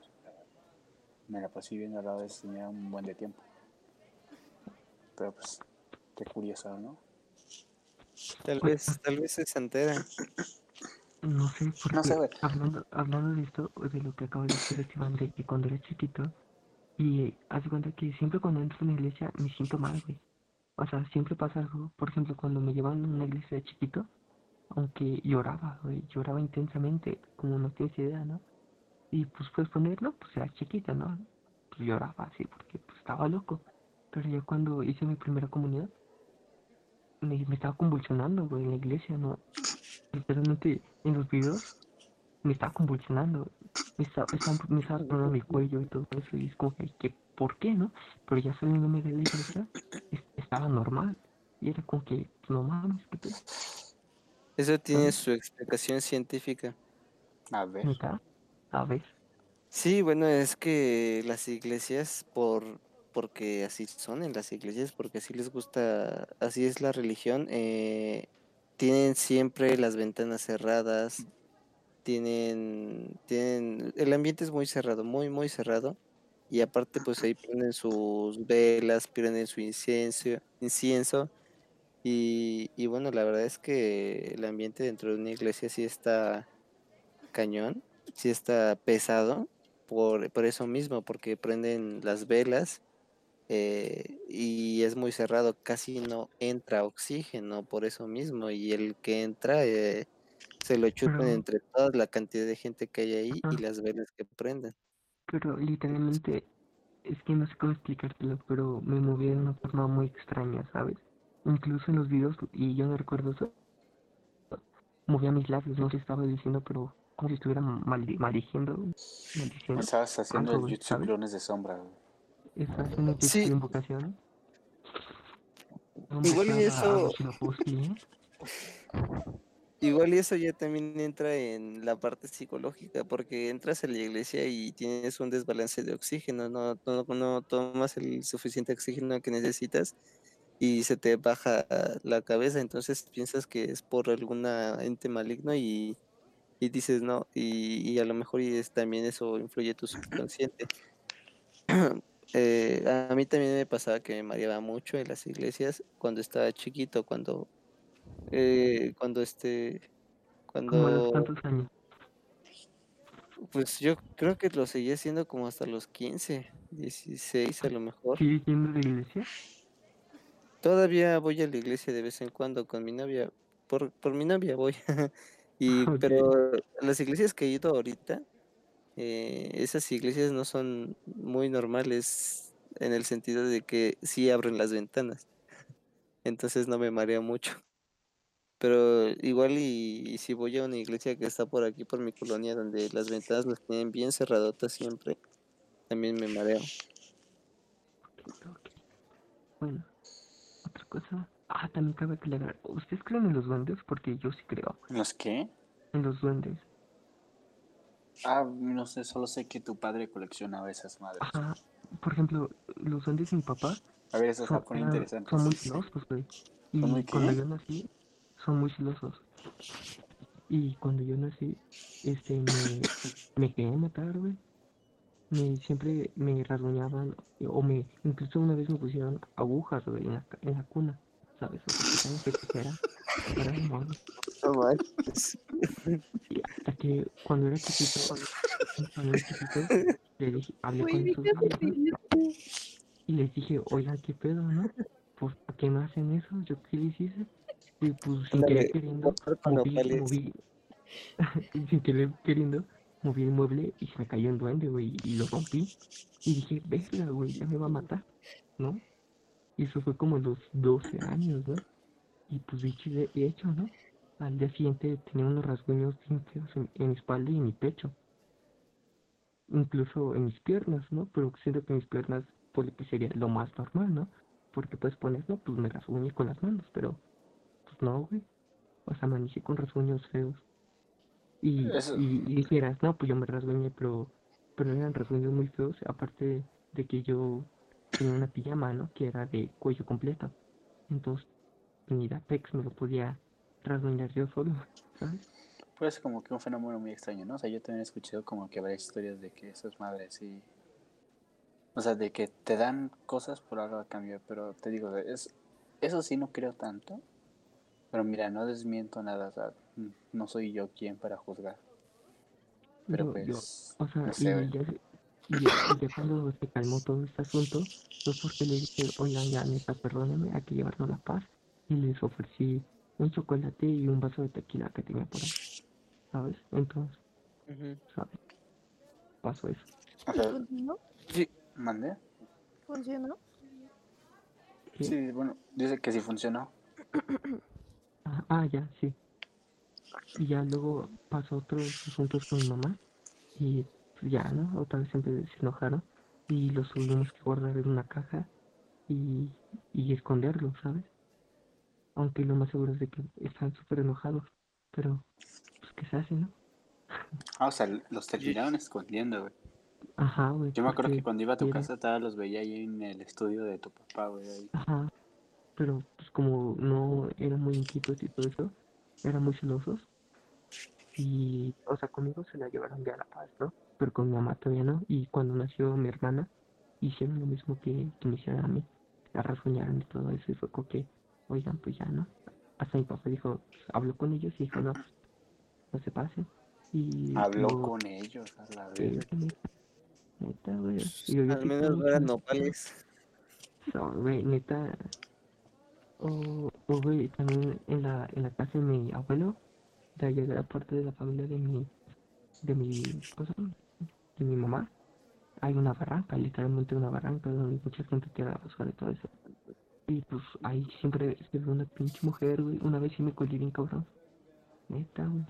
me la pasé viviendo al lado de esa señora un buen de tiempo. Pero pues, qué curioso, ¿no? Tal Pues, vez, tal vez es santera. No sé, porque No sé, güey. hablando, hablando de esto, de lo que acabo de decir Esteban, de que cuando era chiquito, y haz de cuenta que siempre cuando entro en una iglesia me siento mal, güey. O sea, siempre pasa algo, por ejemplo, cuando me llevaban a una iglesia de chiquito, aunque lloraba, güey, lloraba intensamente, como no tienes idea, ¿no? Y pues puedes poner, no, pues era chiquito, ¿no? Pues lloraba así, porque pues estaba loco. Pero ya cuando hice mi primera comunión, me, me estaba convulsionando, güey, en la iglesia, ¿no? Literalmente en los videos me estaba convulsionando, me estaba, me estaba poniendo mi cuello y todo eso, y es como que, que, ¿por qué, no? Pero ya saliéndome de la iglesia, es- estaba normal, y era como que, no mames, ¿qué pedo? Eso tiene su explicación científica. A ver. A ver, Sí, bueno, es que las iglesias, por porque así son en las iglesias, porque así les gusta, así es la religión, eh, tienen siempre las ventanas cerradas, tienen, tienen, el ambiente es muy cerrado, muy, muy cerrado, y aparte pues ahí prenden sus velas, prenden su incienso, incienso, y, y bueno, la verdad es que el ambiente dentro de una iglesia sí está cañón, sí está pesado por, por eso mismo, porque prenden las velas eh, y es muy cerrado, casi no entra oxígeno por eso mismo, y el que entra eh, se lo chupan Pero- entre toda la cantidad de gente que hay ahí y las velas que prenden. pero literalmente, es que no sé cómo explicártelo, pero me moví de una forma muy extraña, ¿sabes? Incluso en los videos, y yo no recuerdo eso, movía mis labios, no sé estaba diciendo, pero como si estuviera maldi- maldiciendo, maldiciendo. estabas haciendo algo, el güey, jutsu ¿sabes? clones de sombra, güey. Sí. sí. invocación. Igual y eso- ¿eh? Igual y eso ya también entra en la parte psicológica, porque entras a la iglesia y tienes un desbalance de oxígeno, no, no, no tomas el suficiente oxígeno que necesitas y se te baja la cabeza, entonces piensas que es por alguna ente maligno y, y dices no, y, y a lo mejor y es, también eso influye tu subconsciente. Eh, a mí también me pasaba que me mareaba mucho en las iglesias cuando estaba chiquito, cuando eh, cuando este a cuando cuantos años. Pues yo creo que lo seguí haciendo como hasta los 15, 16 a lo mejor. ¿Sigues yendo de iglesia? Todavía voy a la iglesia de vez en cuando con mi novia. Por, por mi novia voy. y, Ok. pero las iglesias que he ido ahorita, eh, esas iglesias no son muy normales en el sentido de que sí abren las ventanas. Entonces no me marea mucho. Pero igual y, y si voy a una iglesia que está por aquí, por mi colonia, donde las ventanas las tienen bien cerradotas siempre, también me mareo. Ok. Bueno, otra cosa. Ah, también cabe aclarar. ¿Ustedes creen en los duendes? Porque yo sí creo ¿Los qué? en los duendes. Ah, no sé, solo sé que tu padre coleccionaba esas madres. Ajá. Por ejemplo, los duendes de mi papá A ver, eso se son, pone eran- interesante. son muy celosos, güey. Y ¿Son muy cuando yo nací, son muy celosos. Y cuando yo nací, este, me, me querían matar, güey. Me, siempre me rasguñaban, o me, incluso una vez me pusieron agujas, güey, en la, en la cuna, ¿sabes? O sea, que era. No manches. Y hasta que cuando era chiquito, cuando era chiquito, le dije, hablé con sus de y les dije, oigan, ¿qué pedo, no? Pues, ¿por qué me hacen eso? ¿Yo qué les hice? Y pues, sin querer queriendo, con moví, moví, sin querer queriendo, moví el mueble y se me cayó un duende, güey, y lo rompí. Y dije, verga, güey, ya me va a matar, ¿no? Y eso fue como a los 12 años, ¿no? Y pues dicho y de- hecho, ¿no? Al día siguiente tenía unos rasguños bien feos en, en mi espalda y en mi pecho. Incluso en mis piernas, ¿no? Pero siento que mis piernas, pues sería lo más normal, ¿no? Porque puedes poner, no, pues me rasguñé con las manos, pero pues no, güey. O sea, amanecí con rasguños feos. Y, y dijeras, no, pues yo me rasguñé, pero, pero eran rasguños muy feos, aparte de que yo tenía una pijama, ¿no? Que era de cuello completo. Entonces, ni la pex me lo podía rasguñar yo solo, ¿sabes? Pues como que un fenómeno muy extraño, ¿no? O sea, yo también he escuchado como que varias historias de que esas madres sí... O sea, de que te dan cosas por algo a cambio, pero te digo, es, eso sí no creo tanto. Pero mira, no desmiento nada, o sea, no soy yo quien para juzgar. Pero Yo- yo- pues, O sea, no y, sé, güey. ya, se- y, ya, y ya cuando se calmó todo este asunto, fue porque le dije, oigan, ya neta, perdónenme, hay que llevarnos la paz. Y les ofrecí un chocolate y un vaso de tequila que tenía por ahí, ¿sabes? Entonces, Ujú. ¿sabes? Pasó eso. O sea, ¿Funcionó? ¿mandé? ¿Funcionó? ¿Qué? Sí, bueno, dice que sí funcionó. Ah, ah, ya, sí. Y ya luego pasó otros asuntos con mi mamá. Y pues ya, ¿no? Otra vez siempre se enojaron. Y los tuvimos que guardar en una caja y, y esconderlo, ¿sabes? Aunque lo más seguro es de que están súper enojados. Pero, pues, ¿qué se hace, no? Ah, o sea, los terminaron escondiendo, güey. Ajá, güey. Yo me acuerdo que cuando iba a tu era- casa, todos los veía ahí en el estudio de tu papá, güey. ahí. Ajá. Pero, pues, como no eran muy inquietos y todo eso, eran muy celosos. Y, o sea, conmigo se la llevaron ya a la paz, ¿no? Pero con mi mamá todavía no. Y cuando nació mi hermana, hicieron lo mismo que, que me hicieron a mí. La rasguñaron y todo eso. Y fue como que, oigan, pues ya, ¿no? Hasta mi papá dijo, pues, habló con ellos y dijo, no, pues, no se pasen. Y Habló lo- con ellos, a la verga. neta, güey. Y yo, yo Al menos eran nopales. no, güey, neta. O, o, güey, también en la, en la casa de mi abuelo, de allá de la parte de la familia de mi, de mi, cosa, de mi mamá, hay una barranca, literalmente una barranca donde mucha gente tira la basura y todo eso. Y pues ahí siempre se ve una pinche mujer, güey. Una vez sí me colí bien cabrón. Neta, güey.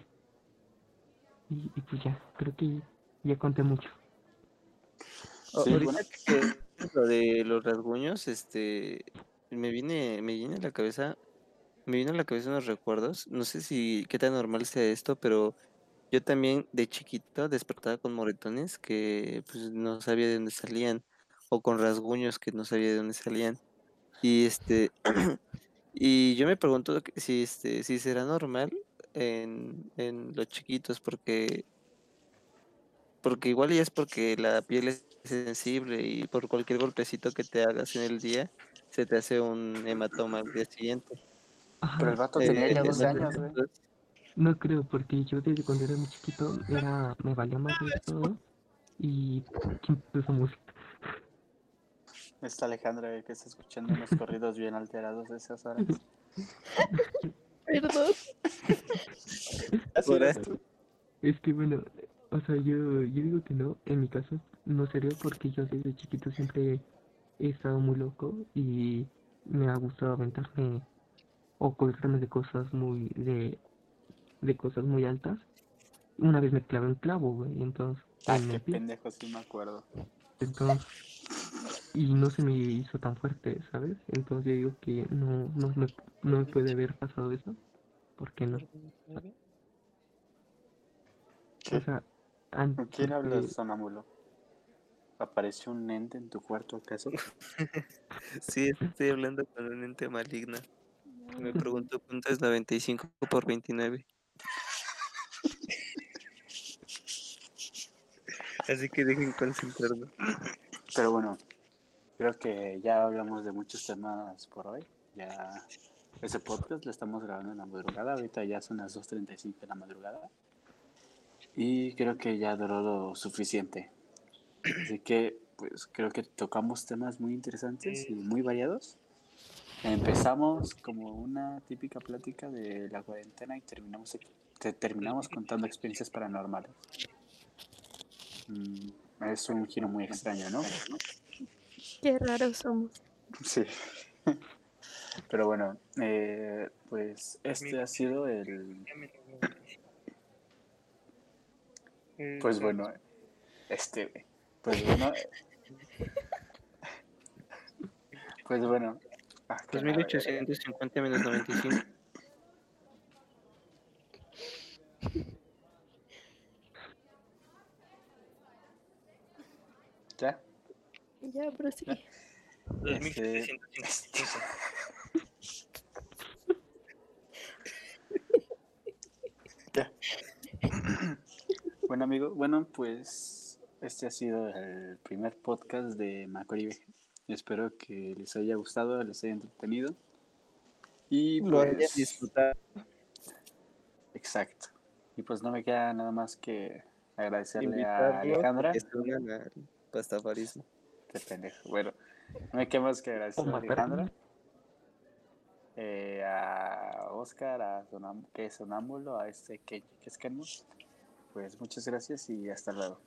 Y, y pues ya, creo que ya conté mucho. Sí, ahorita bueno. que lo de los rasguños, este, me viene, me viene a la cabeza, me vino a la cabeza unos recuerdos. No sé si qué tan normal sea esto, pero yo también de chiquito despertaba con moretones que pues no sabía de dónde salían, o con rasguños que no sabía de dónde salían. Y este, y yo me pregunto si este, si será normal en, en los chiquitos, porque porque igual ya es porque la piel es sensible y por cualquier golpecito que te hagas en el día se te hace un hematoma al día siguiente. Pero el vato Eh, tenía ya 12 en- años, güey. No creo, porque yo desde cuando era muy chiquito era, me valía más de todo y ¿quién puso música? Está Alejandra que está escuchando unos corridos bien alterados de esas horas. Perdón. Por. Es que bueno, o sea, yo, yo digo que no, en mi caso no sería porque yo desde chiquito siempre he estado muy loco y me ha gustado aventarme o colgarme de cosas muy, de, de cosas muy altas. Una vez me clavé un clavo, güey, entonces, Ah, qué pendejo, sí me acuerdo. entonces, y no se me hizo tan fuerte, ¿sabes? Entonces yo digo que no, no me, no me puede haber pasado eso, ¿por qué no? O ¿Qué? sea, an- ¿Con quién porque- hablas, sonámbulo? ¿Apareció un ente en tu cuarto acaso? Sí, estoy hablando con un ente maligno. Me pregunto cuánto es 95 por 29. Así que dejen concentrarme. Pero bueno, creo que ya hablamos de muchos temas por hoy. Ya ese podcast lo estamos grabando en la madrugada. Ahorita ya son las 2.35 de la madrugada. Y creo que ya duró lo suficiente. Así que, pues creo que tocamos temas muy interesantes y muy variados. Empezamos como una típica plática de la cuarentena y terminamos, te- terminamos contando experiencias paranormales. Mm, es un giro muy extraño, ¿no? Qué raros somos. Sí. Pero bueno, eh, pues este ha sido el... Pues bueno, este... Pues bueno... Pues bueno. ah, qué Pues la verga. 1850 menos 95. ¿Ya? Ya, pero sí. 2755. Ya. Bueno, amigo, bueno, pues este ha sido el primer podcast de Macoribe. Espero que les haya gustado, les haya entretenido. Y Lo hayan pues, disfrutado. exacto. Y pues no me queda nada más que agradecerle a Alejandra. que se unan al pastafarismo. Qué pendejo. Bueno, no me queda más que agradecer a. Alejandra, eh, a Oscar, a Sonam- que es Sonámbulo, a este que, que es Kenmo. Pues muchas gracias y hasta luego.